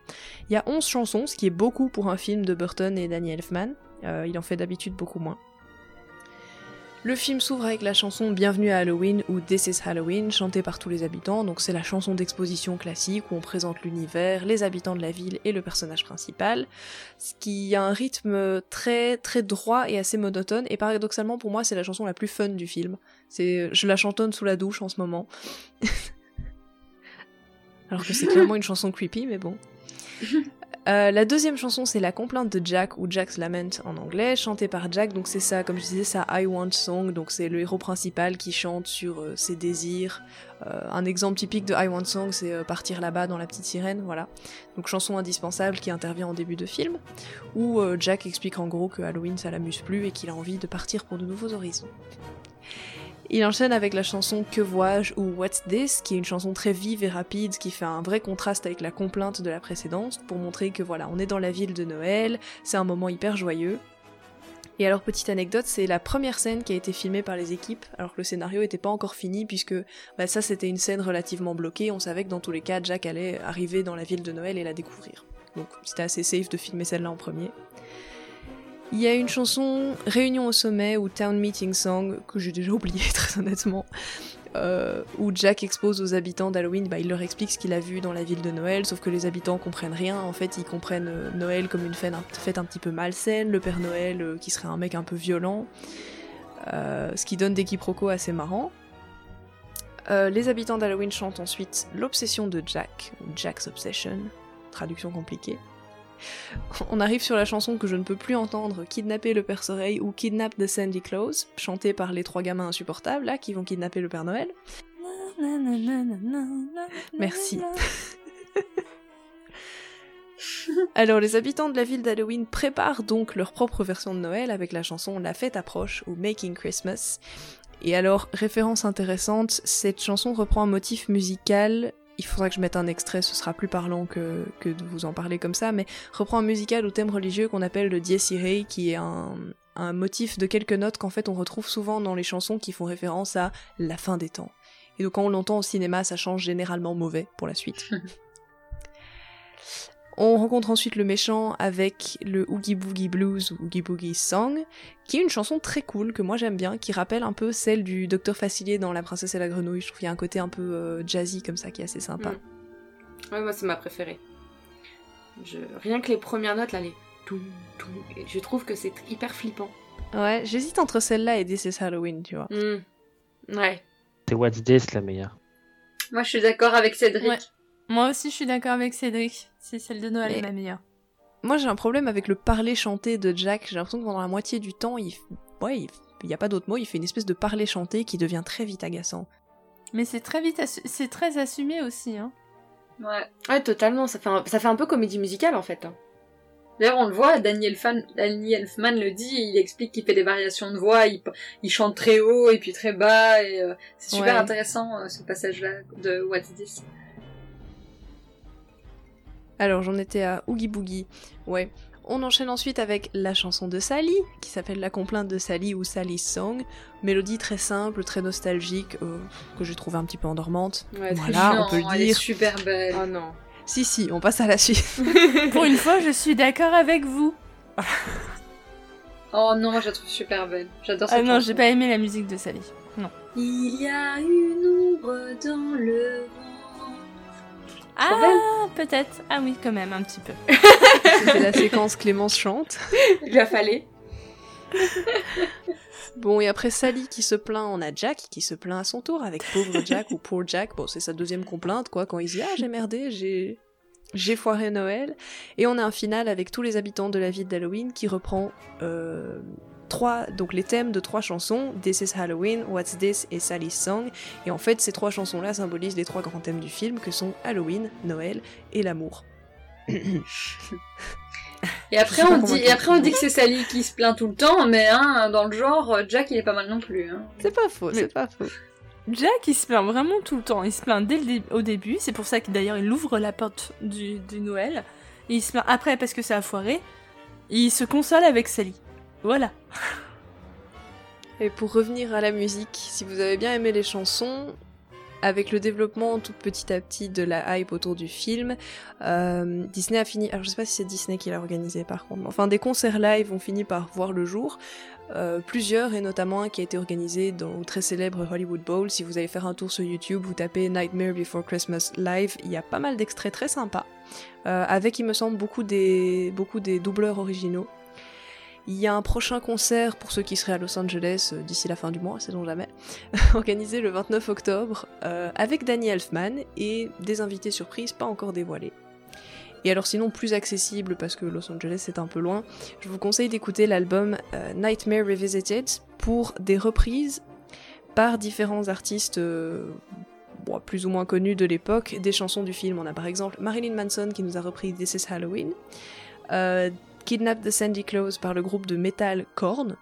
Il y a 11 chansons, ce qui est beaucoup pour un film de Burton et Danny Elfman, euh, il en fait d'habitude beaucoup moins. Le film s'ouvre avec la chanson Bienvenue à Halloween ou This is Halloween, chantée par tous les habitants. Donc c'est la chanson d'exposition classique où on présente l'univers, les habitants de la ville et le personnage principal. Ce qui a un rythme très très droit et assez monotone. Et paradoxalement pour moi c'est la chanson la plus fun du film. C'est, je la chantonne sous la douche en ce moment. Alors que c'est clairement une chanson creepy, mais bon. Euh, la deuxième chanson, c'est la complainte de Jack, ou Jack's Lament en anglais, chantée par Jack. Donc c'est ça, comme je disais, ça I Want Song. Donc c'est le héros principal qui chante sur euh, ses désirs. Euh, un exemple typique de I Want Song, c'est partir là-bas dans la petite sirène, voilà. Donc chanson indispensable qui intervient en début de film, où Jack explique en gros que Halloween ça l'amuse plus et qu'il a envie de partir pour de nouveaux horizons. Il enchaîne avec la chanson Que vois-je ou What's This, qui est une chanson très vive et rapide, qui fait un vrai contraste avec la complainte de la précédente, pour montrer que voilà, on est dans la ville de Noël, c'est un moment hyper joyeux. Et alors, petite anecdote, c'est la première scène qui a été filmée par les équipes, alors que le scénario était pas encore fini, puisque bah, ça c'était une scène relativement bloquée, on savait que dans tous les cas, Jack allait arriver dans la ville de Noël et la découvrir. Donc c'était assez safe de filmer celle-là en premier. Il y a une chanson Réunion au sommet ou Town Meeting Song que j'ai déjà oublié très honnêtement, euh, où Jack expose aux habitants d'Halloween, bah, il leur explique ce qu'il a vu dans la ville de Noël, sauf que les habitants comprennent rien. En fait, ils comprennent euh, Noël comme une fête un, petit peu malsaine, le Père Noël euh, qui serait un mec un peu violent, ce qui donne des quiproquos assez marrants. Les habitants d'Halloween chantent ensuite l'obsession de Jack, Jack's Obsession, traduction compliquée. On arrive sur la chanson que je ne peux plus entendre, Kidnapper le Père Soleil ou Kidnap the Sandy Claus, chantée par les trois gamins insupportables là qui vont kidnapper le Père Noël. Merci. Alors les habitants de la ville d'Halloween préparent donc leur propre version de Noël avec la chanson La fête approche ou Making Christmas. Et alors, référence intéressante, cette chanson reprend un motif musical il faudra que je mette un extrait, ce sera plus parlant que, de vous en parler comme ça, mais reprend un musical au thème religieux qu'on appelle le Dies Irae, qui est un, un motif de quelques notes qu'en fait on retrouve souvent dans les chansons qui font référence à la fin des temps. Et donc quand on l'entend au cinéma, ça change généralement mauvais pour la suite. On rencontre ensuite le méchant avec le Oogie Boogie Blues ou Oogie Boogie Song, qui est une chanson très cool que moi j'aime bien, qui rappelle un peu celle du Docteur Facilier dans La Princesse et la Grenouille. Je trouve qu'il y a un côté un peu euh, jazzy comme ça qui est assez sympa. Mm. Ouais, moi c'est ma préférée. Je... Rien que les premières notes là, les tout, tout, je trouve que c'est hyper flippant. Ouais, j'hésite entre celle-là et This is Halloween, tu vois. Mm. Ouais. C'est What's This la meilleure. Moi je suis d'accord avec Cédric. Ouais. Moi aussi, je suis d'accord avec Cédric. C'est celle de Noël Mais- est ma meilleure. Moi j'ai un problème avec le parler chanté de Jack. J'ai l'impression que pendant la moitié du temps, il, ouais, il... il y a pas d'autre mot, il fait une espèce de parler chanté qui devient très vite agaçant. Mais c'est très vite, assu- c'est très assumé aussi. Hein. Ouais. Ouais, totalement. Ça fait un, ça fait un peu comédie musicale en fait. hein. D'ailleurs, on le voit, Daniel, Fan, Daniel Elfman le dit, il explique qu'il fait des variations de voix, il, il chante très haut et puis très bas, et euh, c'est super Ouais. intéressant euh, ce passage-là de What's This. Alors j'en étais à Oogie Boogie. Ouais. On enchaîne ensuite avec la chanson de Sally, qui s'appelle La complainte de Sally ou Sally's Song. Mélodie très simple, très nostalgique, euh, que j'ai trouvé un petit peu endormante. Ouais, voilà, non, on peut le elle est dire. super belle. Oh non. Si, si, on passe à la suite. Pour une fois, je suis d'accord avec vous. Oh non, moi je la trouve super belle. J'adore cette Ah non, j'ai pas aimé la musique de Sally. Non. Il y a une ombre dans le vent. Ah, peut-être. Ah oui, quand même, un petit peu. C'était la séquence Clémence chante. Il lui a fallu. Bon, et après Sally qui se plaint, on a Jack qui se plaint à son tour avec pauvre Jack ou poor Jack. Bon, c'est sa deuxième complainte, quoi, quand il dit Ah, j'ai merdé, j'ai. J'ai foiré Noël. Et on a un final avec tous les habitants de la ville d'Halloween qui reprend euh, trois, donc les thèmes de trois chansons This is Halloween, What's This et Sally's Song. Et en fait, ces trois chansons-là symbolisent les trois grands thèmes du film que sont Halloween, Noël et l'amour. Et après, on dit, et après on dit que c'est Sally qui se plaint tout le temps, mais hein, dans le genre, Jack il est pas mal non plus. Hein. C'est pas faux, c'est pas faux. Jack, il se plaint vraiment tout le temps. Il se plaint dès le dé- au début. C'est pour ça que d'ailleurs, il ouvre la porte du, du Noël. Et il se plaint après parce que ça a foiré. Et il se console avec Sally. Voilà. Et pour revenir à la musique, si vous avez bien aimé les chansons, avec le développement tout petit à petit de la hype autour du film, euh, Disney a fini. Alors je sais pas si c'est Disney qui l'a organisé par contre. Enfin, des concerts live ont fini par voir le jour. Euh, plusieurs, et notamment un qui a été organisé dans le très célèbre Hollywood Bowl. Si vous allez faire un tour sur YouTube, vous tapez Nightmare Before Christmas live, il y a pas mal d'extraits très sympas, euh, avec, il me semble, beaucoup des, beaucoup des doubleurs originaux. Il y a un prochain concert pour ceux qui seraient à Los Angeles euh, d'ici la fin du mois, sait-on jamais, organisé le 29 octobre, euh, avec Danny Elfman et des invités surprises pas encore dévoilés. Et alors sinon plus accessible parce que Los Angeles c'est un peu loin, je vous conseille d'écouter l'album euh, Nightmare Revisited pour des reprises par différents artistes plus ou moins connus de l'époque des chansons du film. On a par exemple Marilyn Manson qui nous a repris This is Halloween, Kidnap the Sandy Claus par le groupe de metal Korn.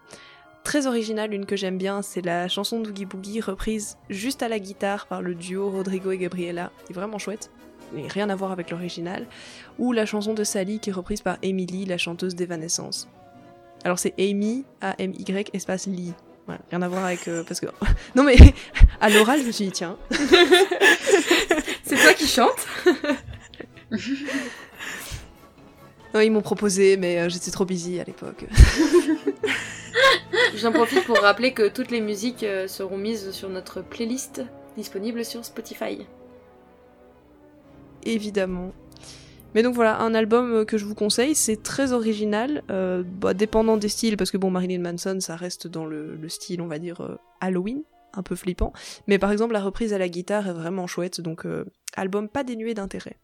Très originale, une que j'aime bien, c'est la chanson d'Oogie Boogie reprise juste à la guitare par le duo Rodrigo et Gabriela. C'est vraiment chouette mais rien à voir avec l'original, ou la chanson de Sally qui est reprise par Emily, la chanteuse d'Evanescence. Alors c'est Amy, A-M-Y, espace Lee. Voilà, rien à voir avec... euh, parce que... non mais, à l'oral, je me suis dit, tiens. C'est toi qui chantes ils m'ont proposé, mais euh, j'étais trop busy à l'époque. J'en profite pour rappeler que toutes les musiques euh, seront mises sur notre playlist disponible sur Spotify. Évidemment. Mais donc voilà, un album euh, que je vous conseille, c'est très original, euh, bah, dépendant des styles, parce que bon, Marilyn Manson, ça reste dans le, le style, on va dire, euh, Halloween, un peu flippant. Mais par exemple, la reprise à la guitare est vraiment chouette, donc euh, album pas dénué d'intérêt.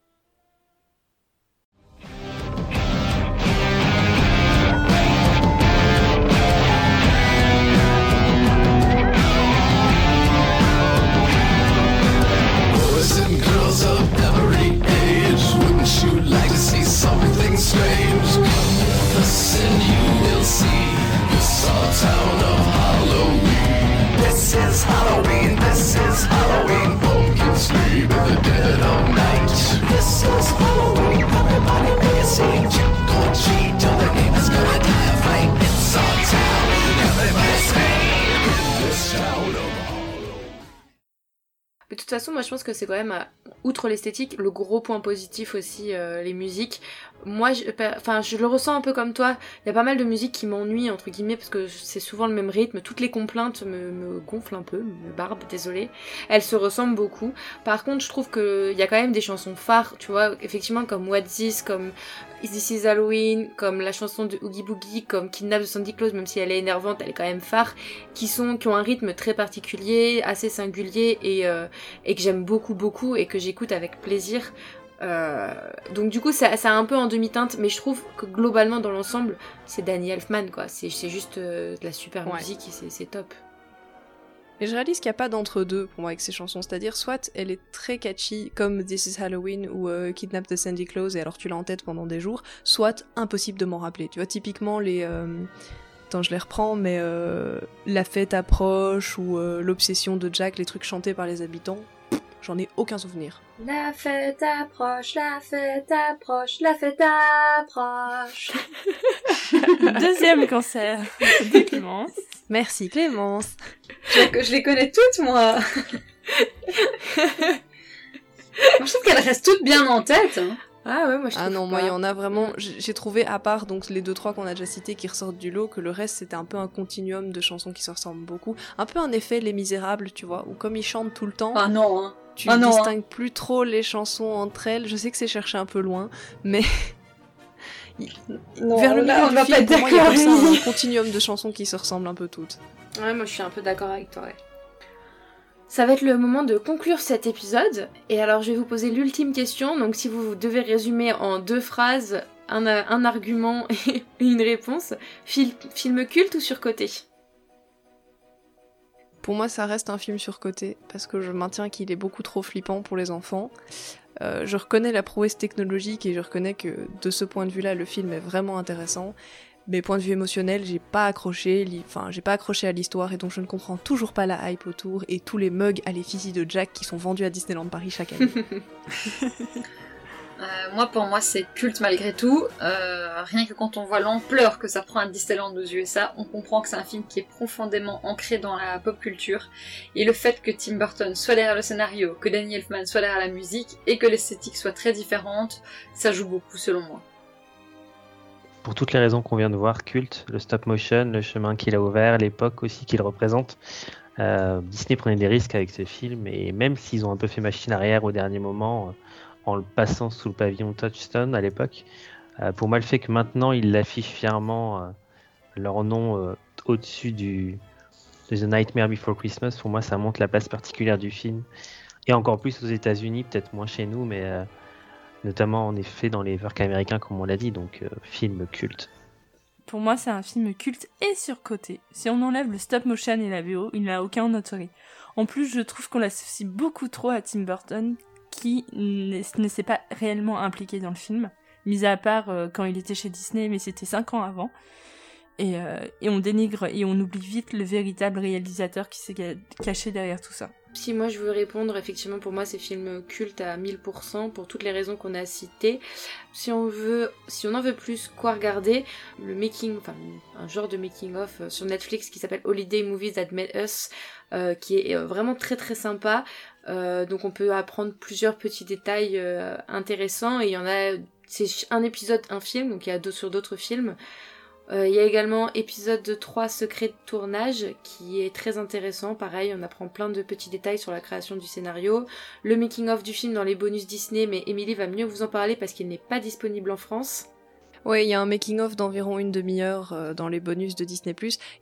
De toute façon, moi je pense que c'est quand même, outre l'esthétique, le gros point positif aussi, euh, les musiques. Moi, je, enfin, je le ressens un peu comme toi. Il y a pas mal de musiques qui m'ennuient, entre guillemets, parce que c'est souvent le même rythme. Toutes les complaintes me, me gonflent un peu, me barbent, désolé. Elles se ressemblent beaucoup. Par contre, je trouve qu'il y a quand même des chansons phares, tu vois, effectivement, comme What's This, comme This is Halloween, comme la chanson de Oogie Boogie, comme Kidnap de Sandy Claus, même si elle est énervante, elle est quand même phare, qui sont, qui ont un rythme très particulier, assez singulier et, euh, et que j'aime beaucoup beaucoup et que j'écoute avec plaisir. Euh, donc du coup ça, ça a un peu en demi-teinte mais je trouve que globalement dans l'ensemble c'est Danny Elfman quoi c'est juste euh, de la super Ouais. musique et c'est- top Et je réalise qu'il n'y a pas d'entre-deux pour moi avec ces chansons. C'est-à-dire, soit elle est très catchy, comme This is Halloween ou euh, Kidnap the Sandy Claus, et alors tu l'as en tête pendant des jours, soit impossible de m'en rappeler. Tu vois, typiquement les. euh, Attends, je les reprends, mais euh, La fête approche ou euh, L'obsession de Jack, les trucs chantés par les habitants, j'en ai aucun souvenir. La fête approche, la fête approche, la fête approche. Deuxième concert de Clémence. Merci Clémence. Je, je les connais toutes, moi. Moi, je trouve qu'elles restent toutes bien en tête. hein. ah ouais moi je Ah non, moi il y en a vraiment. J'ai j'ai trouvé à part donc les deux trois qu'on a déjà cités qui ressortent du lot que le reste c'était un peu un continuum de chansons qui se ressemblent beaucoup. Un peu un effet Les Misérables, tu vois, où comme ils chantent tout le temps, Ah non, hein. Tu ah non, hein. distingues plus trop les chansons entre elles. Je sais que c'est cherché un peu loin, mais Non, vers le milieu on va du pas film, être pour moi il y a d'accord. comme ça un continuum de chansons qui se ressemblent un peu toutes. Ouais, moi je suis un peu d'accord avec toi, ouais. Ça va être le moment de conclure cet épisode. Et alors je vais vous poser l'ultime question. Donc si vous devez résumer en deux phrases, un, un argument et une réponse, fil- film culte ou surcoté? Pour moi, ça reste un film surcoté parce que je maintiens qu'il est beaucoup trop flippant pour les enfants. Euh, je reconnais la prouesse technologique et je reconnais que de ce point de vue-là, le film est vraiment intéressant. Mais point de vue émotionnel, j'ai pas accroché, enfin j'ai pas accroché à l'histoire et donc je ne comprends toujours pas la hype autour et tous les mugs à l'effigie de Jack qui sont vendus à Disneyland Paris chaque année. Euh, moi, pour moi, c'est culte malgré tout. Euh, rien que quand on voit l'ampleur que ça prend à Disneyland aux USA, on comprend que c'est un film qui est profondément ancré dans la pop culture. Et le fait que Tim Burton soit derrière le scénario, que Danny Elfman soit derrière la musique, et que l'esthétique soit très différente, ça joue beaucoup selon moi. Pour toutes les raisons qu'on vient de voir, culte, le stop motion, le chemin qu'il a ouvert, l'époque aussi qu'il représente. Euh, Disney prenait des risques avec ce film et même s'ils ont un peu fait machine arrière au dernier moment en le passant sous le pavillon Touchstone à l'époque, euh, pour moi le fait que maintenant ils l'affichent fièrement leur nom au-dessus du de The Nightmare Before Christmas, pour moi ça montre la place particulière du film et encore plus aux États-Unis, peut-être moins chez nous, mais notamment en effet dans les works américains comme on l'a dit, donc film culte. Pour moi, c'est un film culte et surcoté. Si on enlève le stop motion et la VO, il n'a aucun autorité. En plus, je trouve qu'on l'associe beaucoup trop à Tim Burton, qui ne s'est pas réellement impliqué dans le film, mis à part euh, quand il était chez Disney, mais c'était 5 ans avant. Et, euh, et, on dénigre et on oublie vite le véritable réalisateur qui s'est caché derrière tout ça. Si moi je veux répondre, effectivement pour moi c'est film culte à 1000% pour toutes les raisons qu'on a citées. Si on veut, si on en veut plus, quoi regarder Le making, enfin un genre de making of euh, sur Netflix qui s'appelle Holiday Movies That Made Us, qui est vraiment très très sympa. Donc on peut apprendre plusieurs petits détails intéressants et il y en a, c'est un épisode, un film, donc il y a deux sur d'autres films. Euh, il y a également épisode 3 secret de tournage qui est très intéressant. Pareil, on apprend plein de petits détails sur la création du scénario. Le making of du film dans les bonus Disney, mais Emily va mieux vous en parler parce qu'il n'est pas disponible en France. Oui, il y a un making-of d'environ une demi-heure euh, dans les bonus de Disney+.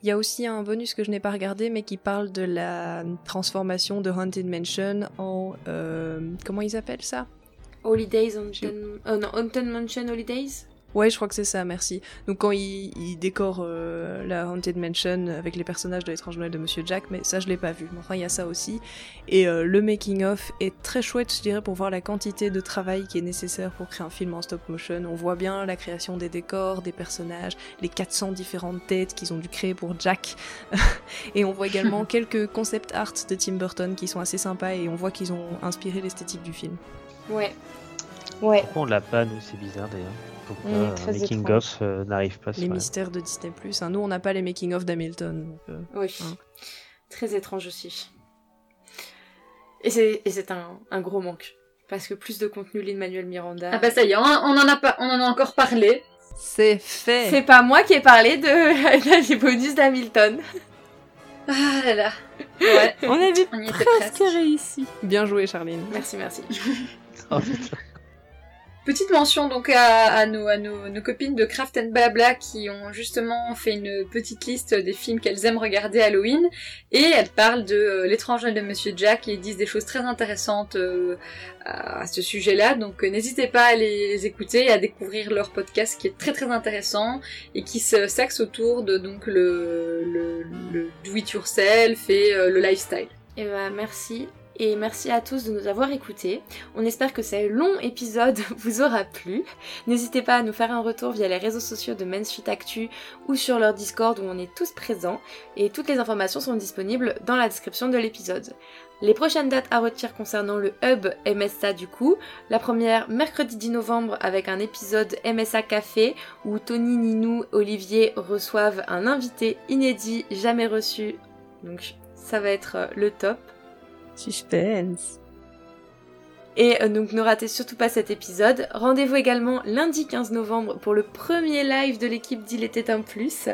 Il y a aussi un bonus que je n'ai pas regardé, mais qui parle de la transformation de Haunted Mansion en... Euh, comment ils appellent ça? Holidays, non, Haunted Mansion Holidays? Ouais, je crois que c'est ça, merci. Donc quand il, il décore euh, la Haunted Mansion avec les personnages de l'étrange Noël de Monsieur Jack, mais ça je l'ai pas vu. Mais enfin, il y a ça aussi. Et euh, le making of est très chouette, je dirais, pour voir la quantité de travail qui est nécessaire pour créer un film en stop motion. On voit bien la création des décors, des personnages, les 400 différentes têtes qu'ils ont dû créer pour Jack. et on voit également quelques concept art de Tim Burton qui sont assez sympas et on voit qu'ils ont inspiré l'esthétique du film. Ouais. Ouais. Pourquoi on l'a pas, nous, c'est bizarre d'ailleurs pourquoi mmh, making of euh, n'arrive pas. Les mystères de Disney+. Hein. Nous, on n'a pas les making of d'Hamilton. Euh, oui. Hein. Très étrange aussi. Et c'est un, un, gros manque. Parce que plus de contenu Lin-Manuel Miranda. Ah bah ça y est, on, en a pas, on en a encore parlé. C'est fait. C'est pas moi qui ai parlé de, des bonus d'Hamilton. Ah là là. Ouais. on avait on presque réussi. Bien joué, Charline. Merci, merci. oh, Petite mention donc à, nos, copines de Craft and Blabla qui ont justement fait une petite liste des films qu'elles aiment regarder Halloween et elles parlent de euh, l'étrange de Monsieur Jack et disent des choses très intéressantes euh, à, ce sujet-là. Donc euh, n'hésitez pas à les, écouter et à découvrir leur podcast qui est très très intéressant et qui s'axe autour de donc le, do it yourself et le lifestyle. Et eh ben, merci et merci à tous de nous avoir écoutés. On espère que ce long épisode vous aura plu. N'hésitez pas à nous faire un retour via les réseaux sociaux de Main Actu ou sur leur Discord où on est tous présents et toutes les informations sont disponibles dans la description de l'épisode. Les prochaines dates à retirer concernant le hub MSA du coup, la première mercredi 10 novembre avec un épisode MSA Café où Tony, Ninou, Olivier reçoivent un invité inédit jamais reçu. Donc ça va être le top. Suspense. Et euh, donc ne ratez surtout pas cet épisode. Rendez-vous également lundi 15 novembre pour le premier live de l'équipe d'Il était un plus.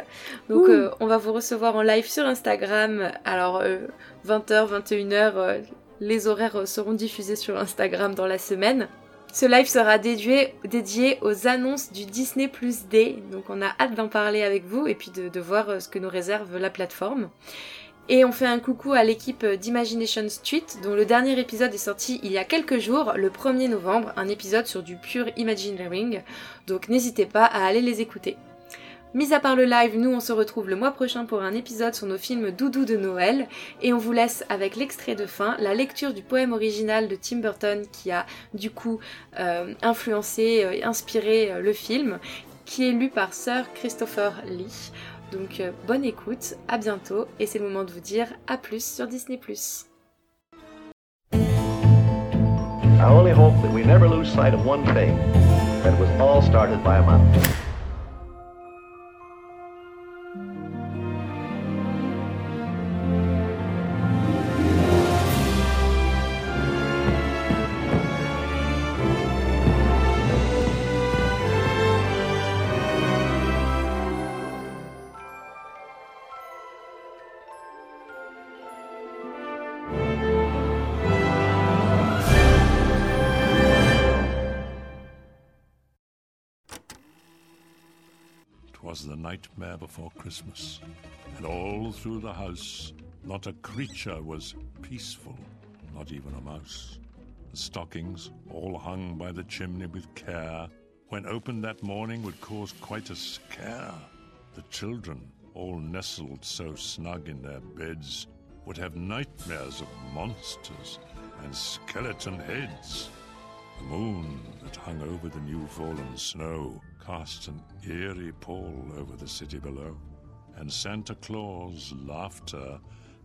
Donc euh, on va vous recevoir en live sur Instagram. Alors 20h, euh, 21h, les horaires seront diffusés sur Instagram dans la semaine. Ce live sera dédié, dédié aux annonces du Disney Plus Day. Donc on a hâte d'en parler avec vous et puis de, de voir ce que nous réserve la plateforme. Et on fait un coucou à l'équipe d'Imagination Street, dont le dernier épisode est sorti il y a quelques jours, le 1er novembre, un épisode sur du pur Imagineering, donc n'hésitez pas à aller les écouter. Mis à part le live, nous on se retrouve le mois prochain pour un épisode sur nos films doudou de Noël, et on vous laisse avec l'extrait de fin, la lecture du poème original de Tim Burton qui a du coup euh, influencé euh, inspiré euh, le film, qui est lu par Sir Christopher Lee. Donc euh, bonne écoute, à bientôt et c'est le moment de vous dire à plus sur Disney ⁇. Was the nightmare before Christmas, and all through the house not a creature was peaceful, not even a mouse. The stockings, all hung by the chimney with care, when opened that morning would cause quite a scare. The children, all nestled so snug in their beds, would have nightmares of monsters and skeleton heads. The moon that hung over the new fallen snow cast an eerie pall over the city below, and Santa Claus' laughter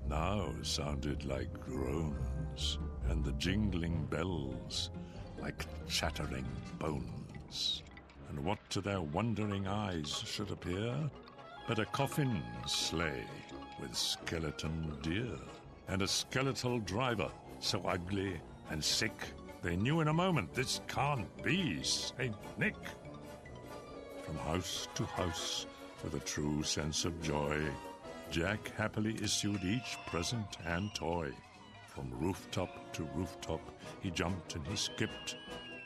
now sounded like groans, and the jingling bells like chattering bones. And what to their wondering eyes should appear but a coffin sleigh with skeleton deer, and a skeletal driver so ugly and sick they knew in a moment this can't be St. Nick. From house to house, with a true sense of joy, Jack happily issued each present and toy. From rooftop to rooftop, he jumped and he skipped,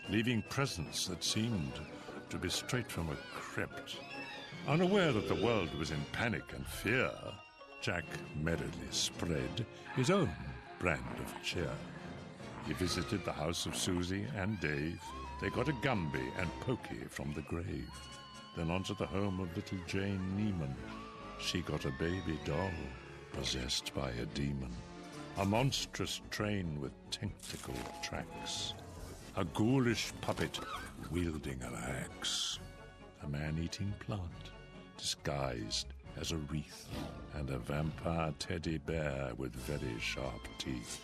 leaving presents that seemed to be straight from a crypt. Unaware that the world was in panic and fear, Jack merrily spread his own brand of cheer. He visited the house of Susie and Dave. They got a Gumby and Pokey from the grave. Then onto the home of little Jane Neiman. She got a baby doll possessed by a demon. A monstrous train with tentacle tracks. A ghoulish puppet wielding an axe. A man-eating plant disguised as a wreath. And a vampire teddy bear with very sharp teeth.